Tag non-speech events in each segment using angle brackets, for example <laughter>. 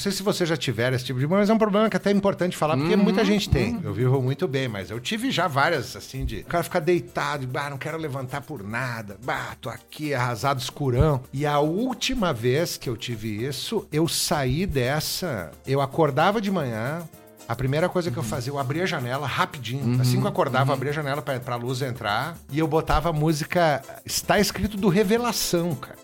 Não sei se você já tiver esse tipo de mas é um problema que até é importante falar, porque Uhum, muita gente tem. Eu vivo muito bem, mas eu tive já várias, assim, de o cara ficar deitado, bah, não quero levantar por nada, bah, tô aqui arrasado, escurão. E a última vez que eu tive isso, eu saí dessa, eu acordava de manhã, a primeira coisa que eu fazia, eu abria a janela rapidinho. Assim que eu acordava, eu abria a janela pra, pra luz entrar. E eu botava a música. Está escrito do Revelação, cara.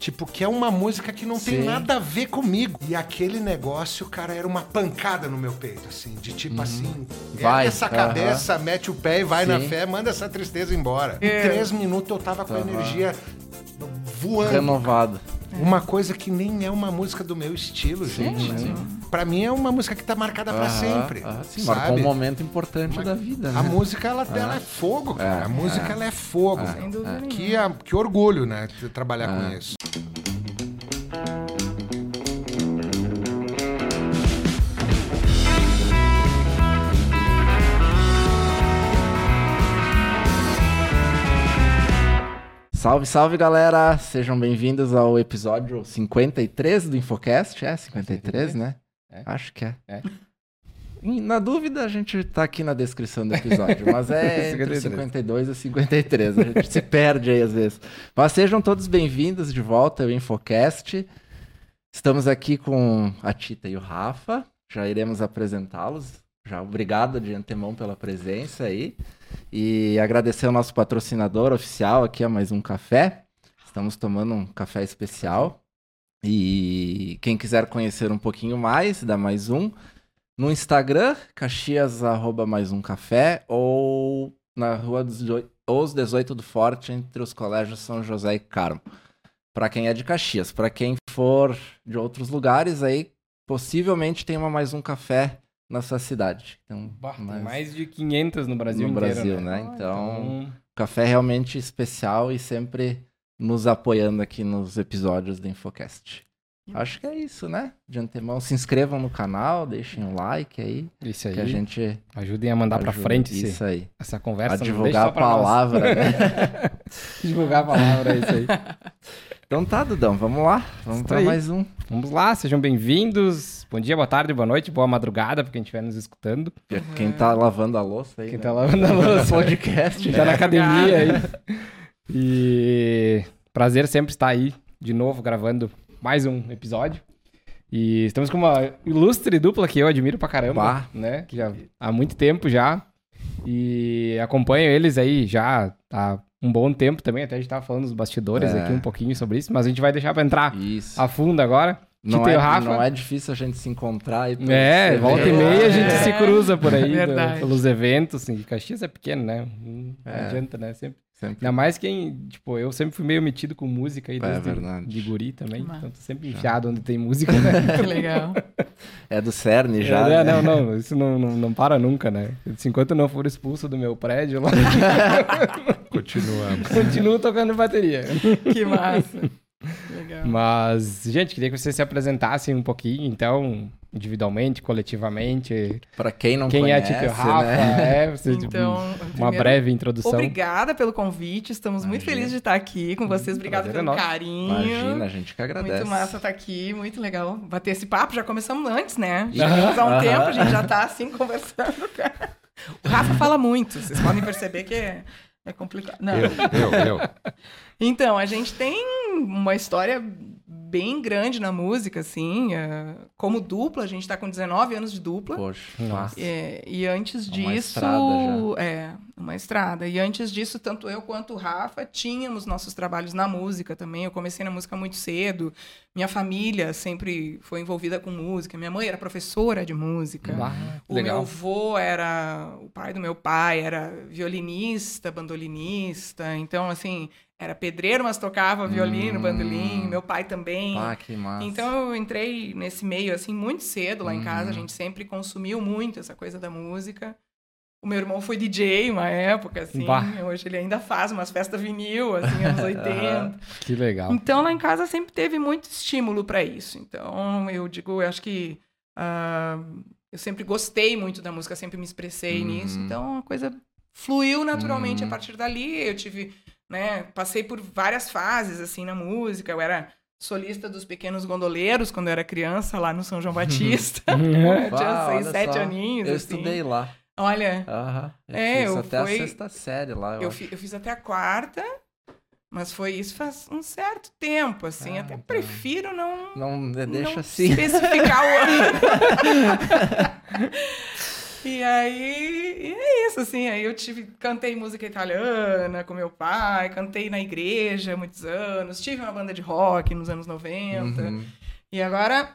Tipo, que é uma música que não tem Sim. nada a ver comigo. E aquele negócio, cara, era uma pancada no meu peito, assim, de tipo assim, Vai, essa aham. cabeça, mete o pé e vai na Sim. fé, manda essa tristeza embora. É. Em três minutos eu tava com a energia voando. Renovado. Uma coisa que nem é uma música do meu estilo, gente. Pra mim é uma música que tá marcada pra Aham, sempre. aham, sim, sabe? marcou um momento importante da vida, né? A música, ela, ela é fogo, cara. É, a música, é. ela é fogo. Sem dúvida. Que, que orgulho, né? Trabalhar É. com isso. Salve, salve, galera! Sejam bem-vindos ao episódio 53 do Infocast. É 53, né? É. Acho que é. É. Na dúvida, a gente tá aqui na descrição do episódio, mas é <laughs> entre 53. 52 e 53. A gente se perde aí às vezes. Mas sejam todos bem-vindos de volta ao Infocast. Estamos aqui com a Tita e o Rafa. Já iremos apresentá-los. Já obrigado de antemão pela presença aí. E agradecer ao nosso patrocinador oficial aqui, a Mais Um Café. Estamos tomando um café especial. E quem quiser conhecer um pouquinho mais, dá mais um. No Instagram, Caxias, arroba mais um café, ou na rua dos Os 18 do Forte, entre os colégios São José e Carmo. Para quem é de Caxias. Para quem for de outros lugares, aí possivelmente tem uma mais um café na sua cidade. Então, Bah, tem mas- mais de 500 no Brasil no inteiro, Brasil, né? né? Então, Então, café realmente especial e sempre nos apoiando aqui nos episódios do Infocast. Acho que é isso, né? De antemão, se inscrevam no canal, deixem um like aí, isso aí. que a gente Ajudem a mandar pra ajuda. frente esse- Isso aí. essa conversa. A divulgar a pra nós. palavra, né? <laughs> divulgar a palavra, é isso aí. <laughs> Então tá, Dudão, vamos lá. Vamos aí. mais um. Vamos lá, sejam bem-vindos. Bom dia, boa tarde, boa noite, boa madrugada pra quem estiver nos escutando. Quem tá lavando a louça aí. Quem né? tá lavando a louça. <laughs> podcast. Quem tá na academia aí. <laughs> E prazer sempre estar aí de novo gravando mais um episódio. E estamos com uma ilustre dupla que eu admiro pra caramba, Bah. né? Que já há muito tempo já. E acompanho eles aí já há um bom tempo também. Até a gente tava falando dos bastidores É. aqui um pouquinho sobre isso, mas a gente vai deixar pra entrar Isso. a fundo agora. Não e é, o Rafa. não é difícil a gente se encontrar pelos É, volta e meia a gente É. se cruza por aí do- <laughs> Verdade. pelos eventos. Assim, Caxias é pequeno, né? Não É. adianta, né? Sempre. Sempre. Ainda mais quem, tipo, eu sempre fui meio metido com música aí É desde verdade. de guri também. Massa. Então tô sempre enfiado onde tem música, né? <laughs> Que legal. É do CERN já. É, né? Não, não, isso não, não, não para nunca, né? Enquanto eu não for expulso do meu prédio, lá, <laughs> Continuamos. <laughs> continuo tocando bateria. <laughs> Que massa. Legal. Mas, gente, queria que vocês se apresentassem um pouquinho, então, individualmente, coletivamente. Pra quem não Quem conhece, é a Tito o Rafa, né? é, <laughs> vocês, tipo, Então, uma primeiro, breve introdução. Obrigada pelo convite. Estamos muito Imagina. felizes de estar aqui com vocês. Obrigada prazer é pelo nosso. carinho. Imagina, a gente que agradece. Muito massa estar aqui, muito legal bater esse papo. Já começamos antes, né? Já começamos há um tempo, a gente já tá assim conversando. O Rafa fala muito, vocês podem perceber que é, complicado. Não. Eu, eu, eu. <laughs> Então, a gente tem uma história bem grande na música, assim. é, como dupla, a gente tá com 19 anos de dupla. Poxa, Nossa. É, e antes Uma disso. estrada É, uma estrada. E antes disso, tanto eu quanto o Rafa tínhamos nossos trabalhos na música também. Eu comecei na música muito cedo. Minha família sempre foi envolvida com música. Minha mãe era professora de música. Ah, O legal. meu avô era. O pai do meu pai era violinista, bandolinista. Então, assim, era pedreiro, mas tocava violino, Hum. bandolim. Meu pai também. Ah, que massa. Então eu entrei nesse meio assim muito cedo lá em casa, a Uhum. gente sempre consumiu muito essa coisa da música. O meu irmão foi DJ uma época, assim. Bah. Hoje ele ainda faz umas festas vinil, assim, anos <laughs> 80. Que legal. Então lá em casa sempre teve muito estímulo para isso. Então eu digo, eu acho que ah, eu sempre gostei muito da música, sempre me expressei Uhum. nisso. Então a coisa fluiu naturalmente Uhum. a partir dali. Eu tive, né, passei por várias fases assim na música. Eu era solista dos Pequenos Gondoleiros quando eu era criança, lá no São João <laughs> Batista. Ah, <laughs> Tinha seis, sete só. aninhos. Eu assim. estudei lá. Olha. Eu É, fiz eu até fui- a sexta série lá. Eu, eu, acho. fi- eu fiz até a quarta, mas foi isso faz um certo tempo, assim. Ah, até então. prefiro não, Não deixa não assim. especificar o ano. <laughs> e aí, e é isso, assim. Aí eu tive, cantei música italiana com meu pai, cantei na igreja há muitos anos, tive uma banda de rock nos anos 90. Uhum. E agora,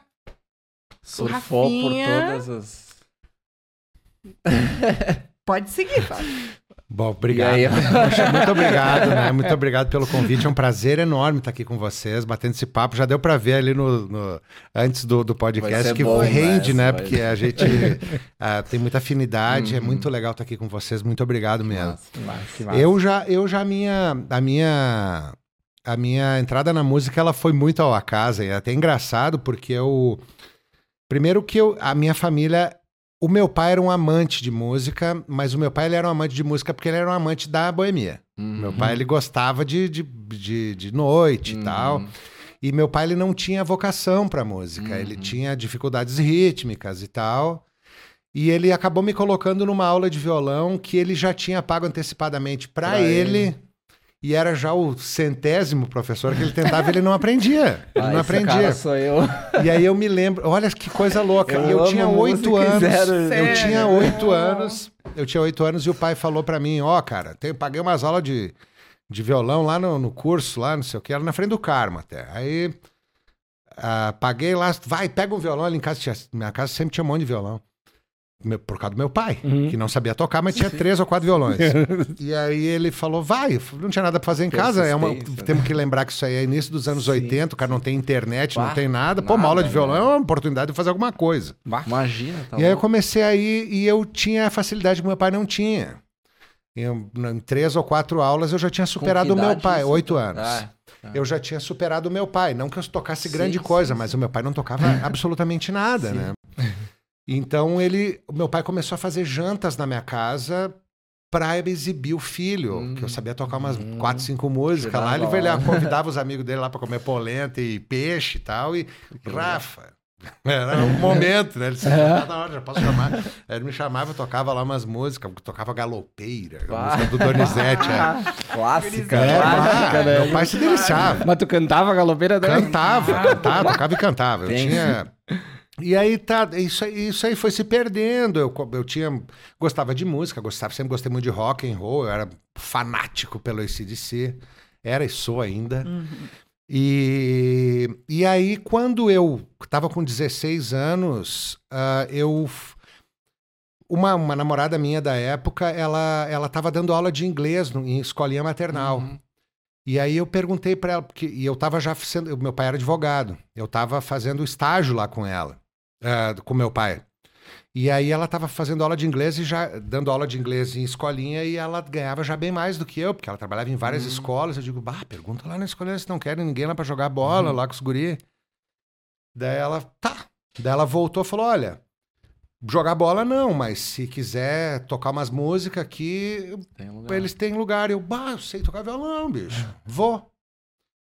Surfou por Rafinha- todas as. <laughs> pode seguir, Fábio. Bom, obrigado. Aí? <laughs> Poxa, muito obrigado, né? Muito obrigado pelo convite. É um prazer enorme estar aqui com vocês, batendo esse papo. Já deu para ver ali no, no- antes do, do podcast que bom, rende, né? né? Vai- Porque a gente <laughs> ah, tem muita afinidade. É Uhum. muito legal estar aqui com vocês. Muito obrigado mesmo. Nossa, Que massa. Eu já, eu já minha, a minha, a minha entrada na música ela foi muito ao acaso. E é até engraçado porque eu, primeiro que eu, a minha família, o meu pai era um amante de música, mas o meu pai ele era um amante de música porque ele era um amante da boemia. Uhum. Meu pai ele gostava de, de, de, de noite e Uhum. tal. E meu pai ele não tinha vocação para música, Uhum. ele tinha dificuldades rítmicas e tal. E ele acabou me colocando numa aula de violão que ele já tinha pago antecipadamente para Pra ele. ele. E era já o centésimo professor que ele tentava, ele não aprendia. Ele <laughs> Ah, não aprendia. cara sou eu. E aí eu me lembro, olha que coisa louca. Eu Eu, tinha oito anos. zero- Eu Sério? tinha oito Oh. anos. Eu tinha oito anos e o pai falou pra mim: Ó, cara, tem- paguei umas aulas de, de violão lá no, no curso, lá, não sei o que, era na frente do Carmo até. Aí ah, paguei lá, vai, pega um violão ali em casa. Tinha, minha casa sempre tinha um monte de violão. Meu- por causa do meu pai, Uhum. que não sabia tocar, mas tinha três ou quatro violões. <laughs> e aí ele falou: vai, não tinha nada pra fazer em casa. É uma, Persistência, né? temos que lembrar que isso aí é início dos anos Sim, 80, o cara não tem internet, não Bah, tem nada. Pô, uma aula de nada, violão né? é uma oportunidade de fazer alguma coisa. Bah. Imagina, tá e aí eu comecei aí e eu tinha a facilidade que meu pai não tinha. Eu, em três ou quatro aulas eu já tinha superado que o meu pai, oito então? anos. Ah, Eu já tinha superado o meu pai. Não que eu tocasse Sim, grande sim, coisa, sim. mas o meu pai não tocava <laughs> absolutamente nada, né? <laughs> Então ele, o meu pai começou a fazer jantas na minha casa pra exibir o filho, Hum. que eu sabia tocar umas Hum. quatro, cinco músicas lá. Ele, convidava os amigos dele lá pra comer polenta e peixe e tal. E Rafa, era um <laughs> momento, né? Ele disse, "Tá na hora, já posso chamar. Aí ele me chamava, eu tocava lá umas músicas, tocava galopeira, a música do Donizete. é. Clássica. É, clássica, né? meu pai se deliciava. Mas tu cantava galopeira? Cantava, cantava, tocava e cantava. Eu Tem. tinha. E aí tá, isso, aí- isso aí foi se perdendo. Eu, eu tinha. Gostava de música, gostava, sempre gostei muito de rock and roll, eu era fanático pelo ACDC. Era e sou ainda. E, e aí, quando eu tava com 16 anos, ah, eu. Uma, uma namorada minha da época, ela, ela tava dando aula de inglês no- em escolinha maternal. Uhum. E aí eu perguntei pra ela, porque e eu tava já sendo, meu pai era advogado, eu tava fazendo estágio lá com ela, eh, com meu pai. E aí ela tava fazendo aula de inglês e já dando aula de inglês em escolinha e ela ganhava já bem mais do que eu, porque ela trabalhava em várias escolas. Eu digo, bah, pergunta lá na escolinha se não querem ninguém lá pra jogar bola, lá com os guri. Daí ela, tá. Daí ela voltou e falou, olha, jogar bola não, mas se quiser tocar umas músicas aqui, eles têm lugar. Eu, bah, eu sei tocar violão, bicho. Vou.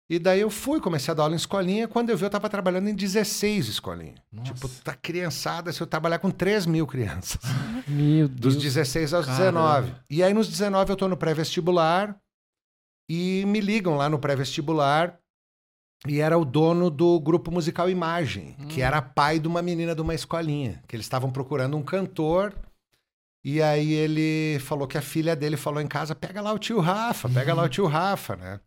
E daí eu fui, comecei a dar aula em escolinha. Quando eu vi, eu tava trabalhando em 16 escolinhas. Nossa. Tipo, tá criançada, se eu trabalhar com 3 mil crianças. <laughs> Meu Dos Deus. 16 aos Caramba. 19. E aí, nos 19, eu tô no pré-vestibular. E me ligam lá no pré-vestibular. E era o dono do grupo musical Imagem, que era pai de uma menina de uma escolinha. Que eles estavam procurando um cantor. E aí ele falou que a filha dele falou em casa: pega lá o tio Rafa, pega lá o tio Rafa, né?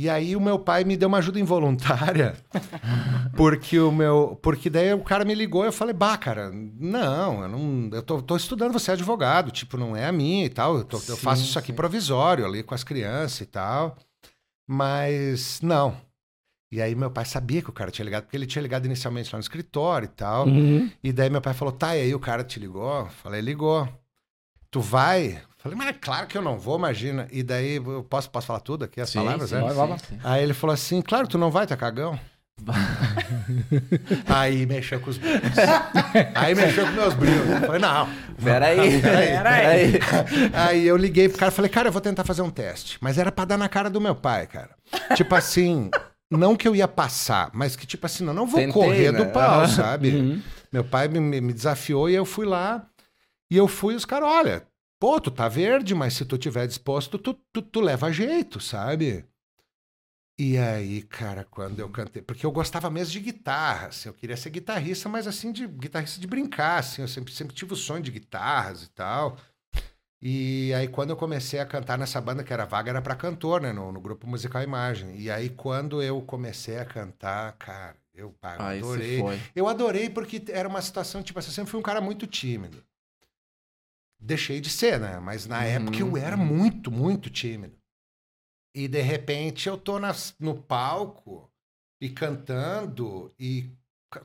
E aí o meu pai me deu uma ajuda involuntária, <laughs> porque o meu, porque daí o cara me ligou e eu falei, bah, cara, não, eu não, eu tô, tô estudando, você é advogado, tipo, não é a minha e tal, eu, tô- eu Sim, faço isso aqui sim. provisório ali com as crianças e tal, mas não. E aí meu pai sabia que o cara tinha ligado, porque ele tinha ligado inicialmente lá no escritório e tal, Uhum. e daí meu pai falou, tá, e aí o cara te ligou? Falei, ligou. Tu vai? Falei, mas é claro que eu não vou, imagina. E daí, eu posso, posso falar tudo aqui, as Sim, palavras, sim, né? Vai, sim. Aí ele falou assim, claro, tu não vai, tá cagão? <laughs> aí mexeu com os brilhos. aí mexeu com meus brilhos. Eu falei, não. Peraí, Peraí. peraí. Aí eu liguei pro cara e falei, cara, eu vou tentar fazer um teste. Mas era pra dar na cara do meu pai, cara. Tipo assim, não que eu ia passar, mas que tipo assim, não, não vou Tentei, correr né? do pau, Aham. sabe? Uhum. Meu pai me, me- me desafiou e eu fui lá. E eu fui, os caras, olha, pô, tu tá verde, mas se tu tiver disposto, tu, tu, tu leva jeito, sabe? E aí, cara, quando eu cantei, porque eu gostava mesmo de guitarra, assim, eu queria ser guitarrista, mas assim, de guitarrista de brincar, assim, eu sempre, sempre tive o sonho de guitarras e tal. E aí, quando eu comecei a cantar nessa banda, que era vaga, era pra cantor, né, no, no grupo musical Imagem. E aí, quando eu comecei a cantar, cara, eu, Aí adorei. Eu adorei porque era uma situação, tipo assim, eu sempre fui um cara muito tímido. Deixei de ser, né? Mas na Uhum, época eu era uhum. muito, muito tímido. E de repente eu tô nas- no palco e cantando e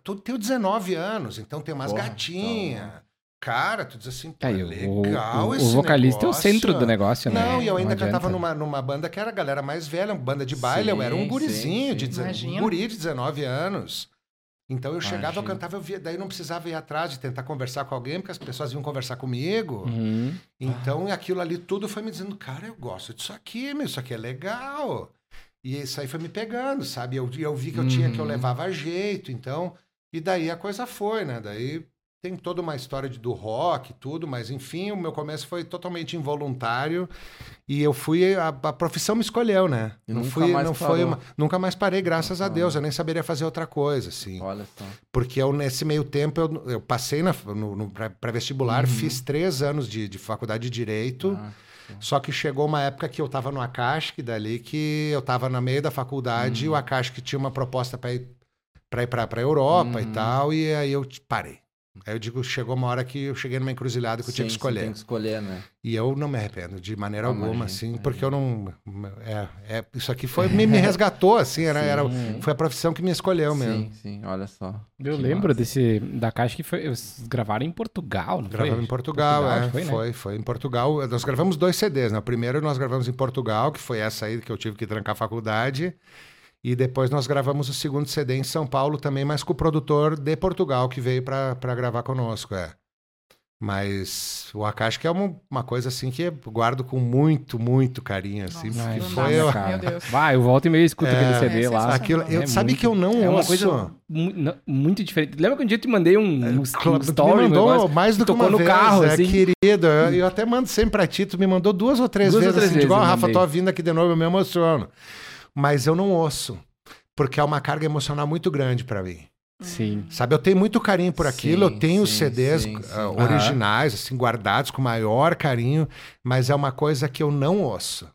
tu tenho 19 anos, então tem umas Porra, gatinhas. então, Cara, tu diz assim, pô, é o- legal o, o, esse vocalista é o negócio. centro do negócio, né? Não, e eu ainda adianta. cantava numa, numa banda que era a galera mais velha, uma banda de baile. eu era um Sim, gurizinho, sim, de sim. 19, um Imagina. guri de 19 anos. Então eu chegava, eu Imagina. cantava, eu via, daí não precisava ir atrás de tentar conversar com alguém, porque as pessoas iam conversar comigo. Uhum. Então aquilo ali tudo foi me dizendo, cara, eu gosto disso aqui, meu, isso aqui é legal. E isso aí foi me pegando, sabe? Eu, eu vi que eu tinha, que eu Uhum. levava jeito, então. E daí a coisa foi, né? Daí tem toda uma história de, do rock e tudo, mas enfim, o meu começo foi totalmente involuntário e eu fui, a, a profissão me escolheu, né? E não fui, não foi parou. uma, nunca mais parei, graças a Nunca Deus, eu nem saberia fazer outra coisa, assim. Olha só. Porque eu, nesse meio tempo, eu, eu passei na, no, no pré- pré-vestibular, Uhum. fiz três anos de, de faculdade de Direito, Ah, só que chegou uma época que eu estava no Acasc, dali que eu estava no meio da faculdade Uhum. e o Acasc tinha uma proposta para ir para ir para a Europa e Uhum. tal, e aí eu parei. Aí eu digo, chegou uma hora que eu cheguei numa encruzilhada que eu tinha que escolher. Tem que escolher, né? E eu não me arrependo de maneira Ah, alguma, assim, imagino. porque eu não. É, é- isso aqui foi me, me resgatou, assim, era, Sim. era, foi a profissão que me escolheu mesmo. Sim, sim, olha só. Eu Que lembro massa. desse da caixa que foi, vocês gravaram em Portugal, não Gravamos foi? em Portugal, é. foi, Foi, né? foi, em Portugal. Nós gravamos dois CDs, né? O primeiro nós gravamos em Portugal, que foi essa aí que eu tive que trancar a faculdade. E depois nós gravamos o segundo CD em São Paulo também, mas com o produtor de Portugal que veio para gravar conosco, é. Mas o Akash que é uma, uma coisa assim que eu guardo com muito, muito carinho, assim. Nossa, porque foi eu- cara. Meu <laughs> Deus. Vai, eu volto e meio escuto É, aquele CD é lá. Aquilo, eu, É sabe muito- que eu não É uma ouço. coisa muito diferente. Lembra que um dia eu te mandei um, um, um tu story, me um mandou negócio? mais do que uma no vez, carro, é, assim. querido. Eu, eu até mando sempre pra ti. Tu me mandou duas ou três Duas ou vezes, três assim, igual a vezes eu Rafa, mandei. tô vindo aqui de novo, eu me emociono. Mas eu não ouço, porque é uma carga emocional muito grande pra mim. Sim. Sabe, eu tenho muito carinho por aquilo, Sim, eu tenho os sim, CDs sim, ah, sim. originais, assim, guardados com maior carinho, mas é uma coisa que eu não ouço.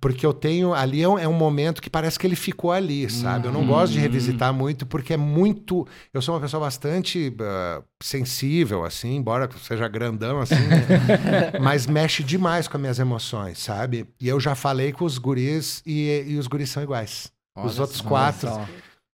Porque eu tenho. Ali é um, é um momento que parece que ele ficou ali, sabe? Eu não Uhum. gosto de revisitar muito, porque é muito. Eu sou uma pessoa bastante ah, sensível, assim, embora seja grandão, assim, né? <laughs> mas mexe demais com as minhas emoções, sabe? E eu já falei com os guris e, e os guris são iguais. Os Olha outros só. quatro.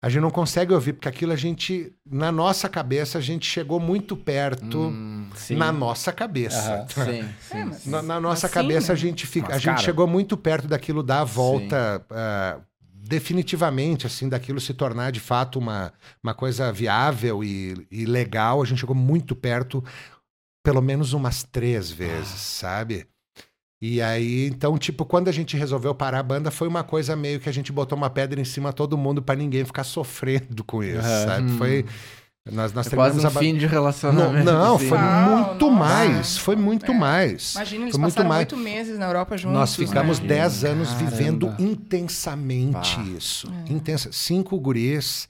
A gente não consegue ouvir, porque aquilo a gente, na nossa cabeça, a gente chegou muito perto Hum, Sim. na nossa cabeça. <laughs> Sim, sim. É, mas- sim. Na, na nossa cabeça, a né? gente fica. Mas, a gente cara- chegou muito perto daquilo dar a volta. ah, definitivamente, assim, daquilo se tornar de fato uma, uma coisa viável e, e legal. A gente chegou muito perto, pelo menos umas três vezes, sabe? E aí, então, tipo, quando a gente resolveu parar a banda, foi uma coisa meio que a gente botou uma pedra em cima de todo mundo pra ninguém ficar sofrendo com isso, Aham. sabe? Hum. Foi. Nós, nós É quase um a fim de Não, relacionamento. não, assim. foi Não, muito nossa. mais. Foi muito É. mais. Imagina, eles Foi muito passaram mais. oito meses na Europa juntos. Nós ficamos né? 10 anos Caramba. vivendo intensamente Bah. isso. É. Intensa. Cinco guris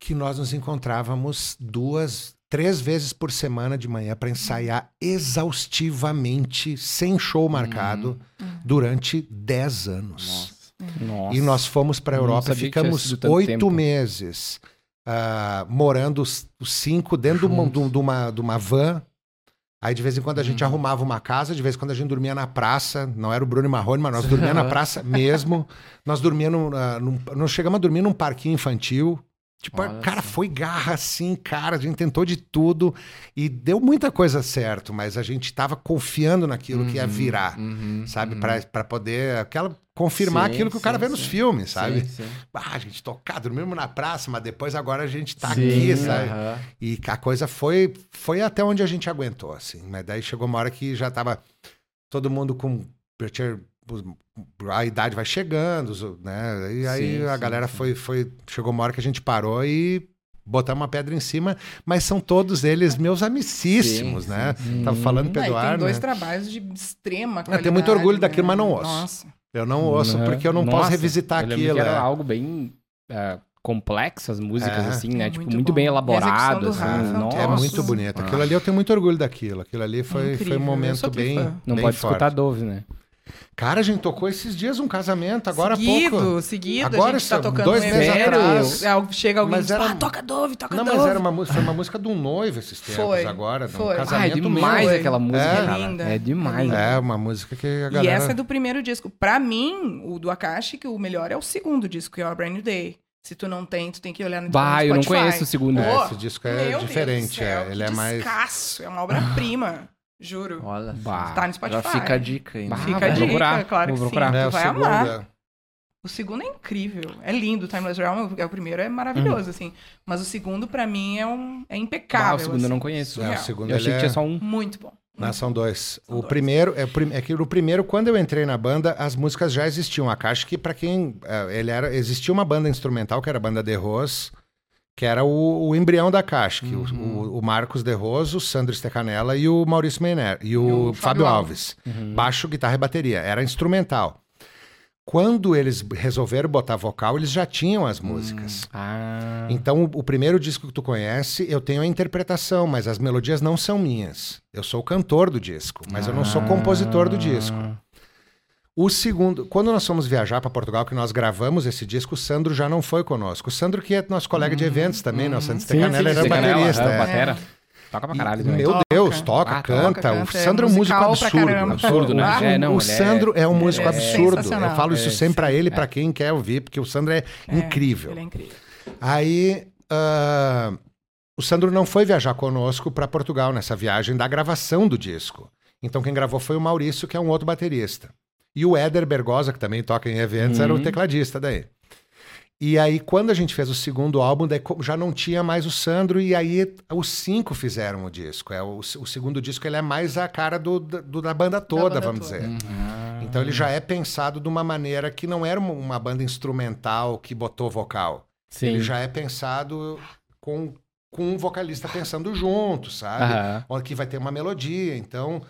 que nós nos encontrávamos duas, três vezes por semana de manhã para ensaiar exaustivamente, sem show marcado, durante 10 anos. Nossa. Nossa. E nós fomos para a Europa, ficamos oito tempo. meses ah, morando os, os cinco dentro de uma, Juntos. de, uma, de uma van. Aí de vez em quando a gente Uhum. arrumava uma casa, de vez em quando a gente dormia na praça. Não era o Bruno e Marrone, mas nós dormíamos na <laughs> praça mesmo. Nós dormíamos, ah, num, nós chegamos a dormir num parquinho infantil. Tipo, Olha cara, só. foi garra assim, cara. A gente tentou de tudo e deu muita coisa certo, mas a gente tava confiando naquilo que ia Uhum, virar uhum, sabe? uhum. Pra para poder aquela, confirmar Sim, aquilo que o cara sim, vê nos sim. filmes, sabe? Sim, sim. Ah, a gente tocar, dormimos na praça, mas depois agora a gente tá Sim, aqui, sabe? aham. E a coisa foi, foi até onde a gente aguentou, assim. Mas daí chegou uma hora que já tava todo mundo com. Eu a idade vai chegando, né? E aí Sim, a sim, galera sim. foi, foi. Chegou uma hora que a gente parou e botamos uma pedra em cima, mas são todos eles meus amicíssimos, Sim, né? sim. Tava falando pro Ah, e tem Eduardo. dois né? trabalhos de extrema Eu qualidade. tenho muito orgulho né? daquilo, mas não ouço. Nossa. Eu não ouço, Né? porque eu não posso Nossa, revisitar eu lembro aquilo. que era é. algo bem é, complexo, as músicas, É. assim, né? É tipo, muito muito, bom. bem elaborado, assim. é. É muito bonito. Aquilo Ah. ali eu tenho muito orgulho daquilo. Aquilo ali foi, Incrível, foi um eu momento bem. Não bem pode forte. escutar Dove, né? Cara, a gente tocou esses dias um casamento, agora há seguido, pouco. seguido, Agora, a gente tá tocando dois um meses atrás. é, chega alguém e Mas diz, era- ah, toca Dove, toca Não, Dove. mas era uma, música- foi uma música de um noivo esses tempos Foi, agora. de Um foi. Ah, é casamento demais meu. aquela música, É. cara. Linda. É demais. É, uma música que a E galera... essa é do primeiro disco. Pra mim, o do Akashi, que o melhor é o segundo disco, que é o Brand New Day. Se tu não tem, tu tem que olhar no Bah, eu não conheço o segundo. É, esse disco é meu Deus diferente, do céu, é, ele que é mais- descasso, é uma obra-prima, <laughs> juro. Olha, Bah. Tá no já Spotify. fica a dica aí. Bah, né? Fica vou a dica, procurar, claro vou que procurar. sim. É, Tu o vai segundo amar. é- O segundo é incrível. É lindo. Timeless Realm é o primeiro, é maravilhoso, assim. Mas o segundo, pra mim, é, um, é impecável. Ah, o segundo eu assim. não conheço. É, o segundo Eu achei que é... tinha só um. Muito bom. Não, são dois. São o dois. primeiro, é, o é que no primeiro, quando eu entrei na banda, as músicas já existiam. A Caixa que, pra quem. é, ele era, existia uma banda instrumental, que era a banda De Ros, que era o, o embrião da Caixa. que o- o, o Marcos De Ros, o Sandro Stecanella e o Maurício Meiner. E o, o Fábio Fábio Alves. Uhum. Baixo, guitarra e bateria. Era instrumental. Quando eles resolveram botar vocal, eles já tinham as músicas. Ah. Então, o, o primeiro disco que tu conhece, eu tenho a interpretação, mas as melodias não são minhas. Eu sou o cantor do disco, mas eu não sou compositor do disco. O segundo, quando nós fomos viajar para Portugal, que nós gravamos esse disco, o Sandro já não foi conosco. O Sandro, que é nosso colega de eventos também, né? O Sandro Stecanella era Stecanella, baterista. é, é. batera. Toca pra caralho também. meu Toca. Deus, toca, Ah, canta. toca, o canta, é Sandro é um músico absurdo. Absurdo, né? Ah, É, não, o é- Sandro é, um músico é absurdo. Eu falo isso É, sempre pra ele, é. pra quem quer ouvir, porque o Sandro é, É, incrível. Ele é incrível. Aí ah, o Sandro não foi viajar conosco para Portugal nessa viagem da gravação do disco. Então quem gravou foi o Maurício, que é um outro baterista. E o Éder Bergosa, que também toca em eventos, era o Uhum. tecladista daí. E aí, quando a gente fez o segundo álbum, daí já não tinha mais o Sandro, e aí os cinco fizeram o disco. É, o, o segundo disco ele é mais a cara do, do- da banda toda, banda vamos toda. dizer. Ah. Então ele já é pensado de uma maneira que não era uma, banda instrumental que botou vocal. Sim. Ele já é pensado com, com um vocalista pensando junto, sabe? Onde que vai ter uma melodia. Então,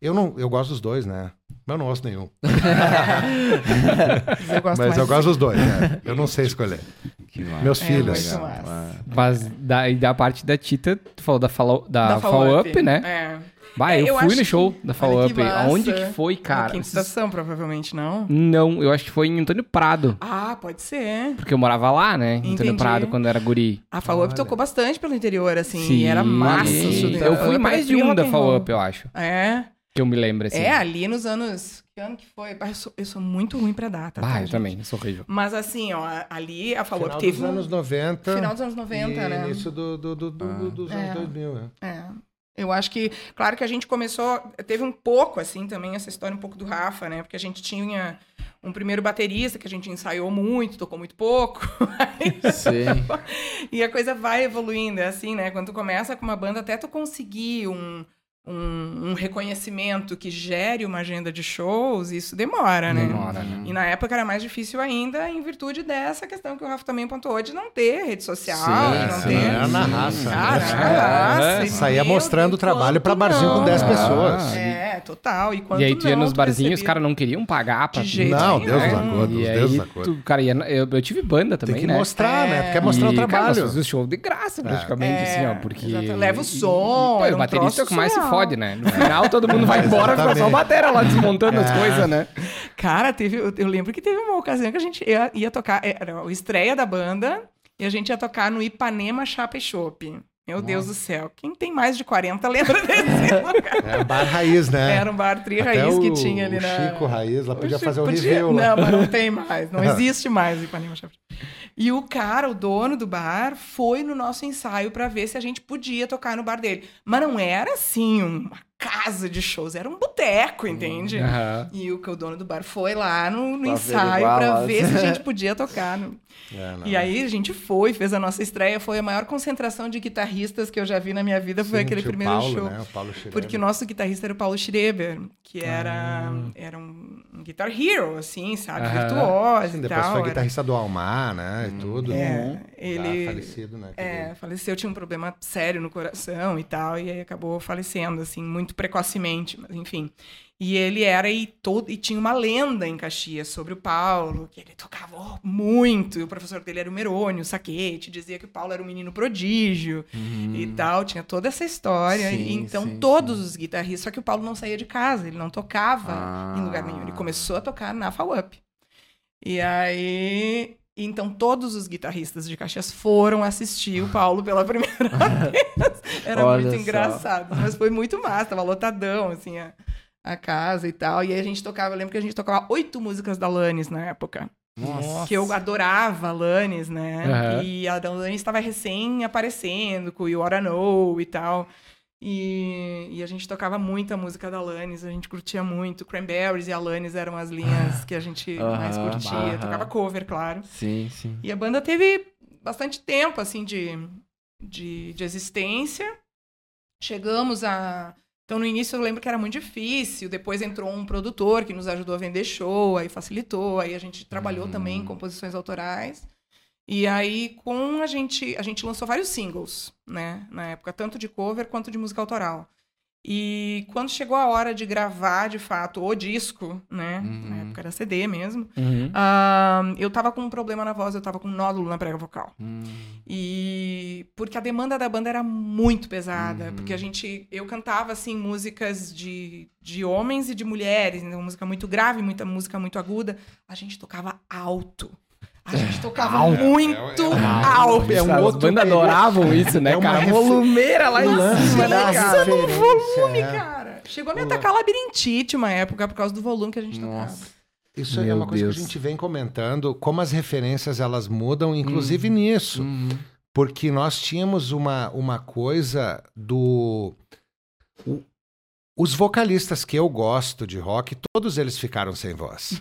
eu não, eu gosto dos dois, né? Mas eu não ouço nenhum. Mas <laughs> eu gosto Mas eu gosto dos dois, né? Eu não sei escolher. Que massa. Meus É, filhos. massa. Mas da, e da parte da Tita, tu falou da Follow, da Da follow Follow Up, né? É. Bah, É, eu, eu fui no show que- da Follow olha Up. Aonde massa. que foi, Na cara? quinta estação, provavelmente, não? Não, eu acho que foi em Antônio Prado. Ah, pode ser. Porque eu morava lá, né? Em Antônio Entendi. Prado, quando era guri. A Follow Up Olha. tocou bastante pelo interior, assim. Sim. E era massa. E Eu fui Up, mais de um da roll. Up, eu acho. É. Que eu me lembro, assim. É, ali nos anos. Que ano que foi? Ah, Eu sou, eu sou muito ruim pra data. Bah, tá, eu gente? também, eu sou horrível. Mas assim, ó, ali a Follow Final dos teve. um- anos 90. Final dos anos 90, e né? início do, do, do, do- do- dos É. anos 2000, né? É. Eu acho que, claro que a gente começou, teve um pouco assim também essa história um pouco do Rafa, né? Porque a gente tinha um primeiro baterista que a gente ensaiou muito, tocou muito pouco. <laughs> Sim. <laughs> e a coisa vai evoluindo, é assim, né? Quando tu começa com uma banda, até tu conseguir um, um, um reconhecimento que gere uma agenda de shows, isso demora, né? Demora, né? E na época era mais difícil ainda, em virtude dessa questão que o Rafa também pontuou, de não ter rede social, Sim, de não sim. ter. Era na raça. Cara, né? na raça, É. e Saía mostrando o trabalho pra quanto barzinho com não. 10 Ah, pessoas. É, total. E, quanto E aí tu ia não, nos tu barzinhos, os recebia- caras não queriam pagar pra De jeito Não, nenhum, Deus né? nos acordos, E Deus aí, nos acordos. tu, cara, ia, eu, eu tive banda também, Tem que né? mostrar, né? É. Tu quer mostrar o E, Cara, nós trabalho. fazíamos show de graça, praticamente, É, assim, ó, porque... Leva o som, E, pô, o baterista é o que mais se fode, né? No final, todo mundo <laughs> vai embora, fica só a batera lá desmontando as É. coisas, né? Cara, teve, eu, eu lembro que teve uma ocasião que a gente ia, ia tocar, era a estreia da banda, e a gente ia tocar no Ipanema Chapa e Chopp. Meu Deus do céu. Quem tem mais de 40 lembra <laughs> desse lugar? É bar raiz, né? Era um bar tri Até raiz que o- tinha ali o na... Chico Raiz lá podia Oxe, fazer o podia- review lá. Não, mas não tem mais. Não <laughs> existe mais o Ipanema e o cara, o dono do bar, foi no nosso ensaio pra ver se a gente podia tocar no bar dele. Mas não era assim uma casa de shows, era um boteco, entende? Aham. E o que o dono do bar foi lá no, no Pra ensaio lá. ver se a gente <laughs> podia tocar. no- É, não. E aí a gente foi, fez a nossa estreia, foi a maior concentração de guitarristas que eu já vi na minha vida, foi Sim, aquele primeiro Paulo, show. Né? O Paulo Schreiber. Porque o nosso guitarrista era o Paulo Schreber, que era, Ah. era um, um guitar hero, assim, sabe? Aham. Virtuoso Sim, e depois tal. foi era- guitarrista do Almar, né? E tudo. É, Já ele falecido, né? é, faleceu, tinha um problema sério no coração e tal, e aí acabou falecendo, assim, muito precocemente, mas enfim. E ele era e todo e tinha uma lenda em Caxias sobre o Paulo, que ele tocava muito, e o professor dele era o Merônio, o Saquete, dizia que o Paulo era um menino prodígio e tal, tinha toda essa história. Sim, e então sim, todos os guitarristas, só que o Paulo não saía de casa, ele não tocava Ah. em lugar nenhum, ele começou a tocar na FAUP. E aí, então todos os guitarristas de Caxias foram assistir o Paulo pela primeira <laughs> vez. Era Olha muito só. engraçado, mas foi muito massa, tava lotadão, assim, a, a casa e tal. E aí a gente tocava, eu lembro que a gente tocava oito músicas da Lannis na época. Nossa. Que eu adorava a Lannis, né? Aham. E a Lannis estava recém aparecendo com o You Oughta Know e tal. E, e a gente tocava muita música da Lannis, a gente curtia muito. Cranberries e a Lannis eram as linhas que a gente <laughs> mais curtia. Tocava cover, claro. Sim, sim. E a banda teve bastante tempo, assim, de, de, de existência. Chegamos a. Então, no início eu lembro que era muito difícil. Depois entrou um produtor que nos ajudou a vender show, aí facilitou. Aí a gente trabalhou também em composições autorais. E aí, com a gente, a gente lançou vários singles, né? Na época, tanto de cover quanto de música autoral. E quando chegou a hora de gravar, de fato, o disco, né? Na época era CD mesmo. Uhum. ah, eu tava com um problema na voz, eu tava com um nódulo na prega vocal. Hum. E porque a demanda da banda era muito pesada, Uhum. porque a gente eu cantava assim músicas de, de homens e de mulheres, então música muito grave, muita música muito aguda. A gente tocava alto. A gente tocava Alto. muito É, é, é, alto. é um outro período. adoravam isso, né, É uma cara? refe- Volumeira lá em cima, né, cara? Referência, volume, é. cara. Chegou a me atacar labirintite uma época por causa do volume que a gente tocava. Nossa. Isso é Meu uma coisa Deus. que a gente vem comentando, como as referências elas mudam, inclusive nisso. Uhum. Porque nós tínhamos uma, uma coisa do. o- os vocalistas que eu gosto de rock, todos eles ficaram sem voz.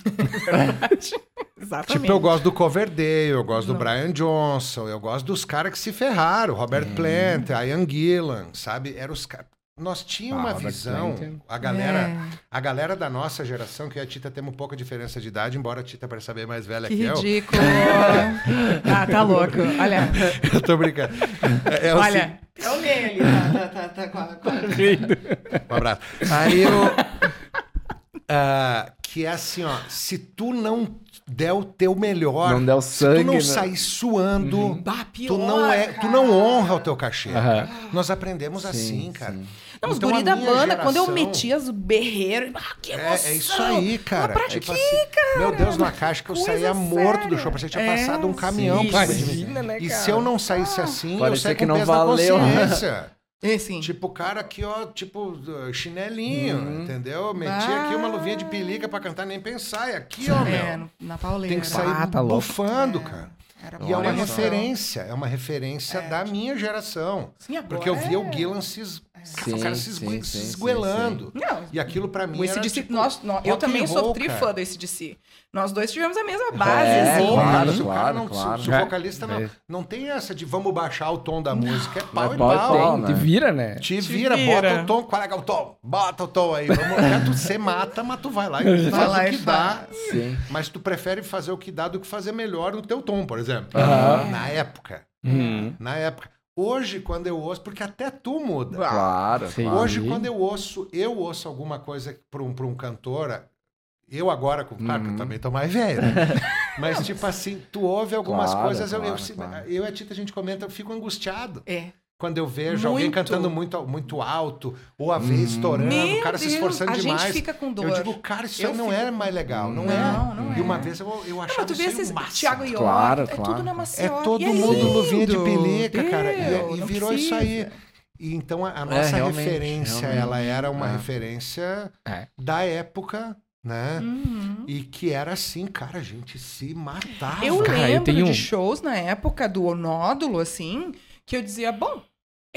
Exatamente. Tipo, eu gosto do Coverdale, eu gosto do. Brian Johnson, eu gosto dos caras que se ferraram, Robert Plant, Ian Gillan, sabe? Eram os caras. Nós tínhamos Ah, uma Robert visão, Plant. a galera, É. a galera da nossa geração, que eu e a Tita temos um pouca diferença de idade, embora a Tita pareça bem mais velha Que que, eu. ridículo. <laughs> ah, tá louco. Olha, Eu tô brincando. É, é o olha. É o meio ali. Tá, tá, tá, com a- com a- Um abraço. Aí eu. ah, que é assim, ó. Se tu não der o teu melhor, Não der o se sangue, tu não né? sair suando, Bah, tu pior, não é, tu não honra o teu cachê. Aham. Nós aprendemos Sim, assim, cara. sim. Não, os Então, guri a da banda, quando eu geração- metia os berreiros, ah, que É, emoção. é isso aí, cara. Mas pra Tipo quê, assim, cara? Meu Deus, na caixa que eu Coisa saía morto do show, parecia que tinha É, passado um caminhão sim. por cima de mim. Imagina, né, E cara? se eu não saísse assim, eu saía que com não valeu. consciência. <laughs> É, sim. Tipo, o cara aqui, ó, tipo, uh, chinelinho, Uhum. entendeu? Metia Ah. aqui uma luvinha de pelica pra cantar, nem pensar. E aqui, ó, É, meu, na pauleira. tem que sair Ah, tá bufando, É. cara. Era E é uma referência, é uma referência É. da minha geração. Sim, agora Porque eu via é- o Gillan se, es- Sim, o cara se, sim, esgue- sim, se sim, esguelando. Não, E aquilo pra mim o era, tipo, nós, nós- eu também sou trifã do ACDC. Nós dois tivemos a mesma base, É, assim. Porra, claro, se o cara não, se- claro. Se, o É. vocalista não, É. não tem essa de vamos baixar o tom da música, é pau Mas e pau pau. Te né? vira, né? Te Te vira, vira. bota o tom, qual é é o tom? Bota o tom aí. Vamos, é, tu, você mata, mas tu vai lá e faz lá o que dá. Sim. Mas tu prefere fazer o que dá do que fazer melhor no teu tom, por exemplo. Na época. Uhum. Na época. Hoje, quando eu ouço, porque até tu muda. Claro, Sim. claro. Hoje, quando eu ouço, eu ouço alguma coisa para um, pra um cantor, eu agora, com- claro que eu Uhum. também tô mais velho, né? <laughs> Mas, tipo assim, tu ouve algumas Claro, coisas, eu, eu, claro, se- claro. eu e a Tita, a gente comenta, eu fico angustiado. É. Quando eu vejo alguém Muito. cantando muito, muito alto, ou a vez estourando, Meu o cara se Deus, esforçando a demais. gente fica com dor. Eu digo, cara, isso Eu aí não fico- é mais legal, não, Não, é. não E uma é. vez eu, eu Não, achava tu vê isso. Thiago York, Claro, é claro. tudo na É maciota. todo e é mundo luvinha de pelica, cara. E- Meu, E, não virou isso aí. precisa. E então a, a nossa realmente, referência, realmente. ela era uma É. referência É. da época né? Uhum. E que era assim, cara, a gente se matava. Eu Cara, eu lembro tenho- de shows na época do Nódulo, assim, que eu dizia, bom,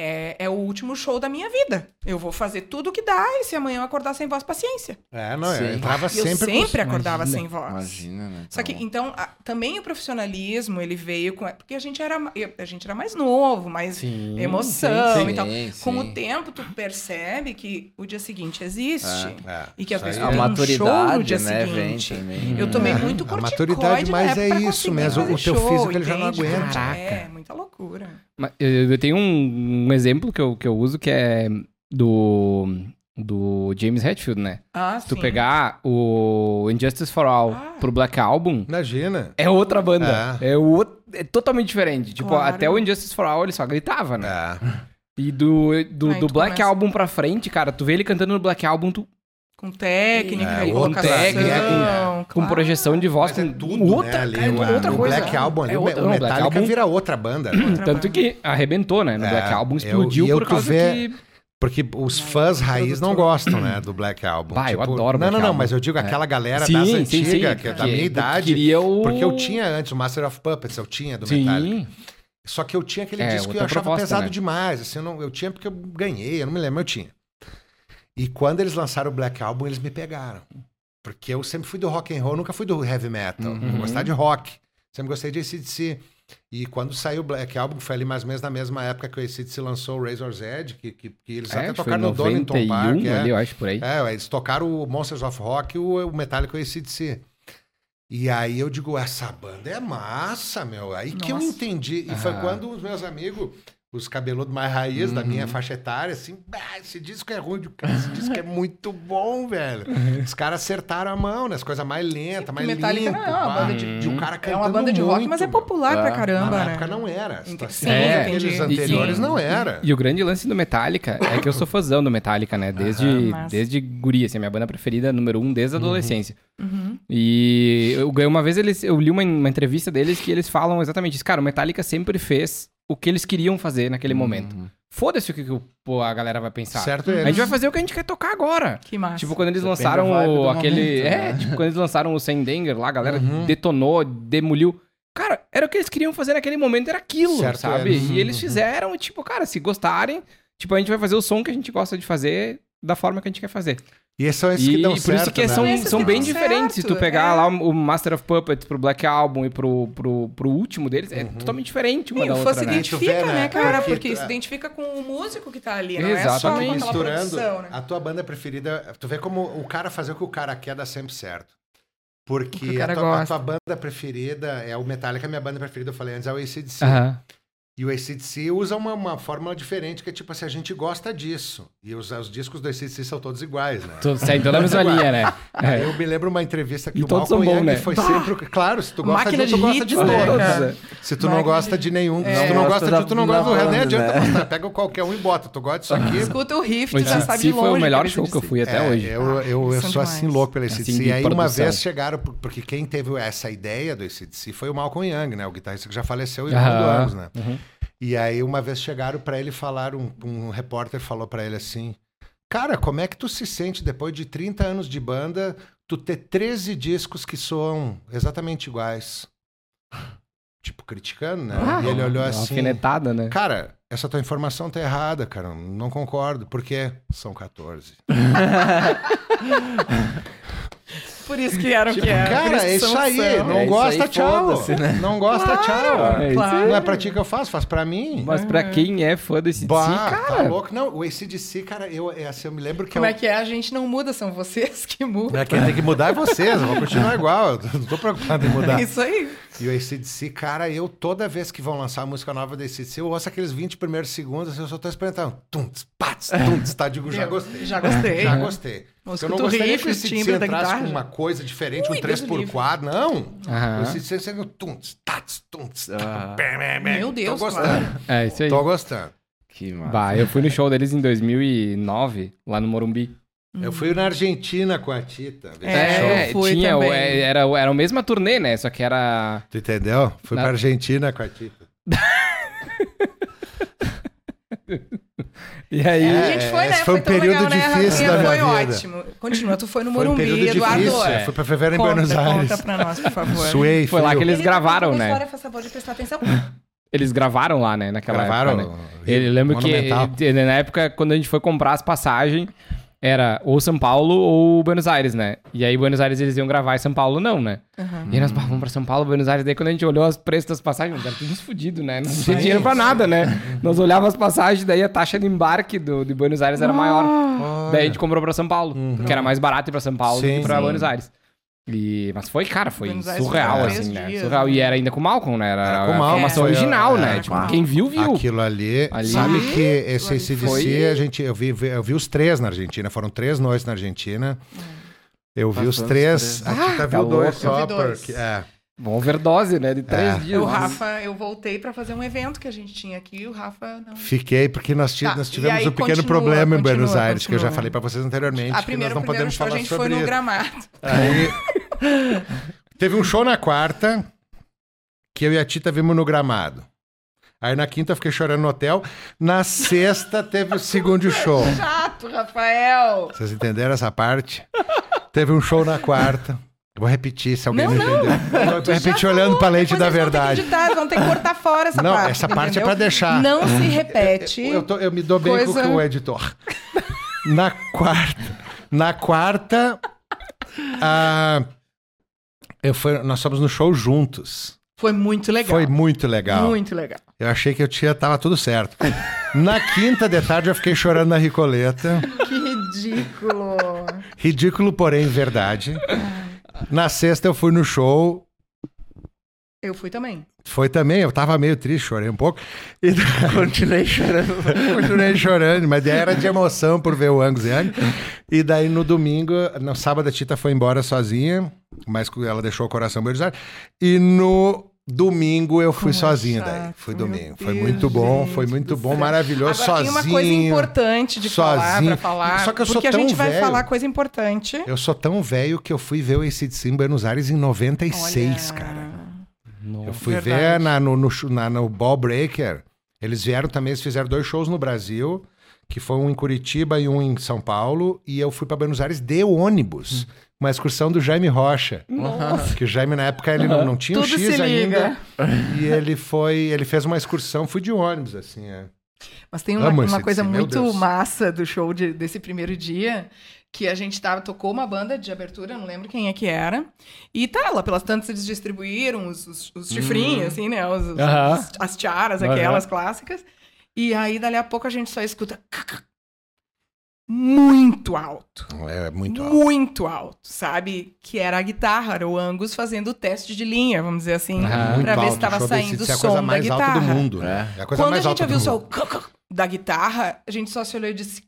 é, é o último show da minha vida. Eu vou fazer tudo o que dá e se amanhã eu acordar sem voz, paciência. É, não, Sim. eu entrava eu sempre, sempre, com... acordava Imagina, sem voz. Imagina, né? Só que, Tá então, a- também o profissionalismo, ele veio com... Porque a gente era, a gente era mais novo, mais Sim, emoção sim, e tal. sim, Com sim. o tempo, tu percebe que o dia seguinte existe. É, E que a pessoa A tem um show maturidade, no dia né, seguinte. Eu tomei É, muito a corticoide maturidade, mas é pra isso mesmo, o teu show, físico, ele já não aguenta. Caraca. É, muita loucura. Eu, tenho um, um exemplo que eu, que eu uso que é do, do James Hetfield, né? Ah, Se tu sim. pegar o Injustice for All Ah. pro Black Album, Imagina. é outra banda. É, o- é totalmente diferente. Tipo, Claro. até o Injustice for All ele só gritava, né? É. E do, do, Aí do Black começa- Album pra frente, cara, tu vê ele cantando no Black Album tu, Com técnica É, e outra colocação. técnica, com claro. projeção de voz, Mas é com tudo, outra, né, ali, cara, o, outra o coisa. Black Album ali, É o- outra- o não, Black Metallica Album- vira outra banda. né? Outra Tanto banda. que arrebentou, né? No É, Black Album eu- explodiu e eu por causa vê- que... Porque os fãs raiz não gostam, né, do Black Album. Bah, eu adoro Não, Black não, não, Album. mas eu digo É. aquela galera Sim, das sim, antigas, sim, que é da minha eu idade. o- Porque eu tinha antes o Master of Puppets, eu tinha do Metallica. Sim, Só que eu tinha aquele É, disco que eu achava proposta, pesado né? demais. Assim, eu, não, eu tinha porque eu ganhei, eu não me lembro, eu tinha. E quando eles lançaram o Black Album, eles me pegaram. Porque eu sempre fui do rock and roll, nunca fui do heavy metal. Uhum. Eu gostava de rock. Sempre gostei de ACDC. E quando saiu o Black Album, foi ali mais ou menos na mesma época que o ACDC lançou o Razor's Edge, que, que, que eles é, até foi tocaram no Donington 91 Park. é. ali, eu acho, por aí. É, eles tocaram o Monsters of Rock e o, o Metallica e o ACDC. E aí eu digo, essa banda é massa, meu. Aí que eu Nossa. entendi. E foi Ah. quando os meus amigos, os cabeludos mais raiz da Uhum. minha faixa etária, assim, "Ah, esse disco é ruim, cara, esse disco é muito bom, velho. Os caras acertaram a mão, né? As coisas mais lentas, mais Metallica limpo. é uma banda de, de- um cara É uma banda de rock, muito, mas é popular É. pra Mas caramba, na né? época não era. Assim, sim, É, aqueles anteriores E- não era. E o grande lance do Metallica é que eu sou <laughs> fãzão do Metallica, né? Desde, massa. desde guri, assim, minha banda preferida, número um, desde a adolescência. Uhum. E eu ganhei uma vez, eles, eu li uma, uma entrevista deles que eles falam exatamente isso. Cara, o Metallica sempre fez o que eles queriam fazer naquele momento. Foda-se o que, que pô, a galera vai pensar. Certo A eles. gente vai fazer o que a gente quer tocar agora. Que massa. Tipo, quando eles Depende lançaram o, aquele. momento, é, né? tipo, quando eles lançaram o Sendenger lá, a galera Uhum. detonou, demoliu. Cara, era o que eles queriam fazer naquele momento, era aquilo, Certo, sabe? eles. E eles Uhum. fizeram, e, tipo, cara, se gostarem, tipo, a gente vai fazer o som que a gente gosta de fazer da forma que a gente quer fazer. E são esses E que dão por certo, isso que né? são, Esses são que bem diferentes. Se tu certo, pegar é. lá o Master of Puppets pro Black Album e pro, pro, pro último deles, é totalmente diferente uma Sim, da outra, se né? identifica, né, né, cara? porque Porque tu- se identifica com o músico que tá ali, não é Exatamente. só Só com misturando né? a tua banda preferida, tu vê como o cara fazer o que o cara quer dá sempre certo. Porque a, tua, a tua banda preferida é o Metallica, minha banda preferida, eu falei antes, é o ACDC. Aham. E o ACDC usa uma, uma fórmula diferente, que é tipo assim, a gente gosta disso. E os, os discos do ACDC são todos iguais, né? Tô- Segue toda a mesma linha, né? É. eu me lembro uma entrevista que E o todos Malcolm Young né? foi sempre... o- Claro, se tu gosta Máquina de um, tu gosta de né, todos. cara? Se tu não Máquina gosta de- de nenhum, É. se tu não Gosta de da- tu, tu não gosta do banda, nem adianta né? gostar. Pega qualquer um e bota. Tu gosta disso aqui, Escuta o riff, tu já sabe de ACDC foi o longe melhor é show que eu fui até É, hoje. Eu, eu, eu eles são sou assim louco pelo ACDC. Assim, e aí uma vez chegaram, porque quem teve essa ideia do ACDC foi o Malcolm Young, né? O guitarrista que já faleceu do Aham. Angus, né? E aí uma vez chegaram pra ele e falaram, um, um repórter falou pra ele assim, cara, como é que tu se sente depois de 30 anos de banda, tu ter 13 discos que soam exatamente iguais? Tipo, criticando, né? Ah, e ele olhou assim... alfinetada, né? Cara, essa tua informação tá errada, cara. Não concordo. Porque são 14. <laughs> Por isso que era o Tipo, que era. cara, é que isso aí. são. Não É gosta, aí, tchau. né? Não gosta, tchau. É Claro. Não é pra ti que eu faço, faz pra mim. Mas pra quem é fã desse Bah, cara... tá louco. Não, o ACDC, cara, eu, é assim, eu me lembro que Como eu... é que é? A gente não muda, são vocês que mudam. É, Quem tem que mudar é vocês, eu vou continuar igual. Eu não tô preocupado em mudar. É <laughs> isso aí. E o ACDC, cara, eu toda vez que vão lançar a música nova do ACDC, eu ouço aqueles 20 primeiros segundos, assim, eu só tô experimentando. Tum, pats, tum, tá, digo, já gostei. Já gostei. Já gostei. Eu Eu não gostaria riff, que ACDC timbre da entrasse guitarra. com uma coisa diferente, Ui, um Deus me 3x4, não. Aham. O ACDC sempre tum, tats, Ah. Meu Deus, Tô gostando. claro. É isso aí. Tô gostando. Que massa. Bah, eu fui no show deles em 2009, lá no Morumbi. Eu fui na Argentina com a Tita. É, esse show. eu fui tinha, também. o- é, era, era a mesma turnê, né? Só que era... Tu entendeu? Fui Na- pra Argentina com a Tita. <laughs> E aí... É, a gente foi, né? esse foi um tão período legal, né? difícil Rafinha? da minha Foi vida. ótimo. Continua, tu foi no Foi um Morumbi, período Eduardo. difícil. é. Fui pra fevereiro em Conta, Buenos Aires. Conta pra nós, por favor. Suei, Foi lá que eles gravaram, né? História, faz favor de prestar atenção. <laughs> Eles gravaram lá, né? Naquela Gravaram. época. Né? Ele lembro que ele- na época, quando a gente foi comprar as passagens, era ou São Paulo ou Buenos Aires, né? E aí, Buenos Aires eles iam gravar e São Paulo não, né? Uhum. E aí nós "Bah, vamos pra São Paulo, Buenos Aires. Daí quando a gente olhou os preços das passagens, era tudo uns fudidos, né? Não tinha dinheiro pra nada, né? Nós olhávamos as passagens, daí a taxa de embarque do, de Buenos Aires era maior. Daí a gente comprou pra São Paulo, porque era mais barato ir pra São Paulo do que pra sim. Buenos Aires. E, mas foi, cara, foi surreal, assim, né? dias, Surreal. né? E era ainda com o Malcolm, né? Era, Era com o Malcolm, formação foi, original, é, né? é. Tipo, quem viu, viu. Aquilo ali, Ali- sabe que esse ACDC, foi- a gente, eu, vi, eu vi os três na Argentina, foram três noites na Argentina. Eu vi os Bastante três, três. a Tita tá viu dois louco. só, dois. porque... É. Bom, overdose, né? De três É. dias. O Rafa, eu voltei pra fazer um evento que a gente tinha aqui, o Rafa não. Fiquei porque nós, Tá, nós tivemos aí um pequeno continua, problema em Buenos continua, Aires, que eu já continua. falei pra vocês anteriormente, A que primeira, nós não podemos show a falar gente sobre foi no isso. gramado. Aí teve um show na quarta que eu e a Tita vimos no gramado. Aí na quinta eu fiquei chorando no hotel. Na sexta teve o segundo show. <laughs> Chato, Rafael! Vocês entenderam essa parte? Teve um show na quarta. Eu Vou repetir, se alguém Não, não, não. entendeu. <laughs> Eu vou repetir olhando pra lente Depois da eles vão ter que verdade. editar, vão ter que cortar fora essa Não, parte. essa parte é entendeu? pra deixar. Não se repete. Eu, tô- eu me dou bem Coisa- com o editor. Na quarta. Na quarta. ah, eu fui, nós fomos no show juntos. Foi muito legal. Foi muito legal. Muito legal. Eu achei que eu tinha, tava tudo certo. Na quinta de tarde eu fiquei chorando na Ricoleta. Que ridículo. Ridículo, porém verdade. Na sexta eu fui no show. Eu fui também. Foi também, eu tava meio triste, chorei um pouco. E <laughs> Continuei chorando. <laughs> continuei chorando, mas daí era de emoção por ver o Angus Young. E daí no domingo, no sábado a Tita foi embora sozinha, mas ela deixou o coração Aires. E no domingo eu fui Como é sozinho chato, daí. Fui domingo. Foi Deus, muito bom, gente foi muito bom, maravilhoso, Agora, sozinho. tem uma coisa importante de falar sozinho. pra falar. Só que eu sou porque tão a gente vai velho. falar coisa importante. Eu sou tão velho que eu fui ver o ACDC em Buenos Aires em 96, Olha, cara. Eu Nossa. fui ver Verdade. na, no, no, na- no Ball Breaker. Eles vieram também, eles fizeram dois shows no Brasil, que foi um em Curitiba e um em São Paulo. E eu fui para Buenos Aires de ônibus. Uma excursão do Jaime Rocha. Nossa. Que o Jaime, na época, ele não, não tinha o Tudo X se ainda. <laughs> E ele foi, ele fez uma excursão, fui de ônibus, assim, é. Mas tem uma, uma coisa meu muito massa do show de- desse primeiro dia, que a gente tava, tocou uma banda de abertura, não lembro quem é que era, e tá, lá pelas tantas eles distribuíram os, os, os chifrinhos, assim, né, os, os- Aham. os- as tiaras, aquelas clássicas, e aí dali a pouco a gente só escuta muito alto. É muito alto. Muito alto, sabe? Que era a guitarra, era o Angus fazendo o teste de linha, vamos dizer assim. Muito pra ver alto. se estava saindo o é a coisa som da mais alta guitarra. do mundo. né? É a coisa Quando a mais gente alta ouviu o som da guitarra, a gente só se olhou e disse: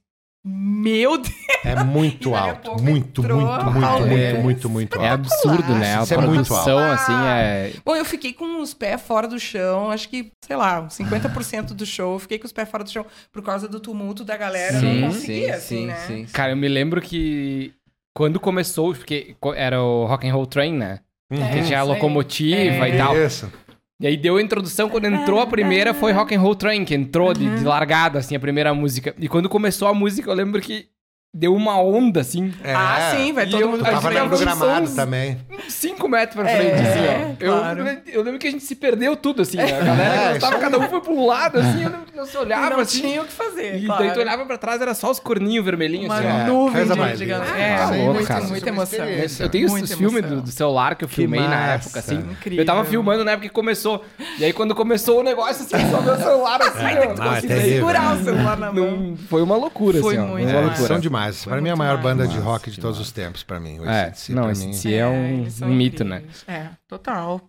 Meu Deus! É muito alto. Muito, muito, muito, muito, Alex. muito, muito É alto. absurdo, né? A Isso é muito assim, é... Bom, eu fiquei com os pés fora do chão, acho que, sei lá, uns 50% do show, eu fiquei com os pés fora do chão por causa do tumulto da galera, eu Sim, não sim, conseguia, assim, sim, né? sim. Cara, eu me lembro que quando começou, porque era o Rock and Roll Train, né? Uhum. Que É, tinha a locomotiva É. e tal. Isso. E aí deu a introdução, quando entrou a primeira foi Rock and Roll Train, que entrou de, de largada, assim, a primeira música. E quando começou a música, eu lembro que deu uma onda, assim, É. Ah, sim, vai todo eu- mundo a Tava gente na tava programado sons- também. uns 5 metros pra É, frente, assim, ó. Eu, claro. eu lembro que a gente se perdeu tudo, assim, né? A galera É, isso cada um foi pra um lado, assim, eu lembro que nós E olhava, não assim, tinha o que fazer, e claro. daí tu olhava pra trás, era só os corninhos vermelhinhos, Uma assim, ó. É, nuvem de, mais de linda. galera. Ah, É, louco, muito, cara. muita é emoção. Eu tenho os, filmes do, do celular que eu filmei na massa. época, assim. Incrível. Eu tava filmando na época que começou. E aí, quando começou o negócio, assim, só meu celular assim, tem que não, é conseguir terrível. segurar o celular na mão. Não, foi uma loucura, Foi assim, ó. muito uma É, loucura. demais. Foi Pra mim é a maior banda de Massa, rock de todos demais. os tempos, pra mim. o É, AC/DC, não, esse mim. é um, são um mito, né? É, total.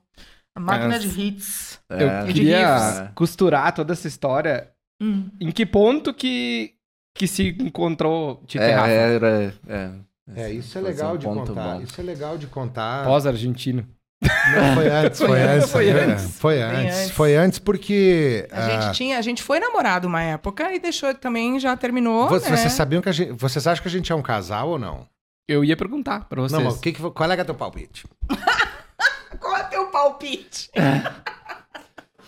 A máquina É. de hits. Eu É. de queria riffs. costurar toda essa história. Hum. Em que ponto que, que se encontrou Tito e É, Rafa? era. É, É, isso é legal um de contar. bom. Isso é legal de contar. Pós-argentino. Não, foi antes, foi, Foi antes. antes, foi é, antes. Foi antes. antes. Foi antes porque. A ah, gente tinha, a gente foi namorado uma época e deixou também, já terminou, vo- né? Vocês sabiam que a gente. Vocês acham que a gente é um casal ou não? Eu ia perguntar pra vocês. Não, mas o que que, qual é que é teu palpite? <laughs> Qual é teu palpite?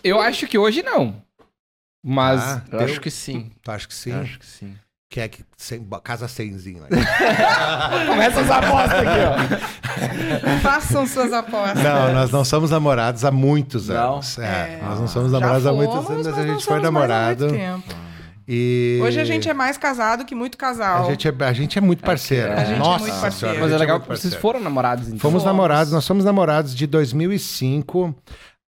Eu acho que hoje não. Mas Ah, acho que sim. Tu acha que sim? Eu acho que sim. Que é que sem, casa semzinho. Né? <laughs> Começa as apostas aqui, Façam suas apostas. Não, nós não somos namorados há muitos Não? anos. É, É. nós não somos namorados há muitos fomos, anos, mas a gente foi namorado. tempo. E Hoje a gente é mais casado que muito casal. a gente é, a gente é muito parceiro. A gente é Nossa muito parceiro. Mas é gente legal que vocês parceiro. foram namorados, então. Fomos Fomos. namorados, nós somos namorados de 2005.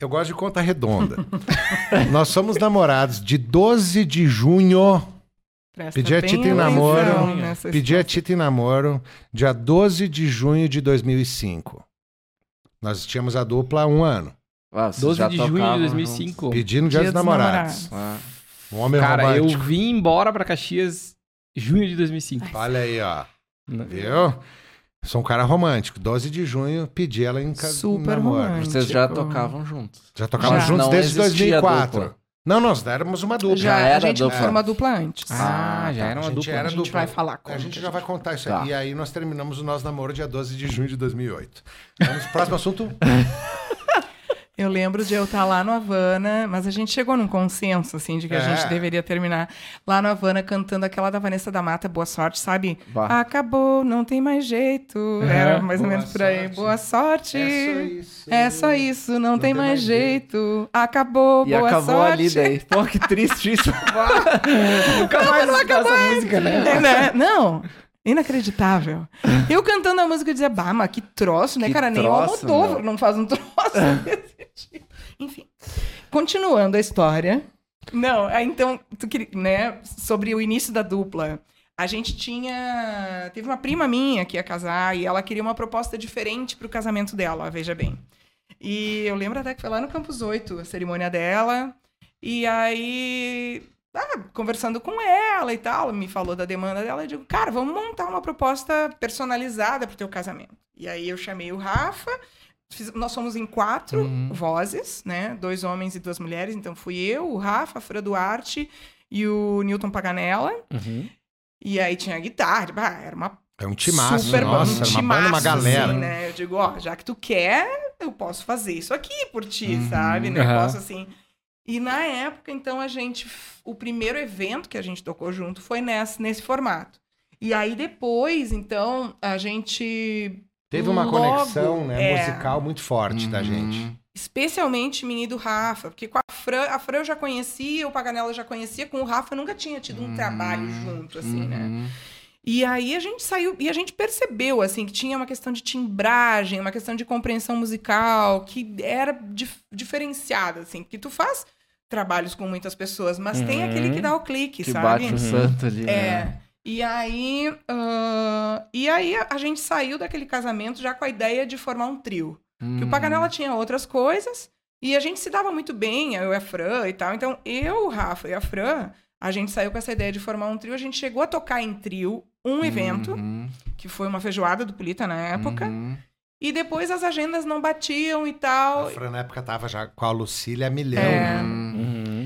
Eu gosto de conta redonda. <laughs> nós somos namorados de 12 de junho. Presta Pedi a Tita em namoro. Pedi a. Tita em namoro, dia 12 de junho de 2005. Nós tínhamos a dupla há um ano. Ah, vocês 12 já de junho de tocavam 2005. Pedindo dia, Dia dos dos namorados. juntos. Ah. Um homem Cara, romântico. eu vim embora pra Caxias junho de 2005. Olha aí, ó. Né? Viu? Sou um cara romântico. 12 de junho, pedi ela em casa. Super namoro. romântico. Vocês já tocavam juntos. Já tocávamos Já. juntos Não desde existia 2004. Não, nós éramos uma dupla. Já, era a gente dupla. foi uma dupla antes. Ah, já tá. era uma dupla. era a gente dupla. vai falar como A gente já vai contar isso Tá. aí. E aí nós terminamos o nosso namoro dia 12 de junho de 2008. Vamos pro próximo assunto? <laughs> Eu lembro de eu estar lá no Havana, mas a gente chegou num consenso, assim, de que a É. gente deveria terminar lá no Havana cantando aquela da Vanessa da Mata, Boa Sorte, sabe? Bah. Acabou, não tem mais jeito. Era mais ou menos por aí. Boa sorte. É só isso. É só isso, não, tem, mais jeito. Acabou, E boa acabou sorte. ali daí. Pô, que triste isso. <laughs> Nunca mais não acabou essa música, né? É, né? Não. Inacreditável. Eu cantando a música eu dizia, bah, mas que troço, né, Que cara? Nem o Almodóvar não faz um troço <laughs> Enfim. Continuando a história. Não, aí então, tu queria, né, sobre o início da dupla. A gente tinha. Teve uma prima minha que ia casar e ela queria uma proposta diferente pro casamento dela, veja bem. E eu lembro até que foi lá no Campus 8 a cerimônia dela. E aí, ah, conversando com ela e tal, me falou da demanda dela. Eu digo, cara, vamos montar uma proposta personalizada pro teu casamento. E aí eu chamei o Rafa. Fiz- nós somos em quatro vozes, né? Dois homens e duas mulheres. Então fui eu, o Rafa, a Fran Duarte e o Newton Paganella. Uhum. E aí tinha guitarra. bah, era uma É um timaço, super nossa, banda, era uma banda, uma timaço, galera. assim, né? Eu digo, ó, já que tu quer, eu posso fazer isso aqui por ti, Uhum. sabe? Né? Aham. Posso assim. E na época, então, a gente. O primeiro evento que a gente tocou junto foi nesse, nesse formato. E aí depois, então, a gente. Teve uma logo- conexão né, é, musical muito forte da Uhum. gente. Especialmente mim e do Rafa, porque com a Fran, a Fran eu já conhecia, o Paganella eu já conhecia, com o Rafa eu nunca tinha tido um trabalho junto, assim, né? Uhum. E aí a gente saiu e a gente percebeu assim que tinha uma questão de timbragem, uma questão de compreensão musical que era dif- diferenciada assim, porque tu faz trabalhos com muitas pessoas, mas tem Uhum. aquele que dá o clique, Que sabe? bate o santo ali, É. né? E aí, ah, e aí a a gente saiu daquele casamento já com a ideia de formar um trio. Que o Uhum. Paganella tinha outras coisas e a gente se dava muito bem, eu e a Fran e tal. Então, eu, o Rafa e a Fran, a gente saiu com essa ideia de formar um trio. A gente chegou a tocar em trio um evento, Uhum. que foi uma feijoada do Polita na época. Uhum. E depois as agendas não batiam e A tal. Fran na época tava já com a Lucília a milhão. É. Uhum.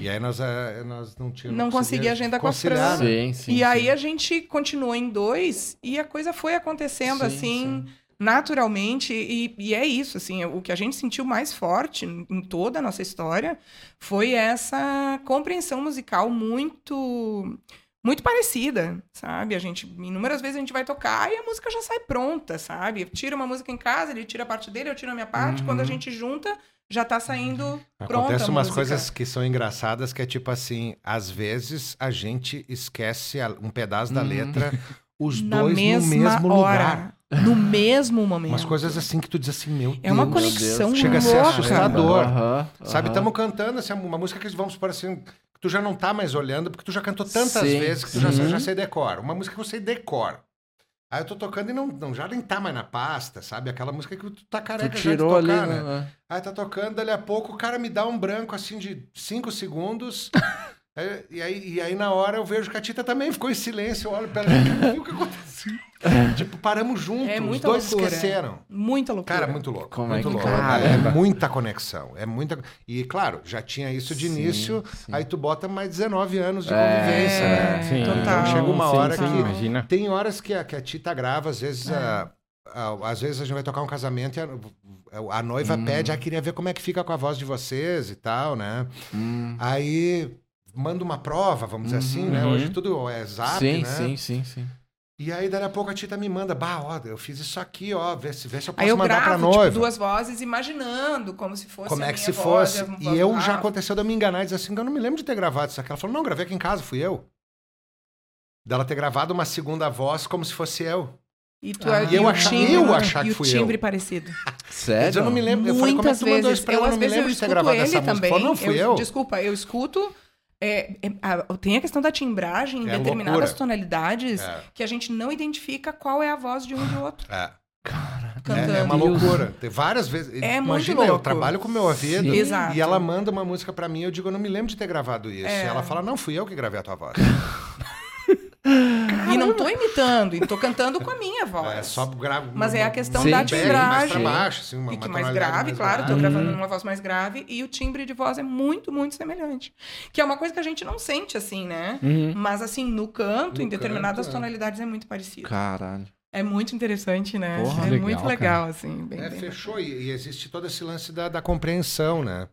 E aí nós, eh, nós não tínhamos. Não conseguia agenda com a Fran. né? Sim, sim. e aí sim. a gente continuou em dois e a coisa foi acontecendo Sim, assim, sim. naturalmente. E, e é isso, assim, o que a gente sentiu mais forte em toda a nossa história foi essa compreensão musical muito muito parecida, sabe? A gente inúmeras vezes a gente vai tocar e a música já sai pronta, sabe? Tira uma música em casa, ele tira a parte dele, eu tiro a minha parte, Uhum. quando a gente junta, já tá saindo pronta Acontece a umas música. coisas que são engraçadas, que é tipo assim, às vezes a gente esquece um pedaço da Uhum. letra, os na dois mesma no mesmo hora, lugar. no mesmo momento. Umas coisas assim que tu diz assim, meu É uma Deus. conexão Deus. Chega a ser assustador. Aham, Sabe, aham. estamos cantando assim, uma música que vamos por assim, tu já não tá mais olhando, porque tu já cantou tantas Sim, vezes que tu já, já sei decora. Uma música que eu sei decora. Aí eu tô tocando e não, não já nem tá mais na pasta, sabe? Aquela música que tu tá Tu careca já de tirou ali, tocar, né? né? Aí tá tocando, dali a pouco o cara me dá um branco assim de cinco segundos. <laughs> Aí- e, aí, e aí na hora eu vejo que a Tita também ficou em silêncio. Eu olho pra ela e o que aconteceu? <laughs> tipo, paramos juntos. É os dois loucura. esqueceram. Muita loucura. Cara, muito louco. Como é muito que louco. É muita conexão. É muita. E claro, já tinha isso de Sim, início. sim. Aí tu bota mais 19 anos de É, convivência, é, né? Sim, total. Então chega uma sim, hora sim, que- Imagina. Tem horas que a, que a Tita grava, às vezes. É. a- a- às vezes a gente vai tocar um casamento e a, a noiva Hum. pede, ah, queria ver como é que fica com a voz de vocês e tal, né? Hum. Aí manda uma prova, vamos dizer assim, né? Uhum. Hoje tudo é zap, sim, né? sim, sim, sim. E aí, daí a pouco a Tita me manda, bah, ó, eu fiz isso aqui, ó, vê se, vê se eu posso eu mandar pra gravo, noiva. tipo, duas vozes, imaginando como se fosse Como é que se voz fosse? voz E eu já aconteceu de eu me enganar e dizer assim, eu não me lembro de ter gravado isso aqui. Ela falou, não, gravei aqui em casa, fui eu. Dela ter gravado uma segunda voz como se fosse eu. E, tu, Ah, e eu o timbre, eu achar e que o fui timbre eu. parecido. <laughs> Sério? Mas eu não me lembro. Eu falei, como é que Muitas tu mandou vezes. isso pra Eu, ela? Eu às não me vezes, eu lembro de ter gravado ele essa música. também. Falou, não, fui eu. Desculpa, eu escuto... é, é, a- tem a questão da timbragem em É determinadas loucura. tonalidades É. que a gente não identifica qual é a voz de um e de outro É. cantando. É, é uma loucura. Tem várias vezes. É muito Imagina, eu trabalho com o meu ouvido. Exato. E ela manda uma música pra mim, eu digo, eu não me lembro de ter gravado isso. É. E ela fala, não, fui eu que gravei a tua voz. <laughs> E não tô imitando, e tô cantando com a minha voz. É, só gravo. Mas é a questão Sim, da timbragem. Mais baixo, assim, uma, Fique uma mais grave, mais claro, tô grave. gravando Uhum. numa voz mais grave e o timbre de voz é muito, muito semelhante. Que é uma coisa que a gente não sente assim, né? Uhum. Mas assim, no canto, No em determinadas canto, é. tonalidades é muito parecido. Caralho. É muito interessante, né? Porra, é legal, muito cara. legal, assim. Bem, É, bem fechou. E, e existe todo esse lance da, da compreensão, né?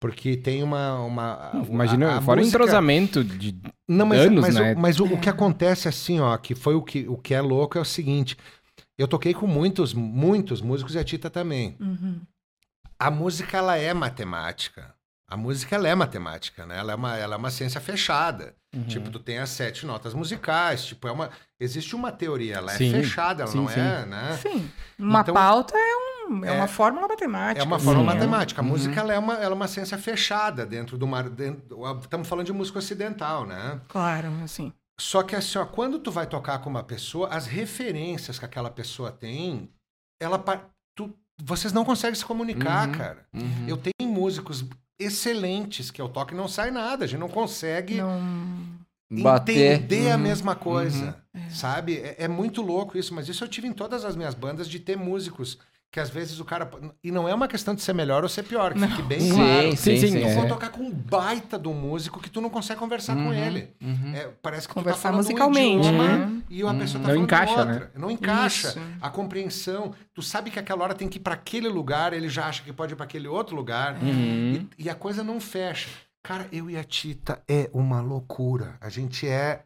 Porque tem uma. uma Imagina, a- a fora o música- entrosamento de. Não, mas, anos, mas, né? o, mas o, o que acontece assim, ó, que foi o que, o que é louco é o seguinte. Eu toquei com muitos, muitos músicos e a Tita também. Uhum. A música, ela é matemática. A música, ela é matemática, né? Ela é uma, ela é uma ciência fechada. Uhum. Tipo, tu tem as sete notas musicais, tipo, é uma... Existe uma teoria, ela Sim. é fechada, ela Sim, não sim. é, né? Sim. Uma Então- pauta é, um, é, É- uma fórmula matemática. É uma forma Sim. matemática. A Uhum. música, ela é uma, ela é uma ciência fechada dentro do mar... Dentro, estamos falando de música ocidental, né? Claro, assim. Só que assim, ó, quando tu vai tocar com uma pessoa, as referências que aquela pessoa tem, ela tu- vocês não conseguem se comunicar, Uhum. cara. Uhum. Eu tenho músicos excelentes que eu toco e não sai nada, a gente não consegue Não... Bater. entender a Uhum. mesma coisa, sabe? É, é muito louco isso, mas isso eu tive em todas as minhas bandas de ter músicos que às vezes o cara e não é uma questão de ser melhor ou ser pior, que fique bem Sim, claro. sim, Sim, sim. sim, Tu é. for tocar com um baita do músico que tu não consegue conversar com Uhum, ele. uhum. É, parece que Conversar tu tá falando musicalmente, um idioma né? e a pessoa tá Não falando encaixa, outra. né? Não encaixa. Isso. A compreensão. Tu sabe que aquela hora tem que ir para aquele lugar, ele já acha que pode ir para aquele outro lugar. Uhum. E, e a coisa não fecha. Cara, eu e a Tita é uma loucura. A gente é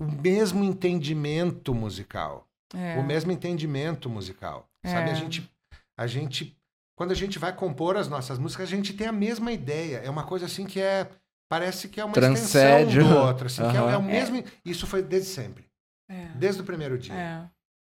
o mesmo entendimento musical. É. O mesmo entendimento musical. Sabe? É. A gente, a gente. Quando a gente vai compor as nossas músicas, a gente tem a mesma ideia. É uma coisa assim que é. Parece que é uma Transcende extensão do o- outro. Assim, que é, é o mesmo. Isso foi desde sempre. É. Desde o primeiro dia. É.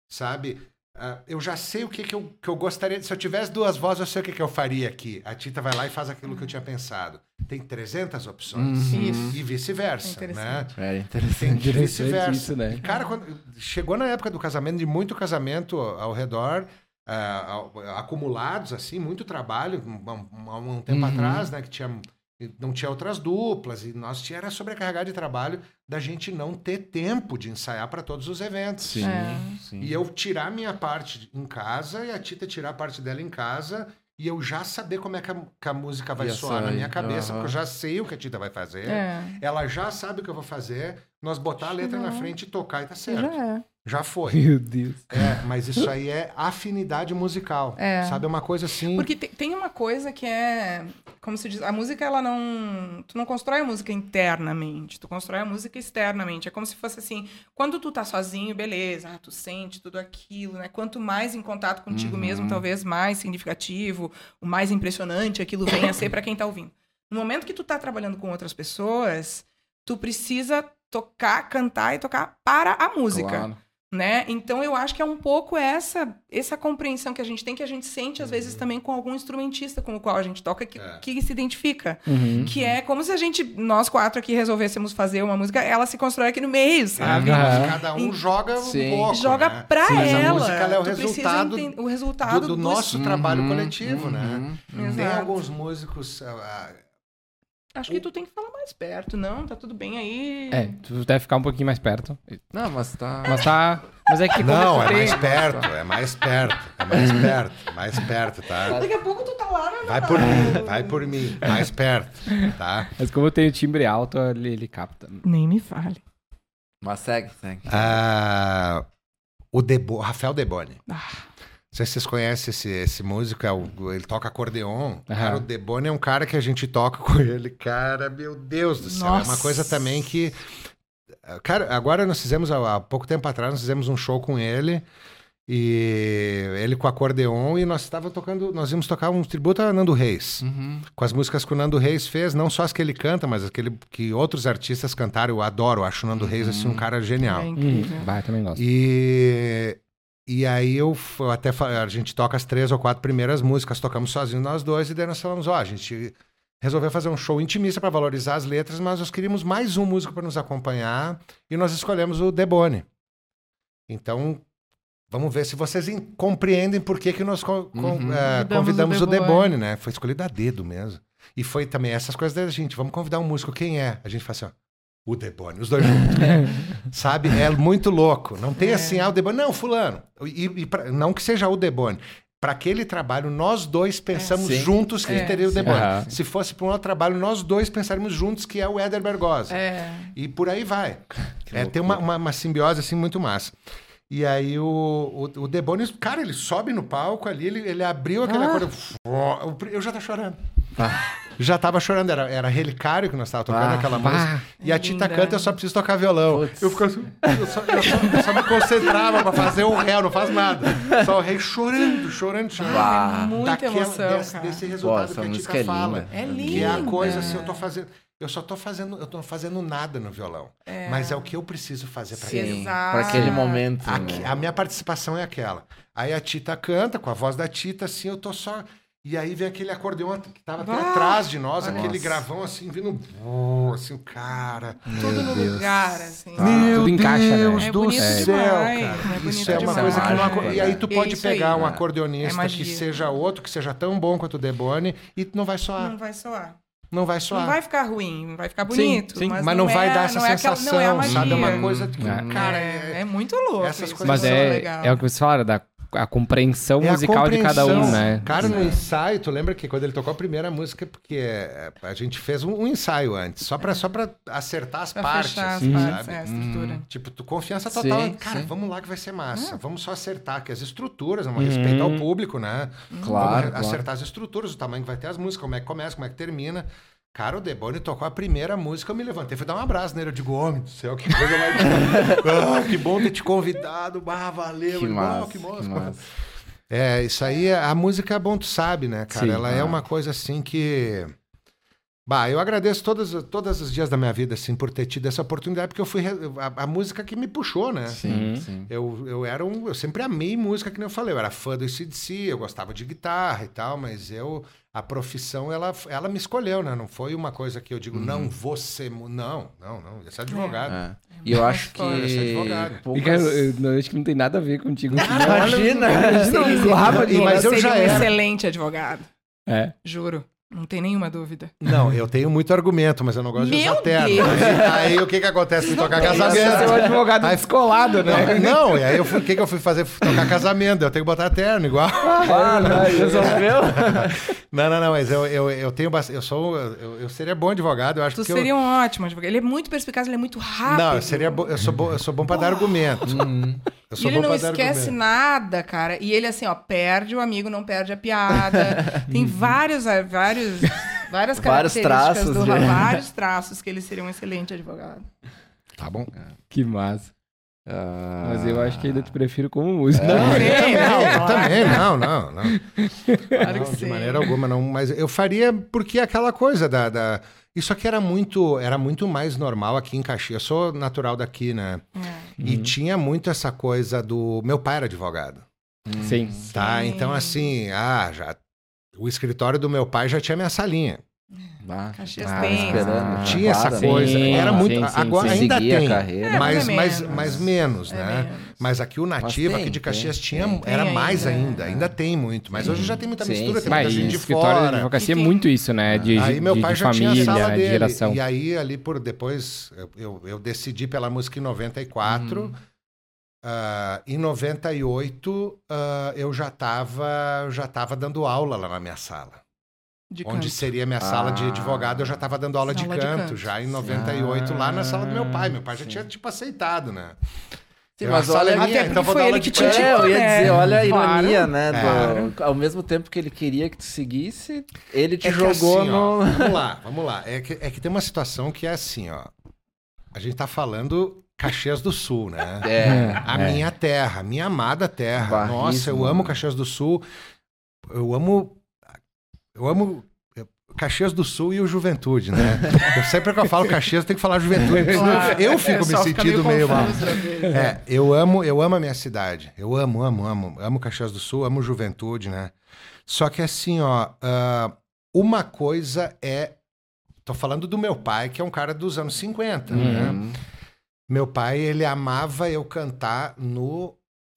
Sabe? Ah, eu já sei o que, que, eu, que eu gostaria. Se eu tivesse duas vozes, eu sei o que, que eu faria aqui. A Tita vai lá e faz aquilo que eu tinha pensado. Tem 300 opções. Uhum. Isso. E vice-versa. É né? interessante. É Tem interessante. Interessante vice-versa. né? E, cara, quando chegou na época do casamento, de muito casamento ao redor, ao- acumulados, assim, muito trabalho, um, um- um tempo Uhum. atrás, né, que tinha, não tinha outras duplas, e nós tinha era sobrecarregado de trabalho da gente não ter tempo de ensaiar para todos os eventos. Sim, É. sim. E eu tirar minha parte em casa e a Tita tirar a parte dela em casa e eu já saber como é que a, que a música vai Ia soar na minha cabeça, aham. porque eu já sei o que a Tita vai fazer. É. Ela já sabe o que eu vou fazer, nós botar a letra na frente e tocar e tá certo. Já é. Já foi. <laughs> Meu Deus. É, mas isso aí é afinidade musical. É. Sabe? É uma coisa assim. Porque te- tem uma coisa que é, como se diz, a música ela não, tu não constrói a música internamente, tu constrói a música externamente. É como se fosse assim, quando tu tá sozinho, beleza, ah, tu sente tudo aquilo, né? Quanto mais em contato contigo Uhum. mesmo, talvez mais significativo, o mais impressionante aquilo venha a ser para quem tá ouvindo. No momento que tu tá trabalhando com outras pessoas, tu precisa tocar, cantar e tocar para a música Claro. Né? Então eu acho que é um pouco essa essa compreensão que a gente tem que a gente sente às Uhum. vezes também com algum instrumentista com o qual a gente toca que, É. que se identifica, Uhum. que é como se a gente nós quatro aqui resolvêssemos fazer uma música, ela se constrói aqui no meio, sabe? Aham. Cada um E- joga um Sim. pouco. Joga né? pra Mas ela. a música ela é o resultado o resultado do, do nosso trabalho Uhum, coletivo, né? uhum. Tem Exato. alguns músicos. ah, Acho que tu tem que falar mais perto, não? Tá tudo bem aí. É, tu deve ficar um pouquinho mais perto. Não, mas tá. Mas tá. Mas é que. Não, é mais perto, é mais perto, é mais perto, mais perto, tá? Daqui a pouco tu tá lá, né? Vai por mim, vai por mim, mais perto, tá? Mas como eu tenho timbre alto, ele, ele capta. Nem me fale. Mas segue, segue. Ah, o Debo, Rafael Deboni. Ah. Sei se vocês conhecem esse, esse músico, é o- ele toca acordeon. Aham. Cara, o Debone é um cara que a gente toca com ele. Cara, meu Deus do céu. É uma Nossa. coisa também que. Cara, agora nós fizemos, há pouco tempo atrás, nós fizemos um show com ele. E ele com acordeon e nós estávamos tocando, nós íamos tocar um tributo a Nando Reis. Uhum. Com as músicas que o Nando Reis fez, não só as que ele canta, mas aquele que outros artistas cantaram. Eu adoro, acho o Nando Reis assim um cara genial. É Hum, incrível. vai, também gosto. E, e aí eu, eu até fa- a gente toca as três ou quatro primeiras músicas, tocamos sozinhos nós dois, e daí nós falamos, ó, a gente resolveu fazer um show intimista para valorizar as letras, mas nós queríamos mais um músico para nos acompanhar, e nós escolhemos o Debone. Então, vamos ver se vocês em- compreendem por que, que nós co- com- Uhum. eh, Convidamos convidamos o. Debone, né? Foi escolhido a dedo mesmo. E foi também essas coisas da gente, vamos convidar um músico, quem é? A gente fala assim, ó, o Debone, os dois juntos. <laughs> Sabe? É muito louco. Não tem É. assim, ah, o Debone. Não, fulano. E, e pra- não que seja o Debone. Para aquele trabalho, nós dois pensamos Sim. juntos que É, teria o. Debone. Aham. Se fosse para um outro trabalho, nós dois pensaríamos juntos que é o Éder Bergozzi. É. E por aí vai. É, tem uma, uma, uma simbiose assim muito massa. E aí o, o, o Debone, cara, ele sobe no palco ali, ele, ele abriu aquele Ah. acorde. Eu, eu já tá chorando. Ah. Já tava chorando, era, era Relicário que nós tava tocando Ah, aquela música. E a Tita Linda. canta, eu só preciso tocar violão. Putz. Eu, fico assim, eu, só, eu, só, eu só me concentrava pra fazer o réu, não faz nada. Só o rei chorando, chorando, chorando. Bah. É muita Daquela- emoção, desse, cara. desse resultado essa que a Tita é fala. linda. É Que é a linda. coisa assim, eu tô fazendo. Eu só tô fazendo, eu tô fazendo nada no violão. Mas é o que eu preciso fazer pra Sim. ele. Para aquele Exato. momento. Aqui- né? a minha participação é aquela. Aí a Tita canta, com a voz da Tita, assim, eu tô só. E aí vem aquele acordeão que tava até Ah, atrás de nós, olha aquele isso. gravão assim, vindo. oh, assim, o cara. Tudo no Deus. lugar, assim. Meu tudo encaixa, né? Deus É do bonito céu, demais, cara. é Isso é uma demais. coisa que não né? E aí tu É pode isso aí. pegar um É. acordeonista É que seja outro, que seja tão bom quanto o Debone, e não vai soar. Não vai soar. Não vai soar. Não vai ficar ruim, não vai ficar bonito. sim, mas, mas não, vai é- dar essa não é aquela- sensação, não é a magia. sabe? É uma coisa que, É. cara, é, é, é muito louco. essas isso, coisas Mas é, legal. é o que você fala, da a compreensão É a musical de cada um, compreensão. né? Cara, no ensaio, tu lembra que quando ele tocou a primeira música, porque é, a gente fez um, um ensaio antes, só pra, só pra acertar as Pra partes, as assim, partes, sabe? é, a estrutura. Tipo, tu confiança total. Sim, cara, sim. vamos lá que vai ser massa. Vamos só acertar aqui as estruturas, não Uhum. respeito ao público, né? Claro, Vamos claro. acertar as estruturas, o tamanho que vai ter as músicas, como é que começa, como é que termina. Cara, o Debone tocou a primeira música, eu me levantei, fui dar um abraço nele. Eu digo, homem do céu, que coisa mais. <laughs> ah, que bom ter te convidado, bah, valeu. Que irmão, massa, que que massa. massa. É, isso aí, a música é bom, tu sabe, né, cara? Sim. Ela é Ah. uma coisa assim que. Bah, eu agradeço todos, todos os dias da minha vida, assim, por ter tido essa oportunidade, porque eu fui. re- A, a música que me puxou, né? Sim, Uhum. sim. Eu, eu era um. Eu sempre amei música, que nem eu falei. Eu era fã do CDC, eu gostava de guitarra e tal, mas eu. A profissão, ela, ela me escolheu, né? Não foi uma coisa que eu digo, não, você. Não, não, não. Esse é advogado. É. E eu acho que. foda. Eu sou advogado. Poucas- eu, eu acho que não tem nada a ver contigo. Imagina! Imagina de Mas eu Seria já um era. excelente advogado. É. Juro. Não tem nenhuma dúvida. Não, eu tenho muito argumento, mas eu não gosto de Meu usar terno. Deus! Aí o que que acontece? Fui tocar Ia ser um casamento. advogado Aí- descolado, né? Não, não, e aí eu fui- o que, que eu fui fazer? Fui tocar casamento, eu tenho que botar terno igual. Ah, não, <laughs> resolveu? Não, não, não, mas eu, eu, eu tenho bastante. Eu sou. Eu, eu seria bom advogado, eu acho Tu que. seria eu, um ótimo advogado. Ele é muito perspicaz, ele é muito rápido. Não, eu seria bo- eu sou bom, eu sou bom pra dar argumento. Eu E ele não esquece argumento. nada, cara. E ele, assim, ó, perde o amigo, não perde a piada. <laughs> Tem vários, eh, vários, várias Vários características traços do de- vários traços que ele seria um excelente advogado. Tá bom. Que massa. Ah. Mas eu acho que ainda te prefiro como músico. Não, eu Também, também, não, também, não, não, não. Claro Não, que de sim. maneira alguma, não. Mas eu faria porque aquela coisa da. da- Isso aqui era muito, era muito mais normal aqui em Caxias. Eu sou natural daqui, né? É. E tinha muito essa coisa do. Meu pai era advogado. Sim. Tá? Sim. Então, assim, ah, já. O escritório do meu pai já tinha minha salinha. Ah, Caxias ah, tem. esperando. tinha essa Claro, coisa. Sim, era muito. sim, sim, agora sim. ainda tem. carreira. É, mas, mas é mas, menos. mas menos, É né? menos. Mas aqui o nativo, tem, aqui de Caxias, tem. tinha, Tem era mais ainda. ainda. Ainda tem muito. Mas hoje já tem muita Sim, mistura, sim. tem muita Mas gente de escritório de fora. advocacia é muito isso, né? De, Aí meu de- pai de já tinha a sala família, de dele. geração. E aí, ali por depois, eu, decidi pela música em 94. Uhum. Ah, em 98, ah, eu já estava já tava dando aula lá na minha sala. De Onde canto. seria minha sala de Ah. advogado, eu já estava dando aula, de, Aula de canto, canto. já em 98, lá na sala do meu pai. Meu pai já sim. tinha, tipo, aceitado, né? Sim, mas olha, até Até então vou foi ele aula que te canto. É, eu ia né? dizer, olha a Claro. ironia, né? do- Claro. ao mesmo tempo que ele queria que tu seguisse, ele te É jogou assim, ó, no. vamos <laughs> lá, vamos lá. É que, é que tem uma situação que é assim, ó. A gente tá falando Caxias do Sul, né? É, A é. minha terra, a minha amada terra. Barrismo, Nossa, eu amo né? Caxias do Sul. Eu amo. Eu amo Caxias do Sul e o Juventude, né? Eu sempre que eu falo Caxias, eu tenho que falar Juventude. Claro. Eu O fico me pessoal fica sentindo meio mal. às vezes. É, eu amo, eu amo a minha cidade. Eu amo, amo, amo. Amo Caxias do Sul, amo Juventude, né? Só que assim, ó, ah, uma coisa é. Tô falando do meu pai, que é um cara dos anos 50, né? Uhum. Meu pai, ele amava eu cantar no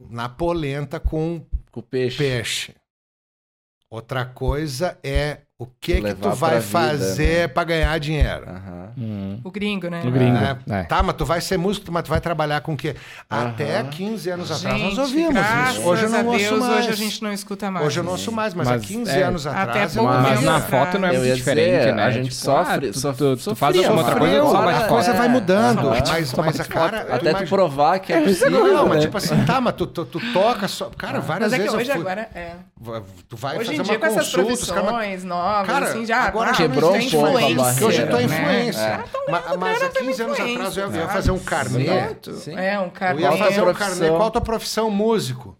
na polenta com Com peixe. peixe. Outra coisa é o que que tu vai fazer pra ganhar dinheiro. Aham. Hum. O gringo, né? O gringo. É, É. Tá, mas tu vai ser músico, mas tu vai trabalhar com o quê? Até Aham. 15 anos atrás Gente, nós ouvimos isso. Hoje eu não a ouço Deus, mais. hoje a gente não escuta mais. Hoje eu não ouço mais, mas, Mas, há 15 é, anos até atrás pouco eu Mas tempo na atrás. foto não é Eu muito diferente, dizer, né? a gente Tipo, sofre- ah, tu, sof- tu, tu faz sofria, alguma outra coisa, tu bate a coisa vai É. mudando. Mas, mas a cara. tu Até tu provar que é É, possível. Não, mas né? tipo assim, tá, mas tu, tu, tu toca só. Cara, várias Mas é que vezes hoje agora é. Tu vai Hoje fazer em dia, uma com essas consulta, os caras- novas, Cara, assim, já agora ah, quebrou tem um pouco a influência, barreira, hoje é né? influência. É. Ma- Mas, há 15 anos atrás eu ia fazer um carnê. É, um Eu carnê. ia fazer um carnê. Qual a tua profissão? Músico.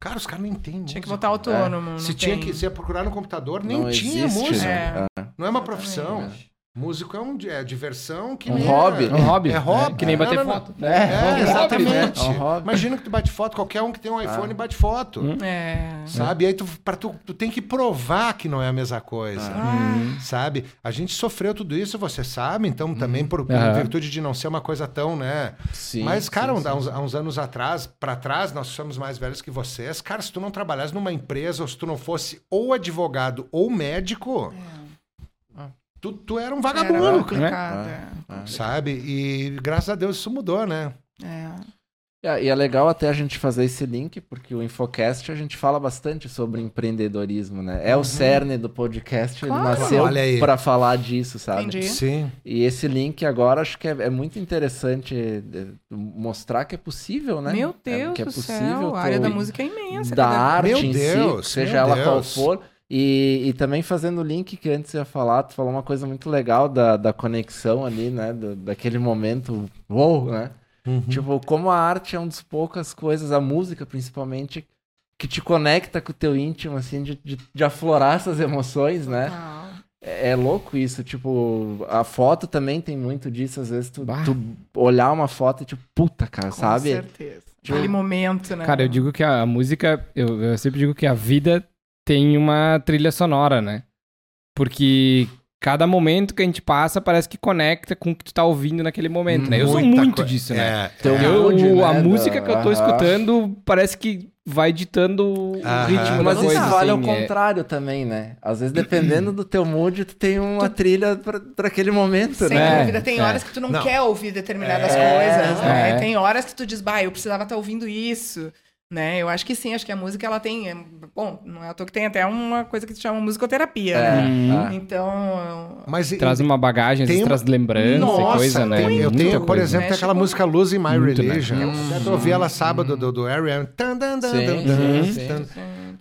Cara, os caras não entendem. Tinha que botar autônomo. não Se tinha tem- que se ia procurar no computador, nem Não tinha existe, música. né? É. Não é uma profissão. Músico é, um, é diversão que Um nem hobby. É um hobby. É hobby. né? Que nem Não, bater não, não. foto. É, É, exatamente. É um hobby. Imagina que tu bate foto, qualquer um que tem um iPhone bate foto. É. Sabe? E aí tu, pra tu, tu tem que provar que não é a mesma coisa. Ah, Sabe? A gente sofreu tudo isso, você sabe, então também por, virtude de não ser uma coisa tão, né? Sim, Mas, cara, sim, há, uns, há uns anos atrás, pra trás, nós somos mais velhos que vocês. Cara, se tu não trabalhasse numa empresa, ou se tu não fosse ou advogado ou médico, tu, tu era um era vagabundo, complicado. Ah. sabe? E graças a Deus isso mudou, né? É. É, E é legal até a gente fazer esse link, porque o Infocast a gente fala bastante sobre empreendedorismo, né? É o cerne do podcast, Claro. ele nasceu para falar disso, sabe? Entendi. Sim. E esse link agora acho que é, é muito interessante mostrar que é possível, né? Meu É, Deus que é do possível céu, a área da música é imensa. da cada- arte Meu em Deus, si, seja meu ela qual Deus. for. E, e também fazendo o link que antes eu ia falar, tu falou uma coisa muito legal da, da conexão ali, né? do- daquele momento, uou, né? Uhum. Tipo, como a arte é uma das poucas coisas, a música principalmente, que te conecta com o teu íntimo, assim, de, de, de aflorar essas emoções, né? Ah, É, é louco isso, tipo, a foto também tem muito disso, às vezes tu, tu olhar uma foto e tipo, puta, cara, com sabe? certeza. Aquele momento, né? Cara, eu digo que a música, eu, eu sempre digo que a vida tem uma trilha sonora, né? Porque cada momento que a gente passa parece que conecta com o que tu tá ouvindo naquele momento, né? Eu sou Muita muito coi- disso, né? É, é. Eu, né, a da- música que eu tô escutando parece que vai ditando o ritmo da Mas coisa. isso vale ao assim, é- contrário também, né? Às vezes, dependendo do teu mood, tu tem uma trilha pra, pra aquele momento, Sem né? É, dúvida, tem é. horas que tu não, Não. quer ouvir determinadas É, coisas, né? é. Tem horas que tu diz, bah, eu precisava estar ouvindo isso, né? Eu acho que sim, acho que a música, ela tem... é, Bom, não é à toa que tem até uma coisa que se chama musicoterapia, É, né? Hum. é. Então... Mas e- Traz uma bagagem, Tem traz lembrança Nossa, e coisa, né? tem- eu Muita tenho, por coisa. exemplo, tem aquela música Losing My Muito, né? Religion. Hum. Eu ouvi ela sábado do, do sim. tan.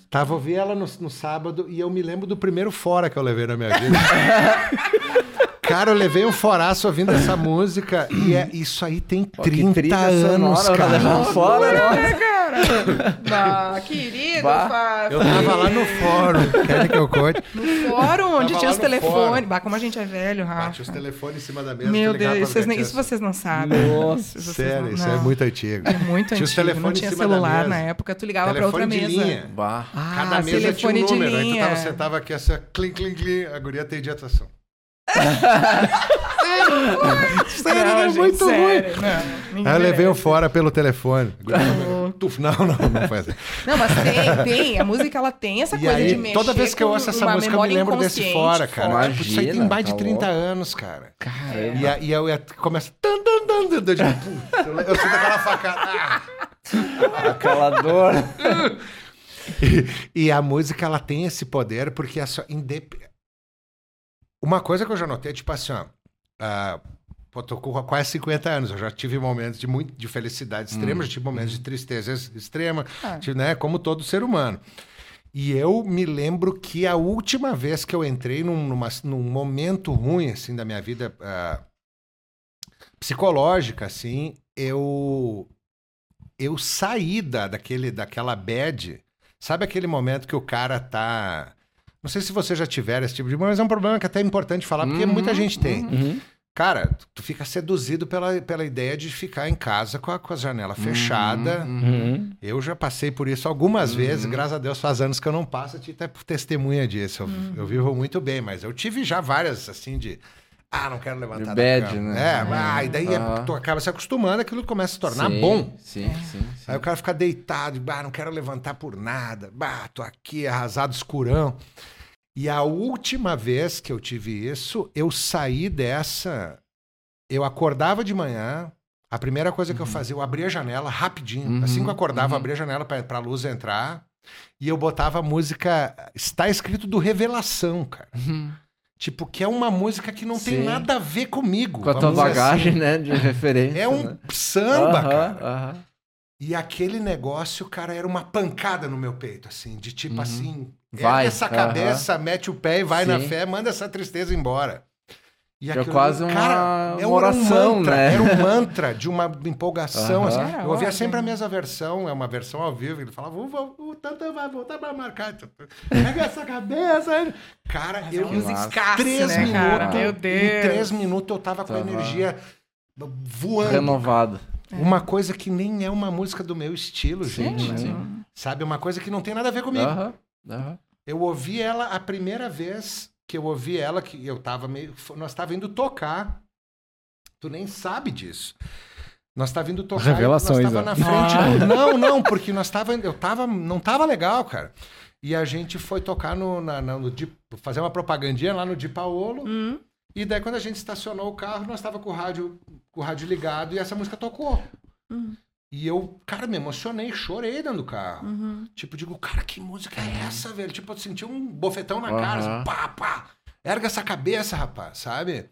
Tava ouvi ela no, no sábado e eu me lembro do primeiro fora que eu levei na minha vida. <laughs> Cara, eu levei um foraço ouvindo essa música e é, isso aí tem Pô, que 30 trilha anos, sonora um cara. fora, né? Cara! bah, querido, Bah, Fá- Eu tava lá no fórum, querem que eu conte? no fórum, onde tinha os telefones. Bah, como a gente é velho, Rafa. Bate os telefones em cima da mesa. Meu Deus, vocês nem- isso vocês não sabem. Nossa, Sério, não- isso não. é muito antigo. É muito Tinha os antigo. Não telefones tinha em cima da celular na época, tu ligava pra outra Telefone de mesa. linha. Bah. Ah, Cada mesa tinha um telefone de número. Aí tu linha. tava, sentava aqui, essa clim, clim, clim, a guria atendia a atração. Sério, Não, era gente, muito ruim. sério, não, ninguém Aí eu levei o fora pelo telefone. Falou, "Tuf", Não, não, não foi assim. Não, mas tem, tem. A música, ela tem essa E coisa aí, de mexer toda vez que eu ouço essa música, eu me lembro desse fora, cara. forte. Tipo, isso aí tem Imagina, mais de tá 30 louco. anos, cara. Caramba. E, a- e eu começa. putz, eu, eu sinto aquela facada. Ah! Aquela dor. <laughs> E, e a música, ela tem esse poder porque é só. Indep... Uma coisa que eu já notei, tipo assim, ó. ah, pô, tô com quase 50 anos, eu já tive momentos de, muito, de felicidade extrema, já tive momentos de tristeza extrema, Ah. tive, né, como todo ser humano. E eu me lembro que a última vez que eu entrei num, numa- num momento ruim, assim, da minha vida ah, psicológica, assim, eu eu saí da, daquele, daquela bad. Sabe aquele momento que o cara tá... Não sei se você já tiver esse tipo de... Mas é um problema que até é importante falar, porque Uhum, muita gente tem. Uhum. Cara, tu- fica seduzido pela, pela ideia de ficar em casa com a, com a janela fechada. Uhum. Eu já passei por isso algumas Uhum. vezes, graças a Deus faz anos que eu não passo, a ti até testemunha disso. Eu, Uhum. eu vivo muito bem, mas eu tive já várias, assim, de. Ah, não quero levantar De da bad, cama. né? É, ah, e daí é- Aham. tu acaba se acostumando, aquilo começa a se tornar Sim, bom. Sim, sim, sim. Aí o cara fica deitado, ah, não quero levantar por nada, bah, tô aqui arrasado escurão. E a última vez que eu tive isso, eu saí dessa. Eu acordava de manhã, a primeira coisa que eu fazia, eu abria a janela rapidinho. Uhum, Assim que eu acordava, uhum. eu abria a janela pra, pra luz entrar. E eu botava a música. Está escrito do Revelação, cara. Uhum. Tipo, que é uma música que não tem Sim. nada a ver comigo. Com a tua dizer bagagem, assim. né, de referência. É um né? samba, Aham, cara. aham. E aquele negócio, cara, era uma pancada no meu peito, assim, de tipo assim, Uhum. Vai, ergue essa aham. cabeça, mete o pé e vai na Sim. fé, manda essa tristeza embora. E É quase uma- é uma um- oração, era um mantra, né? Era um <laughs> mantra de uma empolgação, assim. Eu ouvia ótimo. sempre a mesma versão, é uma versão ao vivo, ele falava, o, o, o Tantã vai voltar pra marcar, pega essa cabeça. Cara, eu, é um musicaço, três né, cara? minutos, Meu em Deus. três minutos eu tava com a energia voando. Renovado. Uma coisa que nem é uma música do meu estilo, Sim, gente. sim. Sabe? Uma coisa que não tem nada a ver comigo. Eu ouvi ela a primeira vez que eu ouvi ela, que eu tava meio. Nós tava indo tocar. Tu nem sabe disso. Nós tava indo tocar. e Revelações, Nós tava ó. na frente. do- Não, não, porque nós tava. Eu tava. Não tava legal, cara. E a gente foi tocar no, na, na- no Di- fazer uma propagandinha lá no Di Paolo. Hum, E daí, quando a gente estacionou o carro, nós tava com o rádio, com o rádio ligado e essa música tocou. Uhum. E eu, cara, me emocionei, chorei dentro do carro. uhum. Tipo, digo, cara, que música é essa, velho? Tipo, eu senti um bofetão na Aham. cara, assim, pá, pá. Erga essa cabeça, rapaz, sabe?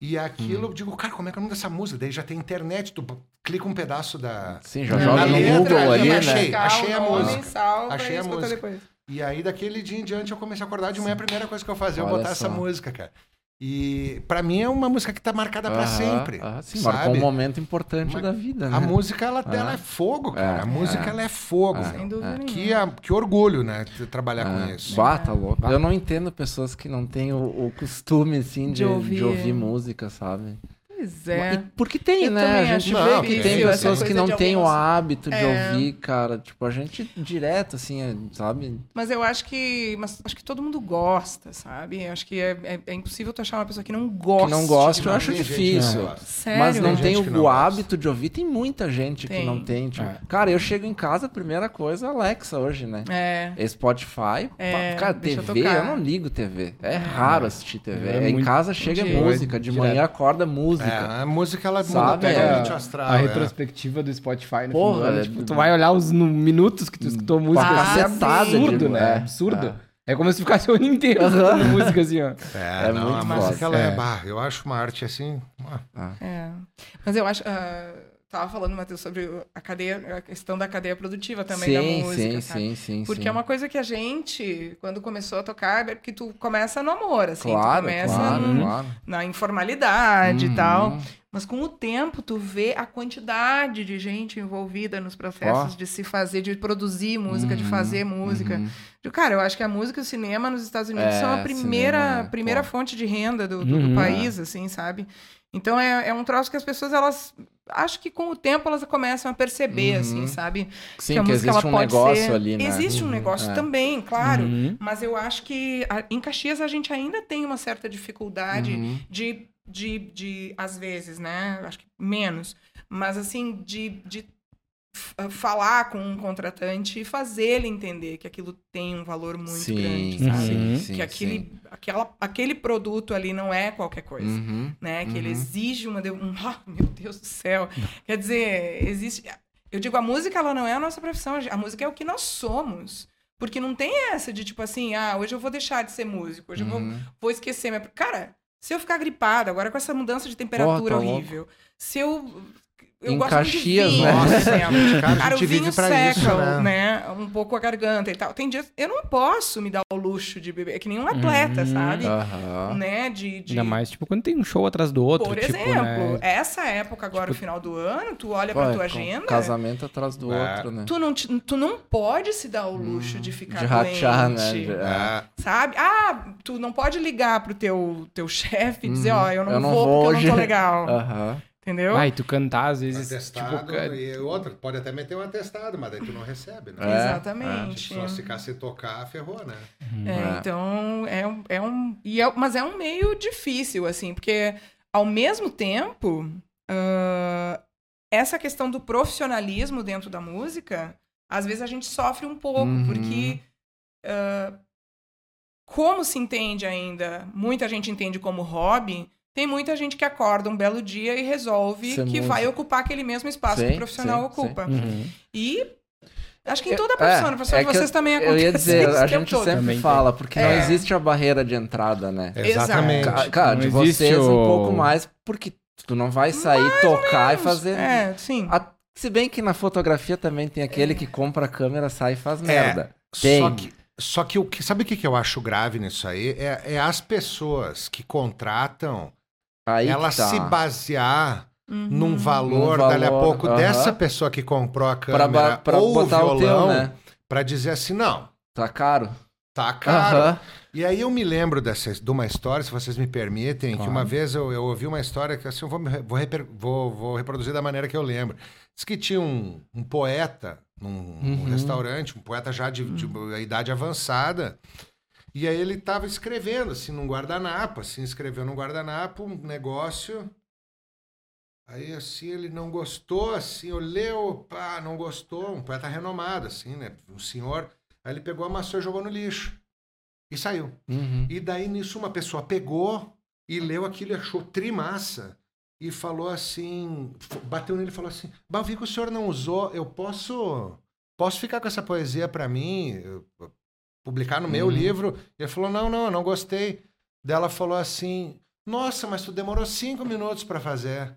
E aquilo, eu digo, cara, como é que é o nome dessa música? Daí já tem internet, tu clica um pedaço da. Sim, já joga no Google ali, ali, né? achei. Achei a música. Salva Achei a música. depois. E aí, daquele dia em diante, eu comecei a acordar de manhã, a primeira coisa que eu fazia é eu Olha botar essa só. música, cara. E pra mim é uma música que tá marcada pra Aham, sempre. aham, sim, sabe? marcou um momento importante Mas da vida, né? A música, ela, ela É. é fogo, cara. É, A música, é. ela é fogo. É. Sem dúvida nenhuma. Que, a- que orgulho, né? de Trabalhar É. com isso. Bah, tá louco. Eu não entendo pessoas que não têm o, o costume, assim, de, De de ouvir. ouvir, música, sabe? Pois é. porque tem, Eu né? A gente Não, vê que que tem pessoas que não têm o hábito de É. ouvir, cara. Tipo, a gente direto, assim, é, sabe? Mas eu acho que. Mas acho que todo mundo gosta, sabe? Eu acho que é, é, é impossível tu achar uma pessoa que não gosta. Que não gosta, Não, eu acho que difícil. não. Sério? Mas não Tem tem, que o, não hábito de ouvir. Tem muita gente que Tem. não tem. Tipo, É. Cara, eu chego em casa, a primeira coisa é Alexa hoje, né? É. Spotify. É, cara, deixa eu TV, eu, tocar. não ligo TV. É raro assistir TV. É em casa chega música. De manhã acorda música. É, a música, ela muda Sabe? totalmente É. o astral. A é. retrospectiva do Spotify no Porra, ano, é tipo, tu vai olhar os nu- minutos que tu escutou música, Uma assim, é absurdo, né? é, absurdo. É. como se ficasse o ano inteiro escutando música assim, ó. É, É não, muito a música, ela é. É. bah, eu acho uma arte assim. ah, É. Mas eu acho. ah, tava falando, Matheus, sobre a cadeia, a questão da cadeia produtiva também da sim, música. sim, sabe? sim, sim, Porque sim. é uma coisa que a gente, quando começou a tocar, é porque tu começa no amor, assim. Claro, tu começa claro, num- claro. na informalidade Uhum. e tal. Mas com o tempo, tu vê a quantidade de gente envolvida nos processos Ó. de se fazer, de produzir música, de Uhum, fazer música. uhum. De- Cara, eu acho que a música e o cinema nos Estados Unidos É, são a primeira, cinema, né? primeira Pô. fonte de renda do, do- do Uhum. país, assim, sabe? Então é, é um troço que as pessoas, elas. Acho que com o tempo elas começam a perceber, Uhum. assim, sabe? Sim, que a que música existe ela um pode negócio ser... ali, né? Existe um Uhum, negócio é. também, claro. Uhum. Mas eu acho que a- em Caxias a gente ainda tem uma certa dificuldade Uhum. de, de, de, às vezes, né? Acho que menos. Mas, assim, de, de falar com um contratante e fazer ele entender que aquilo tem um valor muito sim, grande, Uhum. sabe? sim, sim, que aquele, Aquela, aquele produto ali não é qualquer coisa. Uhum. Né? Que ele Uhum. exige uma... Um, <laughs> ah, meu Deus do céu. Quer dizer, existe... Eu digo, a música, ela não é a nossa profissão. A música é o que nós somos. Porque não tem essa de, tipo assim, ah, hoje eu vou deixar de ser músico. Hoje eu vou Uhum. vou esquecer minha. Cara, Se eu ficar gripada, agora com essa mudança de temperatura tá horrível, se eu. Eu Em gosto muito de Caxias, vinho, né? Nossa, exemplo. cara, o vinho seca, isso, né? né? Um pouco a garganta e tal. Tem dias. Eu não posso me dar o luxo de beber. É que nem um atleta, Uhum. sabe? Aham. Né? De, de... Ainda mais, tipo, quando tem um show atrás do outro, Por tipo, exemplo, né? essa época agora, no final do ano, tu olha Pô, pra é tua agenda. Casamento atrás do É. outro, né? Tu não, te- tu não pode se dar o luxo de ficar De rachar, né? doente, De- é. É. Sabe? Ah, tu não pode ligar pro teu, teu chefe e dizer, Uhum. ó, eu não Eu não vou vou porque eu hoje. não tô legal. Aham. Entendeu? Ah, e tu cantar, às vezes, Atestado tipo... e outra, pode até meter um atestado, mas daí tu não recebe, né? É, Exatamente. Só se ficar sem tocar, ferrou, né? É, É. então é, um- é um. E é, mas é um meio difícil, assim, porque ao mesmo tempo, ah, essa questão do profissionalismo dentro da música, às vezes a gente sofre um pouco, Uhum. porque ah, como se entende ainda, muita gente entende como hobby. Tem muita gente que acorda um belo dia e resolve Ser que vai ocupar aquele mesmo espaço que Sim, o profissional sim, ocupa. Uhum. E acho que em Eu- toda a profissão, é, na profissão é de que vocês também acontece Eu ia dizer, isso a gente todo. sempre Também fala, porque não É. existe a barreira de entrada, né? Exatamente. Ca- Cara, Não de existe vocês um o- pouco mais, porque tu não vai sair, tocar e fazer. É, sim. A- Se bem que na fotografia também tem aquele que compra a câmera, sai e faz merda. É, Só Tem. que, só que o que sabe o que, que eu acho grave nisso aí? É, é as pessoas que contratam Aí ela que tá. se basear Uhum. num valor, Num dali a valor, pouco, aham. dessa pessoa que comprou a pra, câmera ba- pra ou o botar o violão, teu, né? pra dizer assim, não, Tá caro. tá caro. Aham. E aí eu me lembro dessa, de uma história, se vocês me permitem, que Claro. uma vez eu, eu ouvi uma história que assim, eu vou, vou, reper- vou- vou reproduzir da maneira que eu lembro. Diz que tinha um, um poeta num, num Uhum. restaurante, um poeta já de, de uma idade avançada, e aí ele estava escrevendo, assim, num guardanapo, assim, escreveu num guardanapo um negócio... Aí, assim, ele não gostou, assim, olhou, pá, não gostou, um poeta renomado, assim, né? Um senhor. Aí ele pegou, amassou e jogou no lixo. E saiu. Uhum. E daí nisso uma pessoa pegou e leu aquilo e achou trimassa. E falou assim, bateu nele e falou assim, bah, vi que o senhor não usou, eu posso posso ficar com essa poesia para mim, eu- publicar no meu Uhum. livro? Ele falou, não, não, eu não gostei. Dela falou assim, nossa, mas tu demorou cinco minutos para fazer.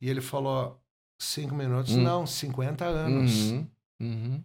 E ele falou, cinco minutos? Hum. Não, 50 anos. Uhum. Uhum.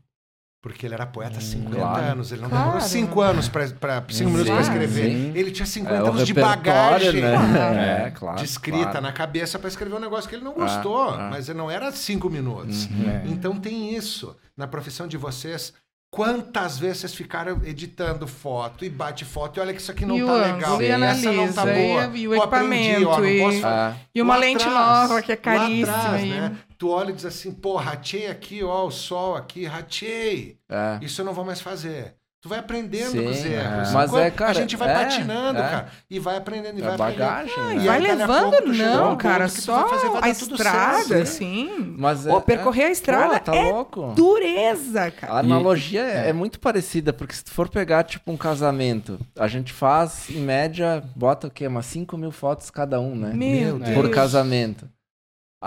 Porque ele era poeta há 50 claro. anos. Ele não Claro. demorou 5 anos para 5 Sim, minutos para escrever. Sim. Ele tinha 50 É anos de bagagem né? É, claro. de escrita claro. na cabeça para escrever um negócio que ele não Ah, gostou. ah. Mas não era 5 minutos. Uhum. É. Então tem isso. Na profissão de vocês, quantas vezes vocês ficaram editando foto e bate foto e olha que isso aqui não E tá ângulo, legal. e Essa não tá analisa, boa. e- e o Pô, aprendi, ó, equipamento, não e-. Ah, E uma Lá lente atrás, nova que é caríssima. atrás, e- né? Tu olha e diz assim, pô, ratei aqui, ó, o sol aqui, ratei. é. Isso eu não vou mais fazer. Tu vai aprendendo Sim, com os erros. é. Mas Enquanto é, cara, a gente vai é, patinando, é. cara. E vai aprendendo, e É vai bagagem, aprendendo. né? E Vai a levando, não, cara, só fazer, vai a estrada, certo. assim. Mas Ou é- percorrer a estrada Pô, tá é louco. dureza, A cara. analogia é. é muito parecida, porque se tu for pegar, tipo, um casamento, a gente faz, em média, bota o quê? Umas 5 mil fotos cada um, né? Meu Deus. Por casamento.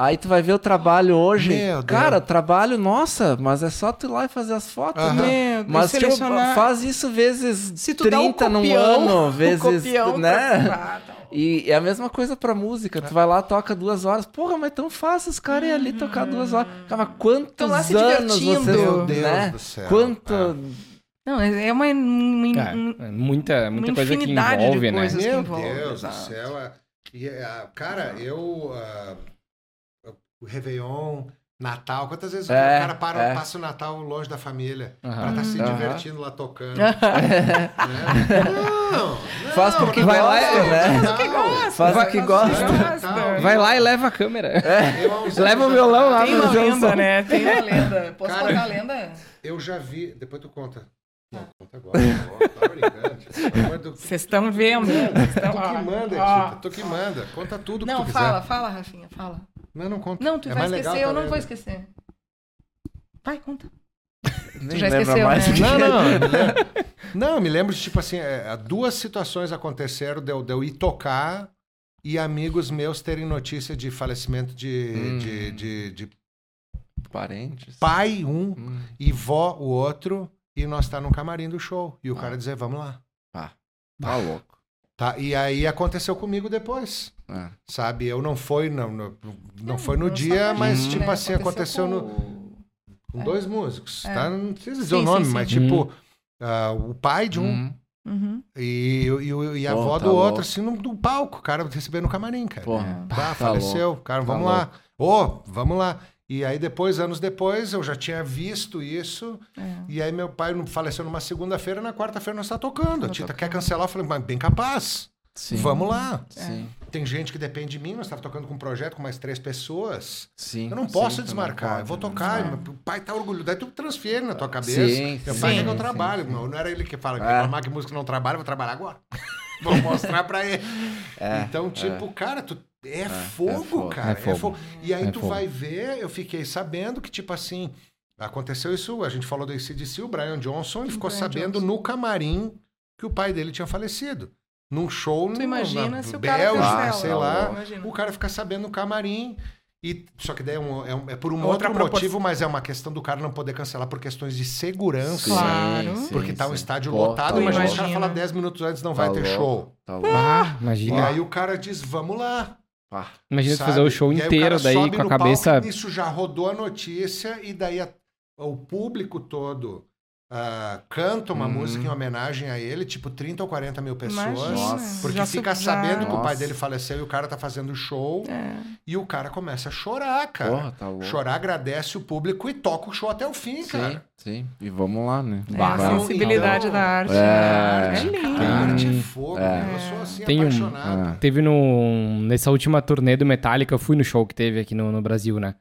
Aí tu vai ver o trabalho hoje. Meu Deus. Cara, trabalho, nossa, mas é só tu ir lá e fazer as fotos, né? Meu, Mas tipo, faz isso vezes Se tu dá o 30 num copião, ano, o vezes, pra- né? Tá. E é a mesma coisa pra música. Tu vai lá, toca duas horas. Porra, mas é tão fácil os caras ir ali tocar duas horas. Cara, mas quantos lá se anos vocês... Meu Deus né? do céu. Quanto... É. Não, é uma, uma- Cara, um- é muita, muita uma coisa que envolve, né? coisas. que Meu envolve, Deus do exato. céu. é- e, é, cara, eu. ah, o Réveillon, Natal, quantas vezes É, o cara para, é. passa o Natal longe da família Aham. pra estar se Aham. divertindo lá tocando. né? <laughs> Não, não, Faz porque vai lá, né? Faz o que gosta. Faz o que gosta. Natal, Vai lá e leva a câmera. uns Leva o violão lá Tem uma um lenda, né? Tem uma <laughs> lenda. Posso Cara, contar a lenda? Eu já vi. Depois tu conta. Não, conta agora. Tá do- Vocês estão vendo. Tu que manda. Tita. Tu que manda. Conta tudo que Não, tu quiser. fala, fala, Rafinha, fala. Não, não conta. Não, tu É vai mais legal esquecer, eu não vou esquecer. Vai, conta. Nem já lembra esqueceu, mais né? Não, é. não. me lembro- Não, me lembro de, tipo assim, é, duas situações aconteceram de eu, de eu ir tocar e amigos meus terem notícia de falecimento de, Hum. de, de, de Parentes. pai, um, Hum. e vó, o outro, e nós tá no camarim do show. E o Ah. cara dizer, vamos lá. Pá, tá louco. Tá? E aí aconteceu comigo depois. É. Sabe? Eu não foi, não, não, não É, foi no dia, mas gente, tipo né? assim, aconteceu, no, com- com dois músicos. É. Tá? Não precisa dizer Sim, o nome, sim, mas sim. tipo, ah, o pai de um Hum, Uhum. e, e, e a Pô, avó tá do outro, louco. assim, no, no palco, o cara recebendo no camarim, cara. Porra. Bah, tá faleceu. louco. Cara, Tá vamos lá. Ô, vamos lá. E aí depois, anos depois, eu já tinha visto isso. É. E aí meu pai faleceu numa segunda-feira, na quarta-feira nós tá tocando. A Tita tocando. quer cancelar, eu falei, mas bem capaz. Sim. Vamos lá. Sim. Tem gente que depende de mim, nós estávamos tocando com um projeto com mais três pessoas. Sim. Eu não sim, posso não desmarcar, pode, eu vou né? tocar. É. Meu pai tá orgulhoso. Daí tu transfere na tua cabeça. Sim, meu sim, pai quer sim, que eu sim, sim. Não, não era ele que fala, que É. reclamar que música não trabalha, eu vou trabalhar agora. <laughs> vou mostrar pra ele. É, então, tipo, cara, tu é, é fogo, fogo. cara. É É fogo. fogo. E aí É tu fogo. vai ver, eu fiquei sabendo que, tipo assim, aconteceu isso, a gente falou do ACDC, o Brian Johnson, ele ficou Brian sabendo Johnson. no camarim que o pai dele tinha falecido. Num show Tu no- imagina na se o cara Bélgica, cancela, sei lá. Imagina. O cara fica sabendo no camarim. E, só que daí é, um- é um- é por um Outra outro motivo, mas é uma questão do cara não poder cancelar por questões de segurança. Claro. Porque tá um sim. estádio Pô, lotado, tá imagina louco. o cara falar 10 minutos antes não vai Tá ter louco, show. Tá louco. Ah, E imagina. aí o cara diz, vamos lá. Pá. Imagina sabe? fazer o show E inteiro daí com a cabeça. palco, isso já rodou a notícia e daí a- o público todo ah, canta uma Uhum. música em homenagem a ele, tipo 30 ou 40 mil pessoas. Nossa. Porque Já fica já- sabendo que o pai Nossa. dele faleceu e o cara tá fazendo show É. e o cara começa a chorar, cara. Porra, tá louco. Chorar, agradece o público e toca o show até o fim, Sim, cara. sim. E vamos lá, né? É, a sensibilidade então, da arte. é, né? A arte é A linda. arte é Hum, fogo, é. né? Eu sou assim Tem um- apaixonado. Ah. Teve no, nessa última turnê do Metallica, eu fui no show que teve aqui no, no Brasil, né?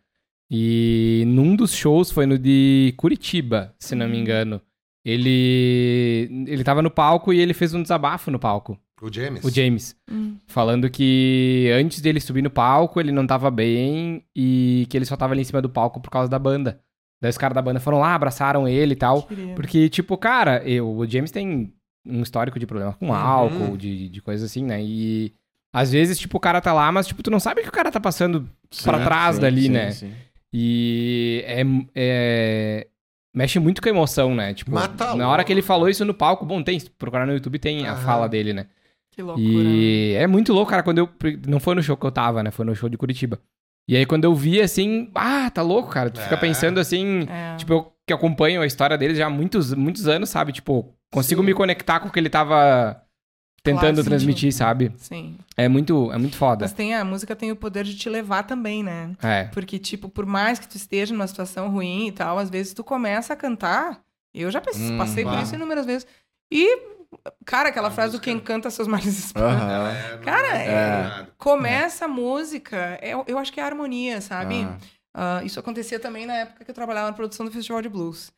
E num dos shows foi no de Curitiba, se não me engano. Ele ele tava no palco e ele fez um desabafo no palco, O James. o James, Hum. falando que antes dele subir no palco, ele não tava bem e que ele só tava ali em cima do palco por causa da banda. Daí os caras da banda foram lá, abraçaram ele e tal. Queria. Porque, tipo, cara, eu, o James tem um histórico de problemas com Uhum. álcool, de, de coisas assim, né? E às vezes, tipo, o cara tá lá, mas, tipo, tu não sabe o que o cara tá passando pra Sim, trás sim, dali, sim, né? sim. E é, é- Mexe muito com a emoção, né? Tipo, Mata na louco. hora que ele falou isso no palco, bom, tem, se procurar no YouTube tem a Aham. fala dele, né? Que loucura. E é muito louco, cara, quando eu. Não foi no show que eu tava, né? Foi no show de Curitiba. E aí, quando eu vi, assim, ah, tá louco, cara. Tu fica É. pensando assim. É. Tipo, eu que acompanho a história dele já há muitos, muitos anos, sabe? Tipo, consigo Sim. me conectar com o que ele tava tentando transmitir, sim. sabe? Sim. É muito, é muito foda. Mas tem, a música tem o poder de te levar também, né? É. Porque, tipo, por mais que tu esteja numa situação ruim e tal, às vezes tu começa a cantar. Eu já pensei- Hum, passei por isso inúmeras vezes. E, cara, aquela A frase do música- quem canta seus males espanta. É, não Cara, é é- nada. Começa a música, eu, eu acho que é a harmonia, sabe? Ah. Ah, isso acontecia também na época que eu trabalhava na produção do Festival de Blues.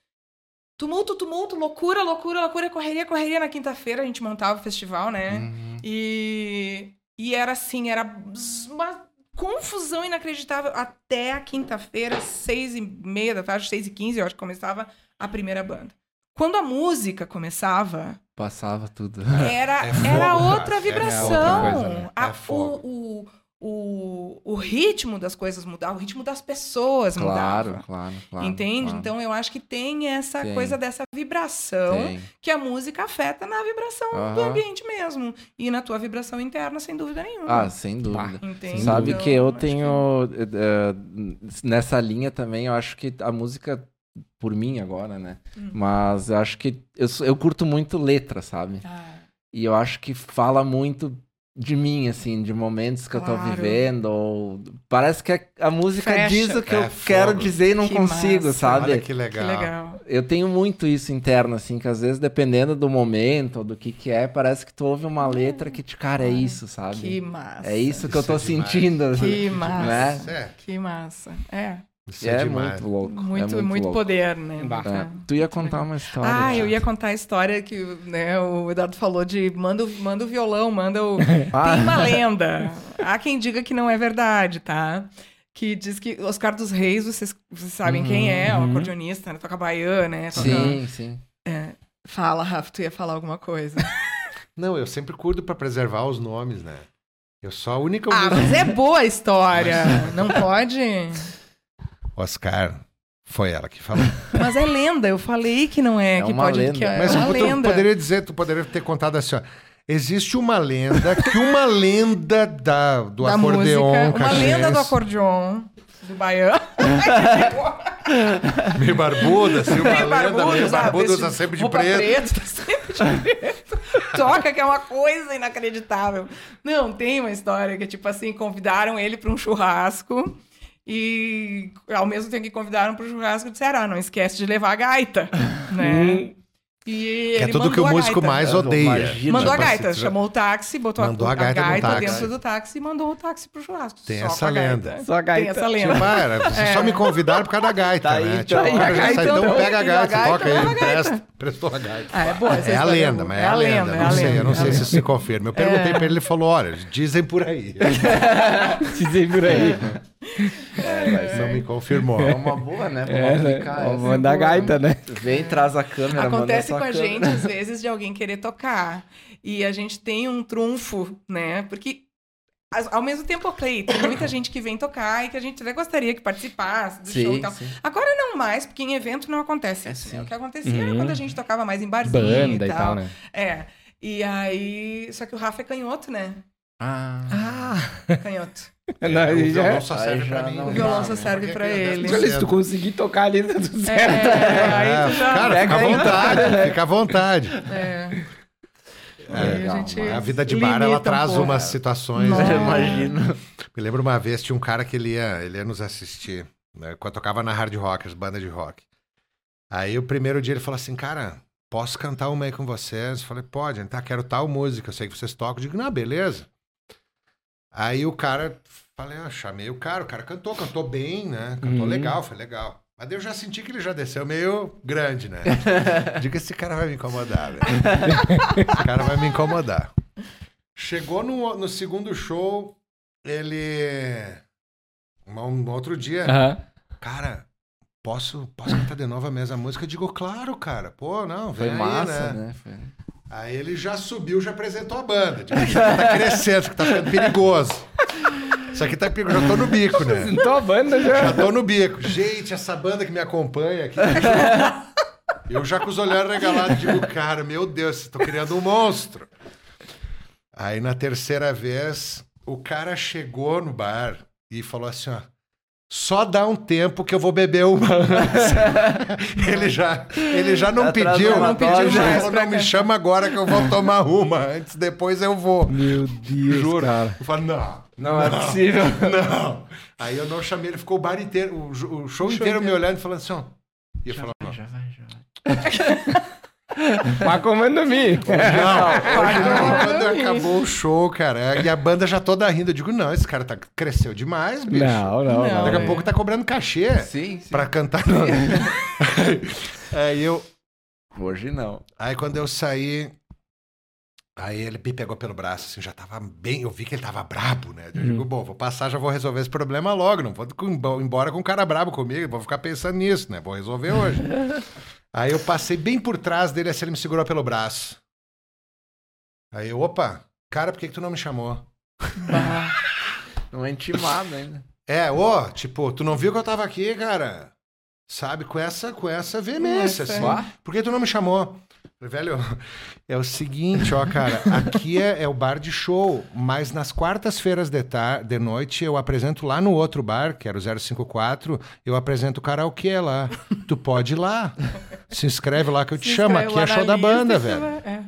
Tumulto, tumulto, loucura, loucura, loucura, correria, correria. Na quinta-feira a gente montava o festival, né? Uhum. E, e era assim, era uma confusão inacreditável até a quinta-feira, seis e meia da tarde, seis e quinze, eu acho que começava a primeira banda. Quando a música começava, Passava tudo. era, <laughs> É era outra É vibração. outra coisa, né? A- É fogo. o, o, o, o ritmo das coisas mudava, o ritmo das pessoas Claro, mudava. claro, claro. Entende? claro. Então eu acho que tem essa Tem. coisa dessa vibração Tem. que a música afeta na vibração do ambiente mesmo. E na tua vibração interna, sem dúvida nenhuma. Ah, sem dúvida. Entende? Sabe Então, que eu tenho. eh, eh, nessa linha também, eu acho que a música, por mim agora, né? Hum. Mas eu acho que. Eu, eu curto muito letra, sabe? Ah, E eu acho que fala muito de mim, assim, de momentos que eu tô Claro. vivendo. Ou... Parece que a, a música Fecha. diz o que É eu quero fogo. dizer e não Que consigo, massa. sabe? Olha que que legal. legal. Eu tenho muito isso interno, assim, que às vezes, dependendo do momento ou do que que é, parece que tu ouve uma letra que, te, cara, é isso, sabe? Que massa. É isso que eu Isso tô é sentindo. assim, Que <laughs> massa. Né? Isso é, Que massa. É. isso é, é muito louco. Muito, é muito, louco. poder, né? É. Tu ia contar uma história. Ah, eu ia contar a história que né, o Eduardo falou de manda, o- manda o violão, manda o. <laughs> Ah. Tem uma lenda. Há quem diga que não é verdade, tá? Que diz que Oscar dos Reis, vocês, vocês sabem quem é, o Uhum. acordeonista, né? Toca baiana, né? Toca- Sim, sim. Fala, Rafa, tu ia falar alguma coisa. <laughs> Não, eu sempre curto pra preservar os nomes, né? Eu sou a única. ah, mas é boa a <laughs> história. Não pode? Oscar, foi ela que falou. <laughs> Mas é lenda. Eu falei que não é, É que uma pode. lenda. Que é Mas uma tu lenda. poderia dizer, tu poderia ter contado assim, ó. Existe uma lenda que uma lenda da, do da acordeon música, uma lenda do acordeon do baiano. <laughs> meio barbuda, assim, uma Meio lenda meio sabe? barbuda, usa sempre de roupa preto. tá sempre de preto. Toca, que é uma coisa inacreditável. Não, tem uma história que, tipo assim, convidaram ele para um churrasco e, ao mesmo tempo que convidaram para o churrasco, disseram, ah, não esquece de levar a gaita, <laughs> né? E Que é tudo que o mandou a músico gaita. mais odeia. Imagina. Mandou a Tipo assim, gaita, tu já- chamou o táxi, botou Mandou a, a gaita no táxi. dentro do táxi e mandou o táxi pro churrasco. Tem só essa a gaita. lenda. Só a gaita. Tem essa lenda. Tipo, ah, era, vocês só me convidaram por causa da gaita, Tá aí, né? então. Tipo, Tá aí, a já gaita, sai, então pega a a gaita, gaita, toca aí, a gaita. empresta, prestou a gaita. Ah, é boa É a lenda, mas é a lenda, é não a sei, lenda, eu não é a sei se lenda. isso se confirma. Eu perguntei pra ele, ele falou, olha, dizem por aí. <laughs> Dizem por aí. <laughs> Mas não me confirmou. É uma boa, né? Vamos É, né? aplicar Vamos essa. mandar gaita, né? Vem, traz a câmera, Acontece manda com a a gente, às <laughs> vezes, de alguém querer tocar. E a gente tem um trunfo, né? Porque, ao mesmo tempo, ok, tem muita <coughs> gente que vem tocar e que a gente até gostaria que participasse do Sim, show e tal. sim. Agora não mais, porque em evento não acontece É, isso. né? O que acontecia era Uhum. quando a gente tocava mais em barzinho Banda e e tal, né? É. E aí... Só que o Rafa é canhoto, né? Ah, Ah, Canhoto. Não, o aí já... violão só Aí serve pra mim. O violão só né? serve pra é ele. 10%. Olha, se tu conseguir tocar ali, tá tudo É, certo. aí tu já... Cara, Pega fica à vontade, fica à vontade. É. É, a, gente A vida de bar, ela um traz pouco. umas situações. Nossa. né? imagino. Me lembro uma vez, tinha um cara que ele ia, ele ia nos assistir, né, quando eu tocava na Hard Rockers, banda de rock. Aí o primeiro dia ele falou assim, cara, posso cantar uma aí com vocês? Eu falei, pode, tá, quero tal música, eu sei que vocês tocam. Eu digo, não, beleza. Aí o cara, falei, ah, chamei o cara, o cara cantou, cantou bem, né? Cantou Uhum. legal, foi legal. Mas eu já senti que ele já desceu meio grande, né? <laughs> Digo, esse cara vai me incomodar, velho. Esse cara vai me incomodar. Chegou no, no segundo show, ele. Um, um outro dia, cara, posso, posso cantar de novo a mesma música? Eu digo, claro, cara. Pô, não, Foi vem aí, massa, né? né? Foi... Aí ele já subiu, já apresentou a banda. Digo, isso aqui tá crescendo, isso aqui tá ficando perigoso. Isso aqui tá perigoso. Já tô no bico, né? Então a banda Já já... tô no bico. Gente, essa banda que me acompanha aqui. Eu já com os olhares regalados digo, cara, meu Deus, tô criando um monstro. Aí na terceira vez, o cara chegou no bar e falou assim, ó. Só dá um tempo que eu vou beber uma. <laughs> ele já, ele já não pediu, não pediu. Mais Falou, não me chama agora que eu vou tomar uma. Antes, depois eu vou. Meu Deus, Juro. cara. Eu falo, não, Não é possível. <laughs> não. Aí eu não chamei, ele ficou o bar inteiro, o, jo- o show inteiro me olhando e falando assim, ó. E eu falando, não. Já vai, já vai. <laughs> Mas comando mim. Não, <laughs> quando acabou o show, cara, e a banda já toda rindo, eu digo, não, esse cara tá, cresceu demais, bicho. Não, não, Não. não. Daqui a é. pouco tá cobrando cachê Sim, sim. pra cantar. <laughs> <laughs> aí eu, Hoje não. aí quando eu saí, aí ele me pegou pelo braço, assim, já tava bem, eu vi que ele tava brabo, né? Eu digo, bom, vou passar, já vou resolver esse problema logo, não vou embora com um cara brabo comigo, vou ficar pensando nisso, né? Vou resolver hoje. Aí eu passei bem por trás dele, assim, ele me segurou pelo braço. Aí eu, opa, cara, por que, que tu não me chamou? Bah. Não é intimado ainda. <laughs> É, ô, tipo, tu não viu que eu tava aqui, cara? Sabe, com essa, com essa veemência, Essa, assim. é. Por que tu não me chamou? Velho, é o seguinte, ó, cara, aqui é, é o bar de show, mas nas quartas-feiras de, tar- de noite eu apresento lá no outro bar, que era o 054, eu apresento karaokê lá. Tu pode ir lá. Se inscreve lá que eu te Se chamo. Aqui é na show da banda, velho. vai- é.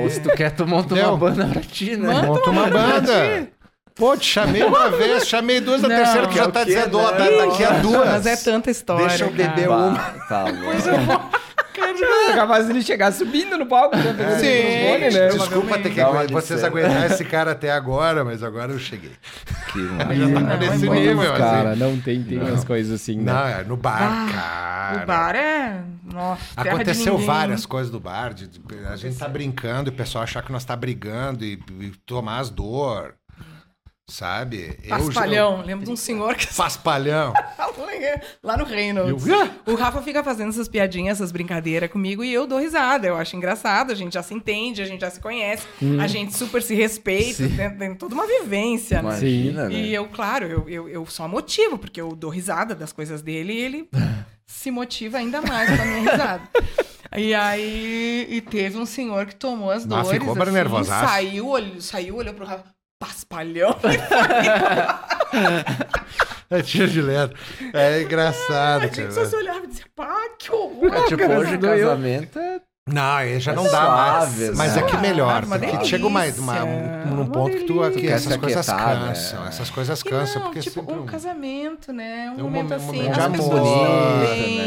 Ou se tu quer, tu monta Entendeu? uma banda pra ti, né? Manda Monta uma banda. Pô, te chamei uma vez, chamei duas, da Não, terceira tu já é o tá dizendo, ó, né? tá, tá aqui a duas. Mas é tanta história. Deixa eu beber cara. uma. Tá louco. É capaz de ele chegar subindo no palco, né? Pegando Sim. o microfone, né? Desculpa ter que Dá uma vocês aguentar esse cara até agora, mas agora eu cheguei. Que Já tá Não, nesse é bom. nível, assim. Cara, não tem, tem umas coisas assim, né? Não, é no bar, Ah, cara. O bar é. Nossa, Aconteceu várias coisas do bar. de- de- a gente tá brincando e o pessoal achar que nós tá brigando e, e tomar as dor. Sabe? Eu- Paspalhão. Lembro de um senhor que eu- Paspalhão. <laughs> lá no reino. Eu- O Rafa fica fazendo essas piadinhas, essas brincadeiras comigo e eu dou risada. Eu acho engraçado, a gente já se entende, a gente já se conhece, a gente super se respeita, tem, tem toda uma vivência, né? Imagina, né? E eu, claro, eu, eu, eu só motivo, porque eu dou risada das coisas dele e ele <laughs> se motiva ainda mais com a minha risada. E aí, e teve um senhor que tomou as Mas dores. ficou para assim, nervosaço. Saiu, olhou, saiu, olhou pro Rafa, paspalhão. <laughs> É tiro de letra. É engraçado, A gente só cara. se olhava e dizia, pá, que horror. É, tipo, cara, hoje casamento é Não, aí já É não dá suave, mais. Mas né? é que melhor. Uma Porque chega uma, delícia, uma, num uma ponto que tu aqui, Tu essas coisas aquietar, cansam. né? Essas coisas cansam, porque tipo, sempre um- casamento, né? Um, É um momento momen- assim, momento as pessoas amor, estão bem, né?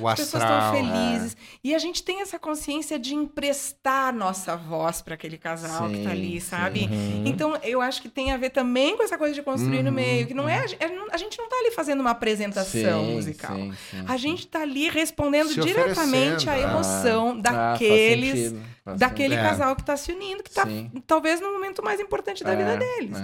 O as pessoas astral. estão felizes. E a gente tem essa consciência de emprestar nossa voz para aquele casal que tá Sim, ali, sim. sabe? Uhum. Então, eu acho que tem a ver também com essa coisa de construir no Uhum, meio, que não é, é- a gente não tá ali fazendo uma apresentação Sim, musical. sim, A gente tá ali respondendo Se diretamente à ah. emoção Ah, faz daqueles faz daquele. É. casal que tá se unindo, que tá Sim. talvez no momento mais importante da É, vida deles.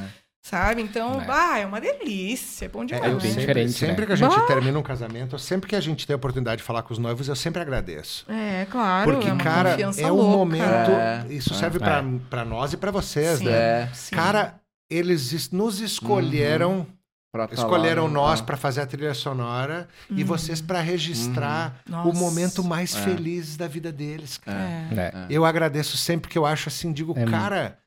É. Sabe? Então, É. ah, é uma delícia, é bom É, demais. eu bem sempre, diferente, sempre né? que a gente Bah! termina um casamento, sempre que a gente tem a oportunidade de falar com os noivos, eu sempre agradeço. É, claro. Porque, é uma cara, é um louca. momento. É, isso é. serve pra pra nós e pra vocês, Sim, né? É, sim. Cara, eles es- nos escolheram, pra tá escolheram lá, né? nós pra fazer a trilha sonora e Uhum. vocês pra registrar o Nossa. momento mais É. feliz da vida deles. cara. É. É. É. Eu agradeço sempre que eu acho assim, digo, É cara,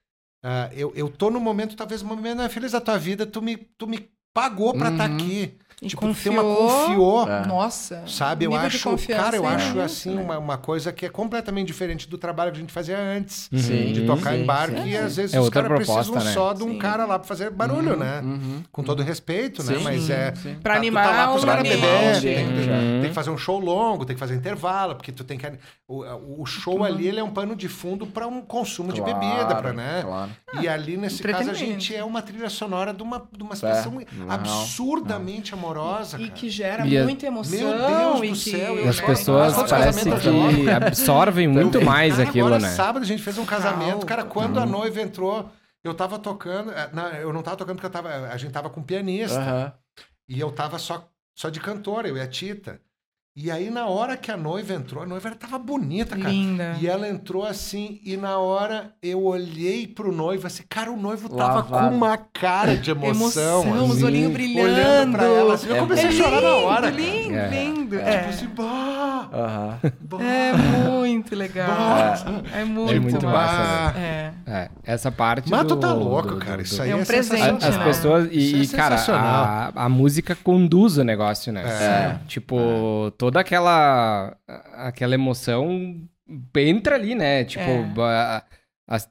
ah, eu, eu tô no momento, talvez o momento mais feliz da tua vida, tu me, tu me pagou pra estar Uhum. aqui. E tipo, confiou. tem uma confiou. É. Nossa. Sabe, eu acho, cara, eu é acho assim né? uma, uma coisa que é completamente diferente do trabalho que a gente fazia antes. Uhum. De tocar sim, em bar, sim. que às vezes É os outra caras precisam proposta, né? só de um Sim. cara lá pra fazer barulho, né? Uhum. Com todo respeito, né? Sim, Mas é. sim. Pra tá- animar tá lá pros o caras beber, tem, que- Uhum. tem que fazer um show longo, tem que fazer intervalo, porque tu tem que. O, o show ali ele é um pano de fundo para um consumo de bebida, pra, né? Claro. E ali, nesse caso, a gente é uma trilha sonora de uma, de uma situação absurdamente amorosa, E cara. que gera E a- muita emoção. Meu Deus e do que... céu, E as pessoas Nossa, parece casamento que <laughs> absorvem muito mais Cara, aquilo, agora, né? sábado a gente fez um casamento. Cara, quando Uhum. a noiva entrou, eu tava tocando. eh, não, eu não tava tocando porque eu tava, a gente tava com pianista. Aham. E eu tava só, só de cantora, eu e a Tita. E aí, na hora que a noiva entrou, a noiva tava bonita, cara. Linda. E ela entrou assim, e na hora eu olhei pro noivo assim, cara, o noivo tava Lavado. com uma cara de <laughs> emoção. Emoção, assim, os olhinhos brilhando. Olhando pra ela, assim, eu É comecei a lindo, chorar na hora. cara. Lindo, É. lindo. Tipo É. assim, bah, Aham. bah, É muito legal. bah. É muito, É muito massa, bah. É. É, essa parte Mas do... tu tá louco, do- cara. do- Isso aí É um é, presente. As né? pessoas. E, é e, cara, a, a música conduz o negócio, né? É. Tipo, toda aquela. aquela emoção entra ali, né? Tipo, É. as-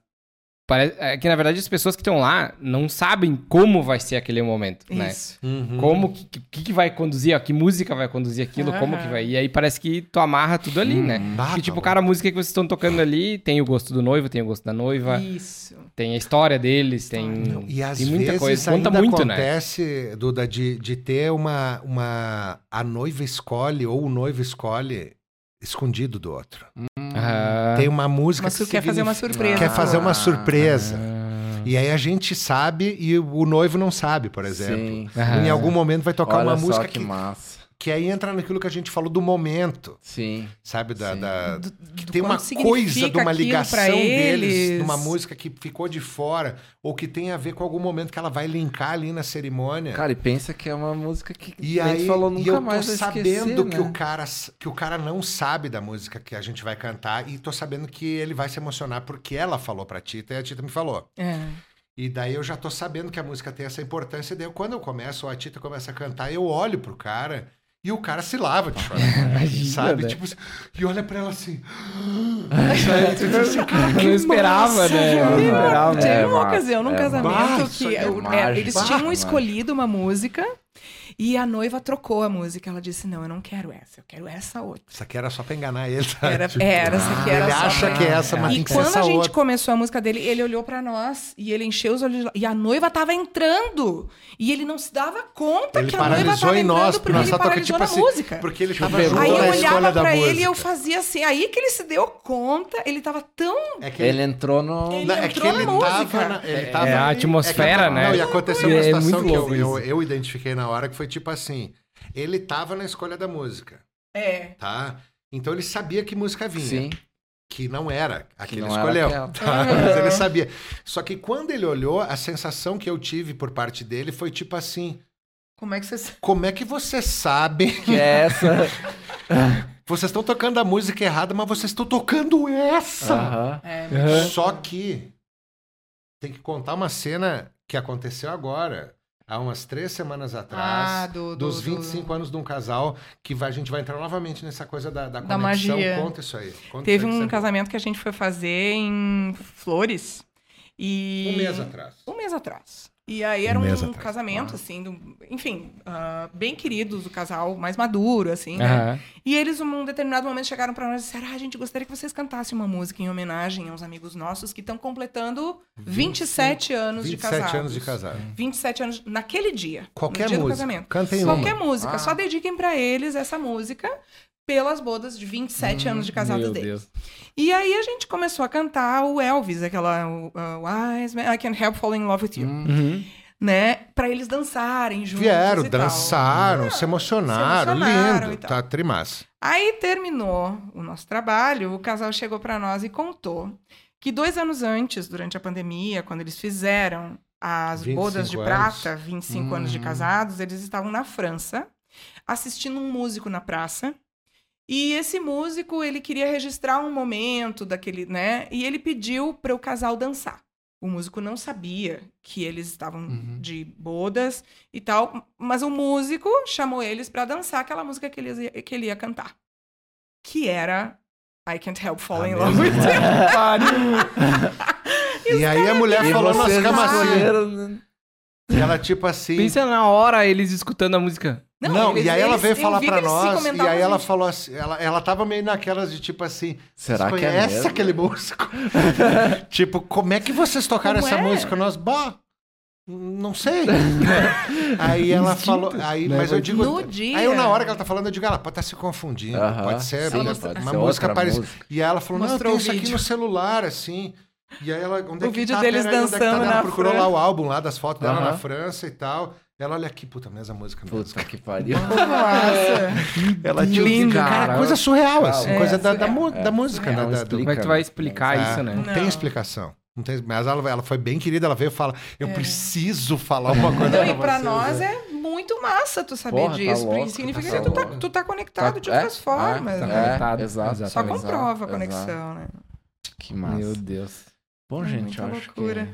pare- é que na verdade as pessoas que estão lá não sabem como vai ser aquele momento, né? Isso. Uhum. Como que, que, que vai conduzir, ó, que música vai conduzir aquilo, como que vai. E aí parece que tu amarra tudo ali, né? Ah, Que tá tipo, louco. cara, a música que vocês estão tocando ali tem o gosto do noivo, tem o gosto da noiva, Isso. Tem a história deles, tem, Não, e às tem muita vezes coisa. Conta ainda muito, né? acontece, Duda, de, de ter uma, uma... A noiva escolhe ou o noivo escolhe escondido do outro. Ah, Tem uma música Mas que tu quer fazer uma surpresa. Quer fazer uma surpresa. ah, E aí a gente sabe e o noivo não sabe, por exemplo. Sim. Em algum momento vai tocar Olha uma só música que que, massa. Que aí entra naquilo que a gente falou do momento, Sim. sabe? Da, Sim. da- Do- que tem uma coisa de uma ligação deles eles. numa música que ficou de fora, ou que tem a ver com algum momento que ela vai linkar ali na cerimônia. Cara, e pensa que é uma música que E a gente aí, falou e nunca eu tô mais vai sabendo esquecer, que, né? o cara, que o cara não sabe da música que a gente vai cantar, e tô sabendo que ele vai se emocionar porque ela falou pra Tita e a Tita me falou. É. E daí eu já tô sabendo que a música tem essa importância, e daí eu- quando eu começo, ou a Tita começa a cantar, eu olho pro cara e o cara se lava <laughs> de chorar. Imagina, sabe? né? Tipo, e olha pra ela assim. Tipo assim, cara, Eu não esperava, massa, né? Eu esperava. Teve É, uma massa, ocasião num é casamento que é é, eles tinham escolhido uma música e a noiva trocou a música. Ela disse: Não, eu não quero essa, eu quero essa outra. Isso aqui era só pra enganar ele. tá? Era, Tipo, era essa aqui era ele só acha pra- que é essa, mas E tem que ser quando essa a gente outra. começou a música dele, ele olhou pra nós e ele encheu os olhos de lá- e a noiva tava entrando. E ele não se dava conta Ele que a noiva paralisou tava em nós, entrando porque nós ele só toca paralisou tipo na assim. música. Porque ele tava Aí junto Aí eu olhava pra música. ele e eu fazia assim. Aí que ele se deu conta, ele tava tão É que Ele entrou no... Ele é que entrou ele na música. tava, na- ele tava É a atmosfera, é que- né? Não, e aconteceu uma É situação que eu identifiquei na hora que foi tipo assim: ele tava na escolha da música, É. tá? Então ele sabia que música vinha. Sim. Que não era a que, Que ele escolheu. aquela. tá? <laughs> Mas ele sabia. Só que quando ele olhou, a sensação que eu tive por parte dele foi tipo assim: Como é que você. <laughs> como é que você sabe Que é essa... <laughs> vocês estão tocando a música errada, mas vocês estão tocando essa. Aham. É, Aham. Só que tem que contar uma cena que aconteceu agora, há umas três semanas atrás. Ah, do, do, Dos do- 25 anos de um casal, que vai- a gente vai entrar novamente nessa coisa da, da, Da conexão. magia. Conta isso aí. Conta Teve isso aí um você- casamento que a gente foi fazer em Flores. E... Um mês atrás. Um mês atrás. E aí era Um um, casamento, assim, do- enfim, ah, bem queridos, o casal mais maduro, assim, né? Aham. E eles, num determinado momento, chegaram pra nós e disseram: Ah, a gente gostaria que vocês cantassem uma música em homenagem aos amigos nossos que estão completando 27 anos de 27 casados. anos de casado. 27 anos naquele dia. Qualquer no dia música. do casamento. Cantem Qualquer uma. música. Ah. Só dediquem pra eles essa música pelas bodas de 27 anos de Meu deles. Deus. E aí a gente começou a cantar o Elvis, aquela o, uh, Wise Man, I Can't Help Falling in Love with You, Uhum. né? Pra eles dançarem juntos Vieram, e tal. dançaram, se emocionaram, se emocionaram lindo. e tal. Tá trimassa. Aí terminou o nosso trabalho, o casal chegou pra nós e contou que dois anos antes, durante a pandemia, quando eles fizeram as 25 bodas de anos. prata, 25 anos de Hum. casados, eles estavam na França, assistindo um músico na praça. E esse músico, ele queria registrar um momento daquele, né? E ele pediu para o casal dançar. O músico não sabia que eles estavam Uhum. de bodas e tal, mas o músico chamou eles para dançar aquela música que, eles ia, que ele ia cantar. Que era I Can't Help Falling in Ah, Love with You. <laughs> E aí a mulher falou camas assim. Ela, tipo assim. Pensa na hora eles escutando a música. Não, eles- e aí ela veio falar pra nós, e aí ela falou assim, ela, ela tava meio naquelas de tipo assim, Será vocês que é mesmo? aquele músico? <laughs> tipo, como é que vocês tocaram Como essa é? música? Nós, bah, não sei. <laughs> aí ela Instinto, falou, aí, né? mas eu digo, No dia. aí eu na hora que ela tá falando, eu digo, ela pode estar se confundindo, Aham. pode ser Sim, uma, pode uma ser música parecida. E aí ela falou, não, Mostrou tem o isso aqui no celular, assim. E aí ela, onde é O que vídeo tá? deles é que tá? dançando Ela na procurou Fran. lá o álbum lá das fotos dela na França e tal. Ela olha aqui, puta, mesma música mesmo. Puta que pariu. Nossa. Ela tinha- lindo, cara. cara, coisa surreal, assim, É, coisa da, da, mu- da música, né, da- do-. Como é que tu vai explicar É, isso, né? Não tem Não. explicação. Não tem, mas ela, ela foi bem querida, ela veio e fala: Eu preciso falar uma coisa Não, pra e pra vocês, nós né? é muito massa tu saber Porra, tá disso. porque louco, significa tá que tu tá, tu tá conectado de É, outras formas. tá né? conectado. exato. Só comprova a Exato. conexão, né? Que massa. Meu Deus. Bom, É gente, eu muita acho loucura.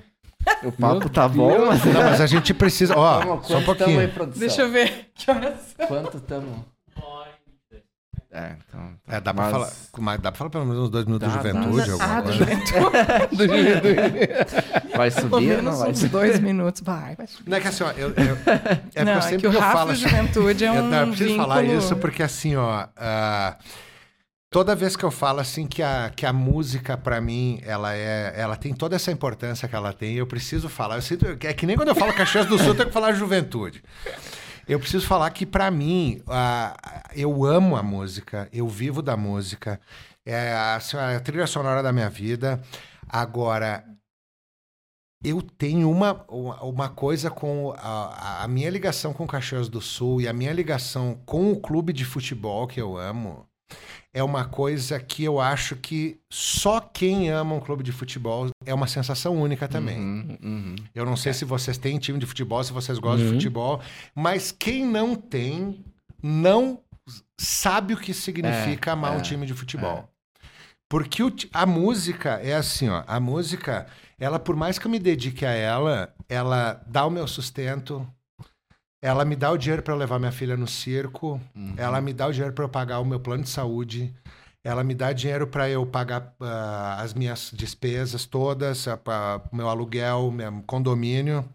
que o papo tá bom, Deus. mas... Não, mas a gente precisa. Ó, só um aí, pouquinho. produção? Deixa eu ver. Que horas são? Quanto tamo? É, então... É, dá, pra Mas- falar, mas dá pra falar pelo menos uns dois minutos Dá, de dá. juventude, Ah, alguma <laughs> do juventude. Vai subir ou não menos vai uns subir? dois minutos. Vai, vai subir. Não é que assim, ó, eu, eu- é não, porque é sempre que o que eu Rafa falo assim, Juventude é um eu, preciso vínculo... falar isso porque assim, ó, ah, toda vez que eu falo assim que a, que a música pra mim ela é, ela tem toda essa importância que ela tem, eu preciso falar. Eu sinto, é que nem quando eu falo Caxias do Sul, eu tenho que falar juventude. Eu preciso falar que pra mim ah, eu amo a música, eu vivo da música, é assim, a trilha sonora da minha vida. Agora eu tenho uma, uma, uma coisa com a, a minha ligação com Caxias do Sul e a minha ligação com o clube de futebol que eu amo é uma coisa que eu acho que só quem ama um clube de futebol é uma sensação única também. Uhum, uhum. Eu não sei se vocês têm time de futebol, se vocês gostam de Uhum. futebol, mas quem não tem não sabe o que significa amar um é, time de futebol. Porque o a música é assim, ó, a música, ela por mais que eu me dedique a ela, ela dá o meu sustento, ela me dá o dinheiro para levar minha filha no circo, Uhum. ela me dá o dinheiro para eu pagar o meu plano de saúde, ela me dá dinheiro para eu pagar ah, as minhas despesas todas, o meu aluguel, meu condomínio.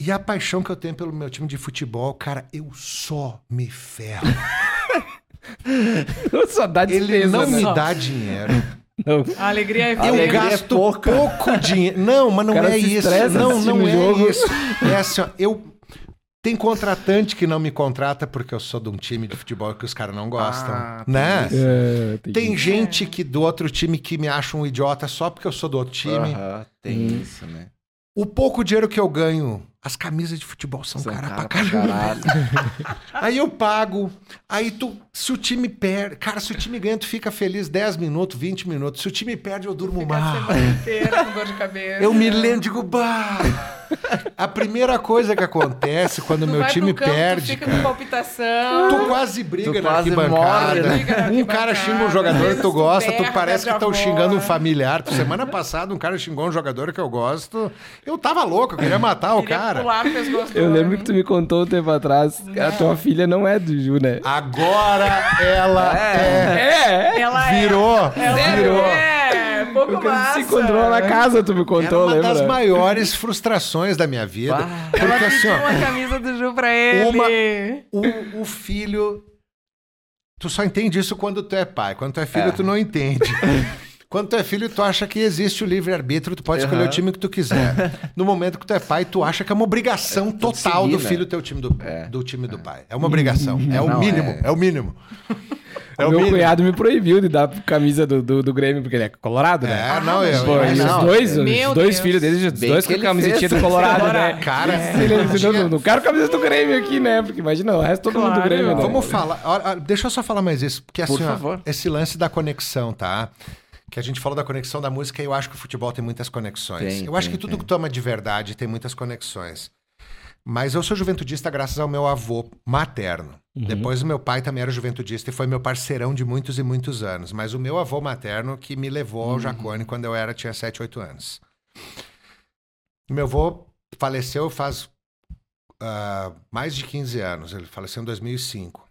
E a paixão que eu tenho pelo meu time de futebol, cara, eu só me ferro. <laughs> Só dá Ele não né? me dá dinheiro. Não. A alegria é A Eu alegria é gasto pouca. pouco dinheiro. Não, mas não é isso. Não, não é jogo. isso. É assim, ó, eu tem contratante que não me contrata porque eu sou de um time de futebol que os caras não gostam, Ah, tem né? É, tem Tem gente que do outro time que me acha um idiota só porque eu sou do outro time. Aham, tem Hum. isso, né? O pouco dinheiro que eu ganho as camisas de futebol são, São cara, cara pra caralho. caralho. <laughs> Aí eu pago, aí tu, se o time perde, cara, se o time ganha, tu fica feliz 10 minutos, 20 minutos. Se o time perde, eu durmo Fica a mal. semana inteira com dor de cabeça. Eu me lembro, digo, bah. A primeira coisa que acontece quando o Tu meu vai pro time campo, tu perde, fica cara, com palpitação. tu quase briga Tu na quase arquibancada. morre, né? Um cara xinga um jogador que tu tu gosta, tu berra, parece que estão xingando um familiar. Semana passada um cara xingou um jogador que eu gosto. Eu tava louco, eu queria matar o cara. pular Eu lembro que tu me contou um tempo atrás que a tua filha não é do Ju, né? Agora ela é. É! Ela Virou, é. Ela virou. É, pouco massa. se encontrou na casa, tu me Era contou, uma lembra? das maiores frustrações da minha vida. Bah. Porque assim, ó, uma camisa do Ju pra ele. Uma- o, o filho. Tu só entende isso quando tu é pai. Quando tu é filho, É. tu não entende. <laughs> Quando tu é filho, tu acha que existe o livre-arbítrio, tu pode escolher Aham. o time que tu quiser. No momento que tu é pai, tu acha que é uma obrigação total seguir, do né? filho ter o time do, É. do time do pai. É uma obrigação. É o Não, mínimo. é. É, o mínimo. É O meu mínimo. cunhado me proibiu de dar camisa do, do, do Grêmio, porque ele é colorado, né? É, não, eu, Pô, eu- não, os dois, Meu os dois Deus. filhos deles, os Bem dois com camisetinha do Colorado, né? Cara, Ele, <laughs> ele, não, não quero camisa do Grêmio aqui, né? Porque imagina, o resto todo mundo do Claro. Grêmio, né? Vamos falar. deixa eu só falar mais isso. Porque assim, Por ó, esse lance da conexão, tá? Que a gente falou da conexão da música e eu acho que o futebol tem muitas conexões. Tem, eu acho tem, que tudo tem. que toma de verdade tem muitas conexões. Mas eu sou juventudista graças ao meu avô materno. Depois o meu pai também era juventudista e foi meu parceirão de muitos e muitos anos. Mas o meu avô materno que me levou ao Jacone quando eu era tinha 7, 8 anos. Meu avô faleceu faz ah, mais de 15 anos. Ele faleceu em 2005.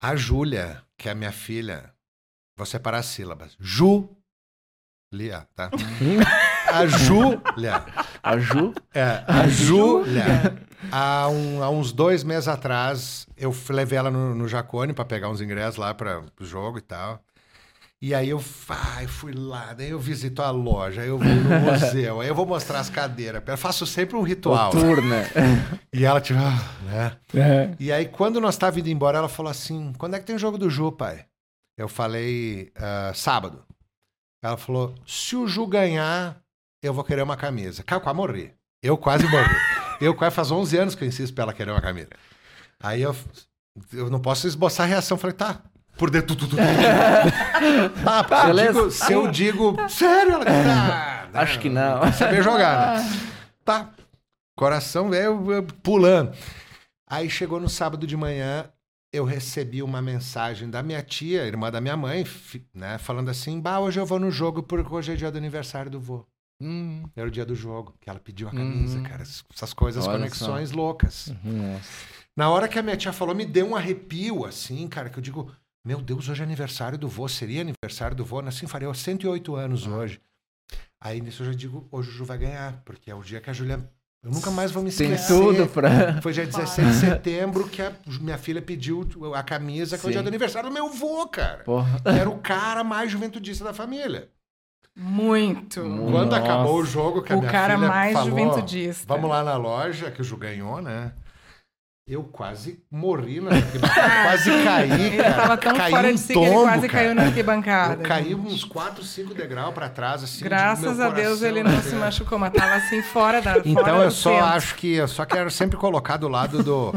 A Júlia, que é a minha filha, vou separar as sílabas. Ju. Lia, tá? <laughs> A Júlia. A Ju, É, a Júlia. Há, um- há uns dois meses atrás, eu levei ela no, no Jacone pra pegar uns ingressos lá para o jogo e tal. E aí eu ai, fui lá, daí eu visito a loja, aí eu vou no <laughs> museu, aí eu vou mostrar as cadeiras. Eu faço sempre um ritual. tour, né? <laughs> E ela, tipo, ah, né? É. E aí, quando nós estávamos indo embora, ela falou assim: quando é que tem o jogo do Ju, pai? Eu falei, "Ah, sábado. Ela falou: se o Ju ganhar, eu vou querer uma camisa. Cara, eu quase morri. Eu quase morri. <laughs> eu quase faz 11 anos que eu insisto pra ela querer uma camisa. Aí eu, eu não posso esboçar a reação. Falei, tá. Por dentro, tu, tu, tu, tu. Tá, se <laughs> eu, digo, se eu digo, sério, ela tá, né? Acho que não. Vai Saber jogar, né? <laughs> Tá. Coração eu- pulando. Aí chegou no sábado de manhã, eu recebi uma mensagem da minha tia, irmã da minha mãe, né? Falando assim: Bah, hoje eu vou no jogo porque hoje é dia do aniversário do vô. Hum, Era o dia do jogo, que ela pediu a camisa, Uhum. cara. Essas coisas, Olha conexões loucas. nossa. Na hora que a minha tia falou, me deu um arrepio, assim, cara, que eu digo, meu Deus, hoje é aniversário do vô, seria aniversário do vô, assim, faria 108 anos hoje. Aí nisso eu já digo, hoje o Ju vai ganhar, porque é o dia que a Júlia. Eu nunca mais vou me Tem esquecer. tudo pra. Foi dia <laughs> 17 de setembro que a minha filha pediu a camisa, que é o Sim. dia do aniversário do meu vô, cara. Porra. Era o cara mais juventudista da família. Muito. Muito. Quando Nossa. acabou o jogo, que a O minha cara filha mais falou, juventudista. Vamos lá na loja, que o Ju ganhou, né? Eu quase morri na <laughs> arquibancada, quase caí, Ele cara. tava tão Caí fora de si que ele tombo, quase cara. caiu na arquibancada. Eu caí uns 4, 5 degraus pra trás, assim. Graças a Deus coração, ele não assim. se machucou, mas tava assim fora da fora Então do eu só centro. acho que eu só quero sempre colocar do lado do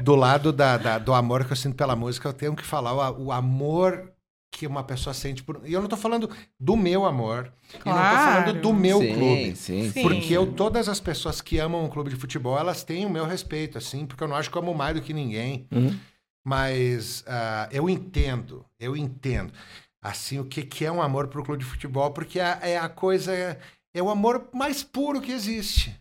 do lado da, da- do amor que eu sinto pela música, eu tenho que falar o, o amor que uma pessoa sente por. E eu não tô falando do meu amor, e não tô Claro. falando do meu sim, clube. Sim, Sim. Porque eu, todas as pessoas que amam um clube de futebol, elas têm o meu respeito, assim, porque eu não acho que eu amo mais do que ninguém. Uhum. Mas ah, eu entendo, eu entendo, assim, o que, que é um amor pro clube de futebol, porque é, é a coisa, é, o amor mais puro que existe.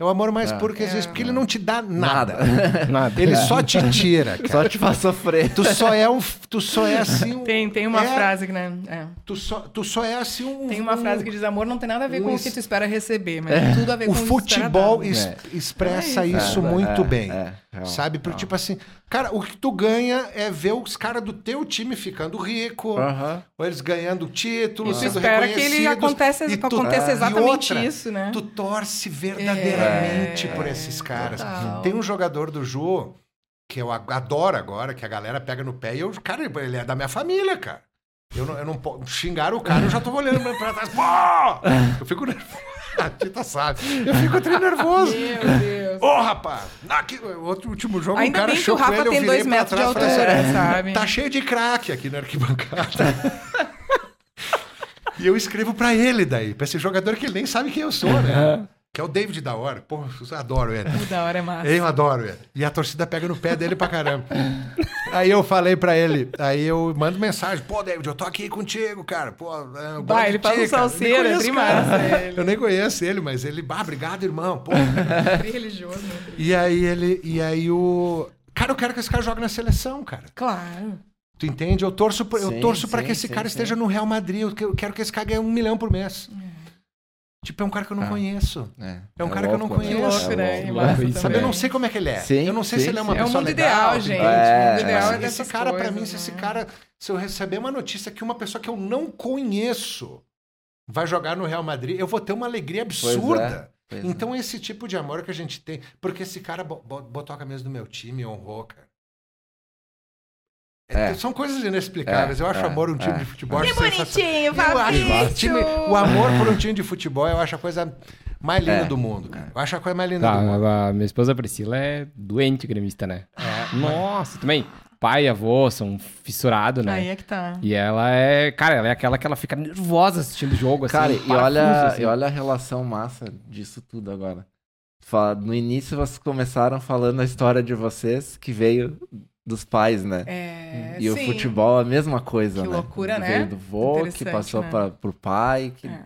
É o amor mais É. puro que existe, É. porque ele não te dá nada. Nada. <laughs> Nada. Ele só te tira, cara. <laughs> Só te faz sofrer. Tu só é um, tu só é assim um, Tem, tem uma é, frase que, né? é. Tu só, tu só é assim um Tem uma um- frase que diz amor não tem nada a ver um com o es- que tu espera receber, mas tem tudo a ver com o o que tu espera futebol es- É. expressa É isso. isso É, muito é, bem. é, real, sabe? Porque, real. tipo assim, cara, o que tu ganha é ver os caras do teu time ficando rico, Aham. ou eles ganhando títulos, E tu sendo espera que ele aconteça, e tu- aconteça e exatamente outra, isso, né? Tu torce verdadeiramente É, por esses caras. total. Tem um jogador do Ju que eu adoro agora, que a galera pega no pé, e eu, cara, ele é da minha família, cara. Eu não, eu não posso xingar o cara, eu já tô olhando pra trás. Pô! Eu fico nervoso. <laughs> A Tita sabe. Eu fico tri nervoso. Meu Deus. Ô, rapaz, aqui, outro último jogo, Ainda um cara bem que o Rafa ele, tem dois metros de falei altura, assim, sabe? Tá cheio de craque aqui na arquibancada. <laughs> e eu escrevo pra ele daí, pra esse jogador que ele nem sabe quem eu sou, né? Que é o David da hora. Pô, eu adoro ele. O da hora é massa. Eu adoro ele. E a torcida pega no pé dele pra caramba. Aí eu falei pra ele, aí eu mando mensagem, pô, David, eu tô aqui contigo, cara. Pô, eu gosto Bah, ele faz um. Eu salseiro, é ele. Eu nem conheço ele, mas ele, bah, obrigado, irmão. Pô. Bem <laughs> religioso, né? E aí ele, e aí o. Cara, eu quero que esse cara jogue na seleção, cara. Claro. Tu entende? Eu torço, por- eu Sim, torço para sim, que esse sim, cara sim. esteja no Real Madrid. Eu que- eu quero que esse cara ganhe um milhão por mês. Tipo, é um cara que eu não Ah. conheço. É, É um cara que eu não né? conheço. Que louco, né? É louco. Sabe, eu não sei como é que ele é. Sim, eu não sei sim, se ele é uma sim. É o pessoa mundo legal. ideal, gente. É, o mundo ideal é Esse cara, pra coisas, mim, se esse né? cara, se eu receber uma notícia que uma pessoa que eu não conheço vai jogar no Real Madrid, eu vou ter uma alegria absurda. Pois é. Então, esse tipo de amor que a gente tem. Porque esse cara bo- bo- botou a camisa do meu time e honrou, cara. É, É. São coisas inexplicáveis. É, eu acho é, amor um time é. de futebol. Que acho sensacional. bonitinho, Fabrício! o, time- o amor por um time de futebol, eu acho a coisa mais linda É. do mundo. Cara. Eu acho a coisa mais linda Tá, do mundo. a minha esposa Priscila é doente gremista, né? Nossa, também. Pai e avô são fissurados, né? Aí é que tá. E ela é. Cara, ela é aquela que ela fica nervosa assistindo o jogo, assim. Cara, um e olha, assim. e olha a relação massa disso tudo agora. No início vocês começaram falando a história de vocês que veio dos pais, né? É, e o sim. futebol é a mesma coisa, Que né? loucura, né? Veio do vô, que passou né? pra, pro pai. Que... É.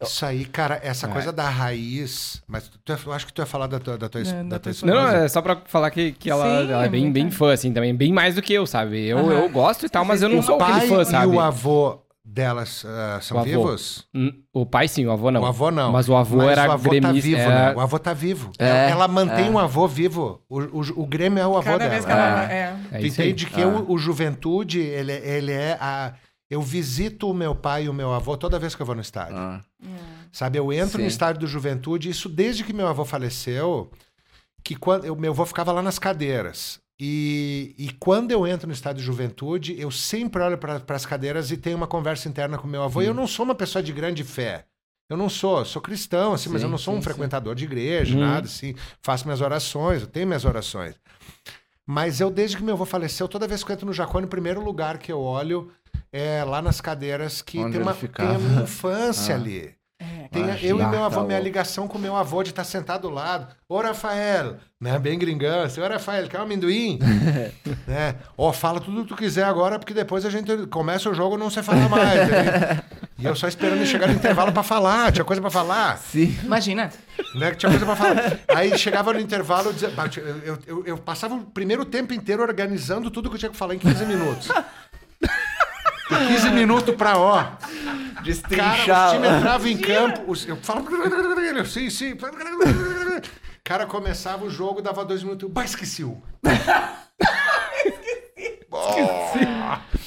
Isso aí, cara, essa É. coisa da raiz. Mas tu, eu acho que tu ia falar da tua, da tua, es- Da- tua tua Não, não, esposa. é só pra falar que, que ela, Sim, ela é bem, bem fã, assim, também. Bem mais do que eu, sabe? Eu, eu gosto e tal, mas eu não o sou pai aquele fã, sabe? e o avô delas ah, são O vivos? O pai sim, o avô não. O avô não. Mas o avô Mas era o avô gremista. tá vivo, era- né? O avô tá vivo. É, ela mantém é. um avô vivo. O, o, o Grêmio é o avô Cada dela. vez que ela. É. É tu isso aí. entende que Ah. eu, o Juventude, ele, ele é a... Eu visito o meu pai e o meu avô toda vez que eu vou no estádio. Ah, Sabe, eu entro Sim. no estádio do Juventude, isso desde que meu avô faleceu, que quando eu, meu avô ficava lá nas cadeiras. E, e quando eu entro no estádio do Juventude, eu sempre olho para as cadeiras e tenho uma conversa interna com meu avô. E eu não sou uma pessoa de grande fé. Eu não sou, sou cristão, assim, mas Sim, eu não sou sim, um sim. frequentador de igreja, Uhum. nada assim. Faço minhas orações, eu tenho minhas orações. Mas eu, desde que meu avô faleceu, toda vez que eu entro no Jacone, o primeiro lugar que eu olho é lá nas cadeiras que Onde tem, uma, tem ficava. a minha infância <laughs> Ah. ali. Tem Imagina, eu e meu tá avô, minha louco. ligação com meu avô de estar sentado do lado. Ô, Rafael, né? Bem gringão. assim, Ô, Rafael, quer um amendoim? <laughs> né? Ó, fala tudo que tu quiser agora, porque depois a gente começa o jogo e não se fala mais. né? E eu só esperando ele chegar no intervalo pra falar. Tinha coisa pra falar. sim. Imagina. Né? Tinha coisa pra falar. Aí chegava no intervalo, eu, dizia, "Bah, eu, eu, eu- eu passava o primeiro tempo inteiro organizando tudo que eu tinha que falar em 15 minutos. E 15 minutos pra ó. Cara, os Destrinchar. times entravam em campo. os- eu falo. Sim, sim. Cara, começava o jogo, dava dois minutos. Bah, esqueci o.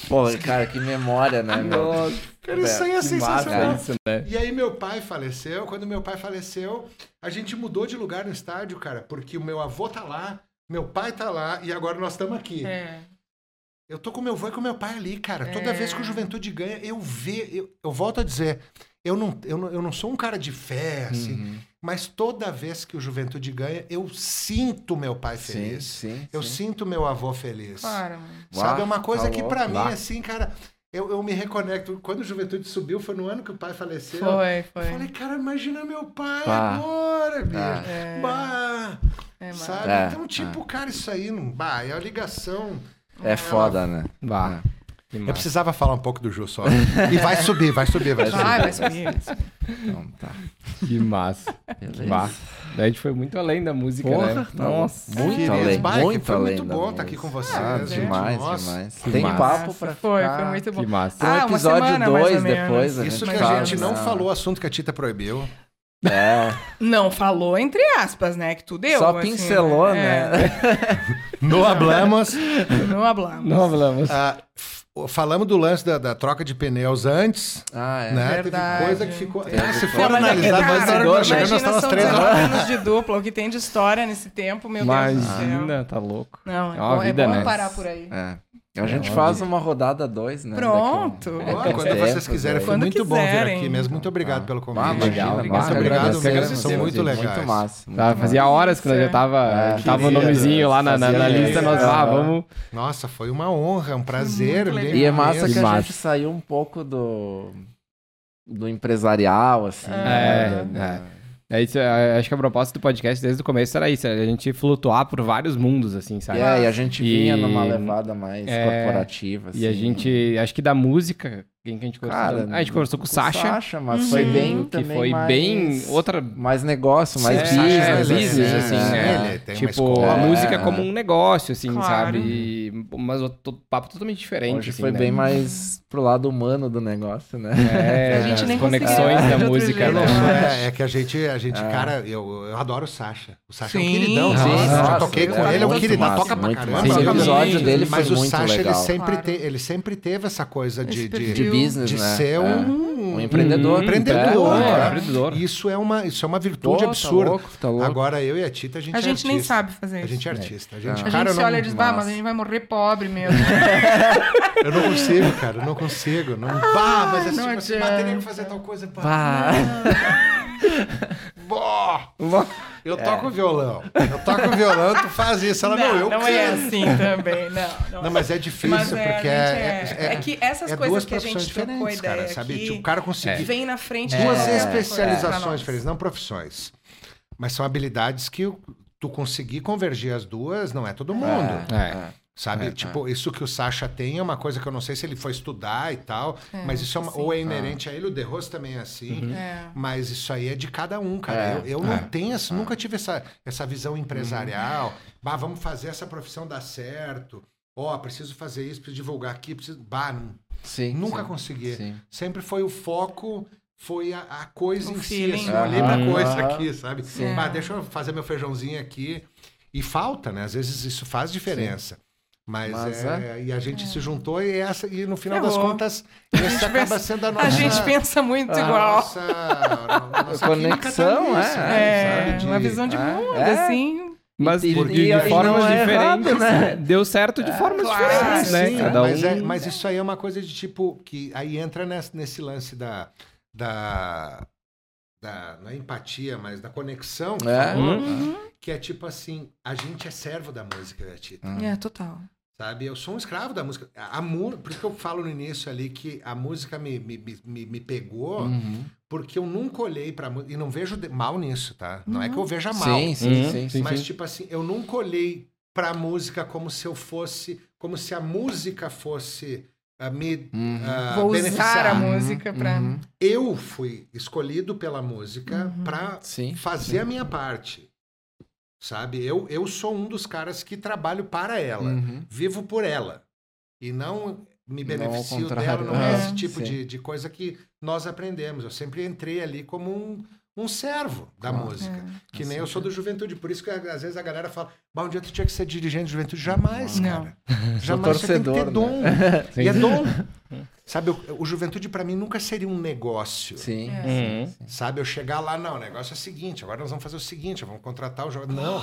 Pô, cara, que memória, né, meu? Cara, isso aí é Que sensacional. isso, né? E aí meu pai faleceu. Quando meu pai faleceu, a gente mudou de lugar no estádio, cara, porque o meu avô tá lá, meu pai tá lá e agora nós estamos aqui. É. Eu tô com meu avô e com meu pai ali, cara. Toda É. vez que o Juventude ganha, eu vejo. Eu, eu volto a dizer, eu não, eu, não, eu não sou um cara de fé, assim, Uhum. mas toda vez que o Juventude ganha, eu sinto meu pai Sim, feliz. sim. Eu sim. sinto meu avô feliz. Claro. Sabe, é uma coisa tá que pra mim, assim, cara, eu, eu me reconecto. Quando o Juventude subiu, foi no ano que o pai faleceu. Foi, Eu foi. falei, cara, imagina meu pai agora, bicho. É. Bah, É, sabe? É, Então, tipo, cara, isso aí, não, bah, é a ligação. É foda, né? Bah. que Eu precisava falar um pouco do Jô só. E vai subir, vai subir, vai subir. Vai, vai subir. Então tá. Que massa. Beleza. Bah. Daí a gente foi muito além da música, Porra, né? tá Nossa. Muito Queridos, além, que muito foi além muito bom estar aqui com vocês. Ah, demais, Nossa. demais. Que Tem massa. papo pra Foi, ficar. foi muito bom. Que massa. Tem Ah, um uma episódio semana, mais 2 ou menos. depois. a Isso gente que a gente não né? falou, o assunto que a Tita proibiu. É, Não falou entre aspas, né? Que tu deu. só assim, pincelou, É, né? <laughs> No hablamos. Não hablamos. Não falamos. Ah, falamos do lance da, da troca de pneus antes. Ah, é. Né? Verdade. Teve coisa que ficou. Ah, se for Não, é analisar, mas agora nós chegamos, nós imagina, estamos são três 19 horas. anos de dupla, o que tem de história nesse tempo, meu Deus do céu. Imagina, tá louco. Não, é, É bom, vida, é bom né? parar por aí. É. A gente É, faz uma rodada 2, né? Pronto. daqui daqui a quando vocês quiserem, foi Quando muito bom vir quiserem. aqui mesmo. Muito obrigado pelo Ah, convite. legal, Obrigado, massa, obrigado mesmo, são muito legais. Muito massa. muito Tá, massa. fazia horas que nós já tava, É, tava o queria, nomezinho lá na, na, na lista, nós, ah, É. vamos... Nossa, foi uma honra, um prazer. Muito mesmo. E é massa Que que a massa. gente saiu um pouco do, do empresarial, assim. É, né? É isso, é, acho que a proposta do podcast desde o começo era isso, a gente flutuar por vários mundos, assim, sabe? é, e a gente vinha E- numa levada mais É, corporativa, assim. E a gente, acho que da música, quem que a gente conversou? Cara, Ah, a gente conversou com o Sasha, Sasha, mas Uhum. foi bem que também foi mais- bem outra mais negócio, mais É, business, é, assim, business, assim, né? Ele tem uma tipo, escola. a música É. como um negócio, assim, Claro. sabe? E, mas outro papo totalmente diferente, Hoje assim, foi né? bem mais pro lado humano do negócio, né? É, <laughs> A gente as nem conexões da música, né? eu é, é que a gente, a gente cara, eu, eu adoro o Sasha. O Sasha é um Sim. queridão. Sim, Nossa, já nossa, toquei ele com é ele, é um muito queridão, toca pra caramba. Sim, o toca episódio dele Mas foi o muito Sasha, ele legal. sempre, Claro. te- ele sempre teve essa coisa de, Business, de né? ser É. um, Um empreendedor. Hum, empreendedor, é, cara. empreendedor. Isso é uma, isso é uma Pô, virtude tá absurda. louco, tá louco. Agora eu e a Tita, a gente A é gente nem artista. sabe fazer A isso. gente é artista. A gente, A A cara, gente se olha e diz, bah, mas a gente vai morrer pobre mesmo. <laughs> eu não consigo, cara. Eu não consigo. Não, bah, mas é não tipo assim, bah, que fazer tal coisa. Bah, Pá. Bó, eu toco violão. Eu toco violão, tu faz isso. Ela, não, eu não é canto. assim também, não. Não, Não, mas é difícil, Mas é, porque é, é- é que essas é coisas que a gente trocou ideia cara, sabe? Tipo, o cara conseguir vem na frente duas especializações diferentes, não profissões. Mas são habilidades que tu conseguir convergir as duas, não é todo mundo. É. Sabe? É, tipo, isso que o Sasha tem é uma coisa que eu não sei se ele foi estudar e tal, É, mas isso é uma, sim. ou é inerente a ele, o De Rose também é assim. É. Mas isso aí é de cada um, cara. É, eu eu não é. tenho, essa, nunca tive essa, essa visão empresarial. Bah, vamos fazer essa profissão dar certo. Ó, preciso fazer isso, preciso divulgar aqui, preciso. Bah, não- Sim, nunca sim, consegui. Sim. Sempre foi o foco, foi a, a coisa O em si. feeling. Assim, eu olhei pra coisa aqui, sabe? Sim. Bah, deixa eu fazer meu feijãozinho aqui. E falta, né? Às vezes isso faz diferença. Mas, Mas é, E a gente se juntou e, essa, e no final Ferrou. das contas, esse gente acaba pensa- sendo a nossa. A gente pensa muito a igual. Nossa, a nossa Conexão, tá é. né? É? De- uma visão de É, mundo, é. assim. Mas E- de, e- de formas é diferentes, errado, né? Deu certo de formas claro, diferentes, né? Sim, Cada mas, um... é- mas isso aí é uma coisa de tipo que aí entra nesse, nesse lance da, da, da não é empatia, mas da conexão, que É. falou, Uhum. que é tipo assim, a gente é servo da música, né, Tita? É, total. Sabe? Eu sou um escravo da música. A, a mu- por isso que eu falo no início ali que a música me, me, me- me, pegou, Uhum. porque eu nunca olhei pra música. E não vejo de- mal nisso, tá? Não é que eu veja mal. Sim, sim, Uhum. sim, sim. Mas, tipo assim, eu nunca olhei pra música como se eu fosse. Como se a música fosse ah, me Uhum. ah, Vou usar beneficiar. a música pra. Uhum. Eu fui escolhido pela música Uhum. pra Sim. fazer a minha parte. Sabe? Eu, eu sou um dos caras que trabalho para ela. Uhum. Vivo por ela. E não me Não beneficio contrário. dela. Não é É, esse tipo sim. de, de coisa que nós aprendemos. Eu sempre entrei ali como um, um servo da Claro. música. É. Que nem eu sou do Juventude. Por isso que às vezes a galera fala, bah, um dia tu tinha que ser dirigente de Juventude. Jamais, Não. cara. <laughs> Jamais você tem que ter torcedor, dom. <laughs> Sim. E é dom. <laughs> Sabe, o, o Juventude para mim nunca seria um negócio. Sim. É. Uhum. Sabe, eu chegar lá, não, o negócio é o seguinte, agora nós vamos fazer o seguinte, vamos contratar o jogador. Não,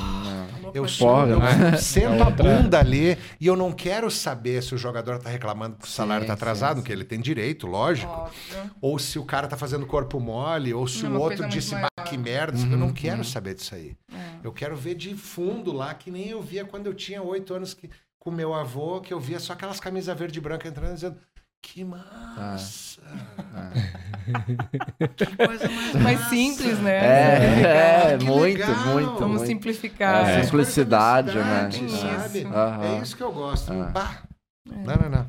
eu Loucura. sou, Porra, eu né? sento a bunda ali e eu não quero saber se o jogador tá reclamando que o salário Sim, tá atrasado, sim, que ele tem direito, lógico. Óbvio. Ou se o cara tá fazendo corpo mole, ou se É o outro disse, bah, que merda. Eu Uhum, não quero saber disso aí. É. Eu quero ver de fundo lá, que nem eu via quando eu tinha oito anos que, com meu avô, que eu via só aquelas camisas verde e branca entrando dizendo. Que massa! que coisa mais, Mais massa." simples, né? É, é, Que muito, legal. muito, Vamos muito. simplificar. É, coisa simplicidade, da né? simplicidade, Sabe? Isso. É isso que eu gosto. Ah. Bah. Não, não, não.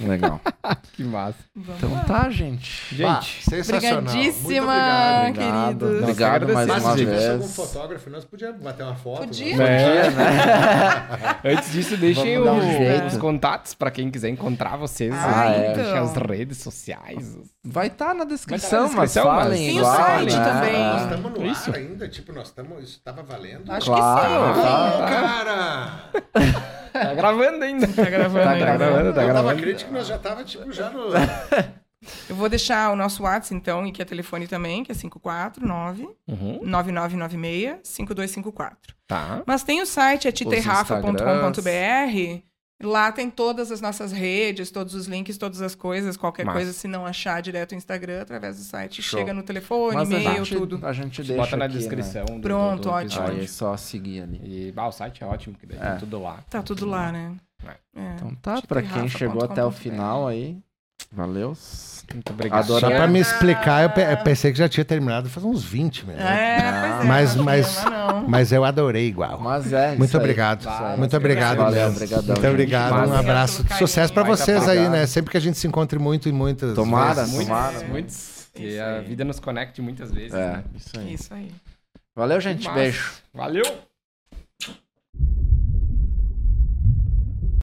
Legal. <laughs> Que massa. Vamos Então lá. tá, gente. Bah, Gente, sensacional. Muito Obrigadíssima, obrigado. Obrigado. queridos. Nossa, Obrigado mais uma Mas se tivesse vez. algum fotógrafo, nós podíamos bater uma foto. Podia. né? É. né? <laughs> Antes disso, deixem um os contatos pra quem quiser encontrar vocês. Ah, aí, então. deixem as redes sociais. Vai estar na Vai descrição, tá na mas descrição, mas- falem Tem o site né? também. Nós É. estamos no Isso. ar ainda, tipo, nós estamos. Isso estava valendo. Acho Claro, que sim. tá. Não, cara! <laughs> Tá gravando ainda. Tá gravando Tá ainda. gravando, tá eu tava gravando. crítico que nós já tava, tipo, já no. <laughs> Eu vou deixar o nosso WhatsApp, então, e que é telefone também, que é 549 Uhum. 9996 5254. Tá. Mas tem o site, é titerrafa.com.br. Lá tem todas as nossas redes, todos os links, todas as coisas. Qualquer Massa. coisa, se não achar direto no Instagram, através do site, Show. chega no telefone, Mas a e-mail, gente, tudo. a gente deixa Bota na aqui, né? descrição. do- Pronto, do ótimo. Aí é só seguir ali. E bah, o site é ótimo, que daí É. tem tudo lá. Tá tudo lá, né? É. Então tá, e quem chegou até o final aí, valeu. Muito obrigado. Só pra me explicar, eu, pe- eu pensei que já tinha terminado faz uns 20 minutos. É, é. Mas- não mas- não. Mas eu adorei igual. Mas é, Muito obrigado. Muito obrigado Valeu, mesmo. obrigadão, Muito obrigado. Um abraço. carinho. Sucesso pra tá vocês aí, né? Sempre que a gente se encontre muito e muitas Tomara, vezes. tomara. Muitos, muitos. Que a vida nos conecte muitas vezes, É, né? isso aí. Isso aí. Valeu, gente. Beijo. Valeu!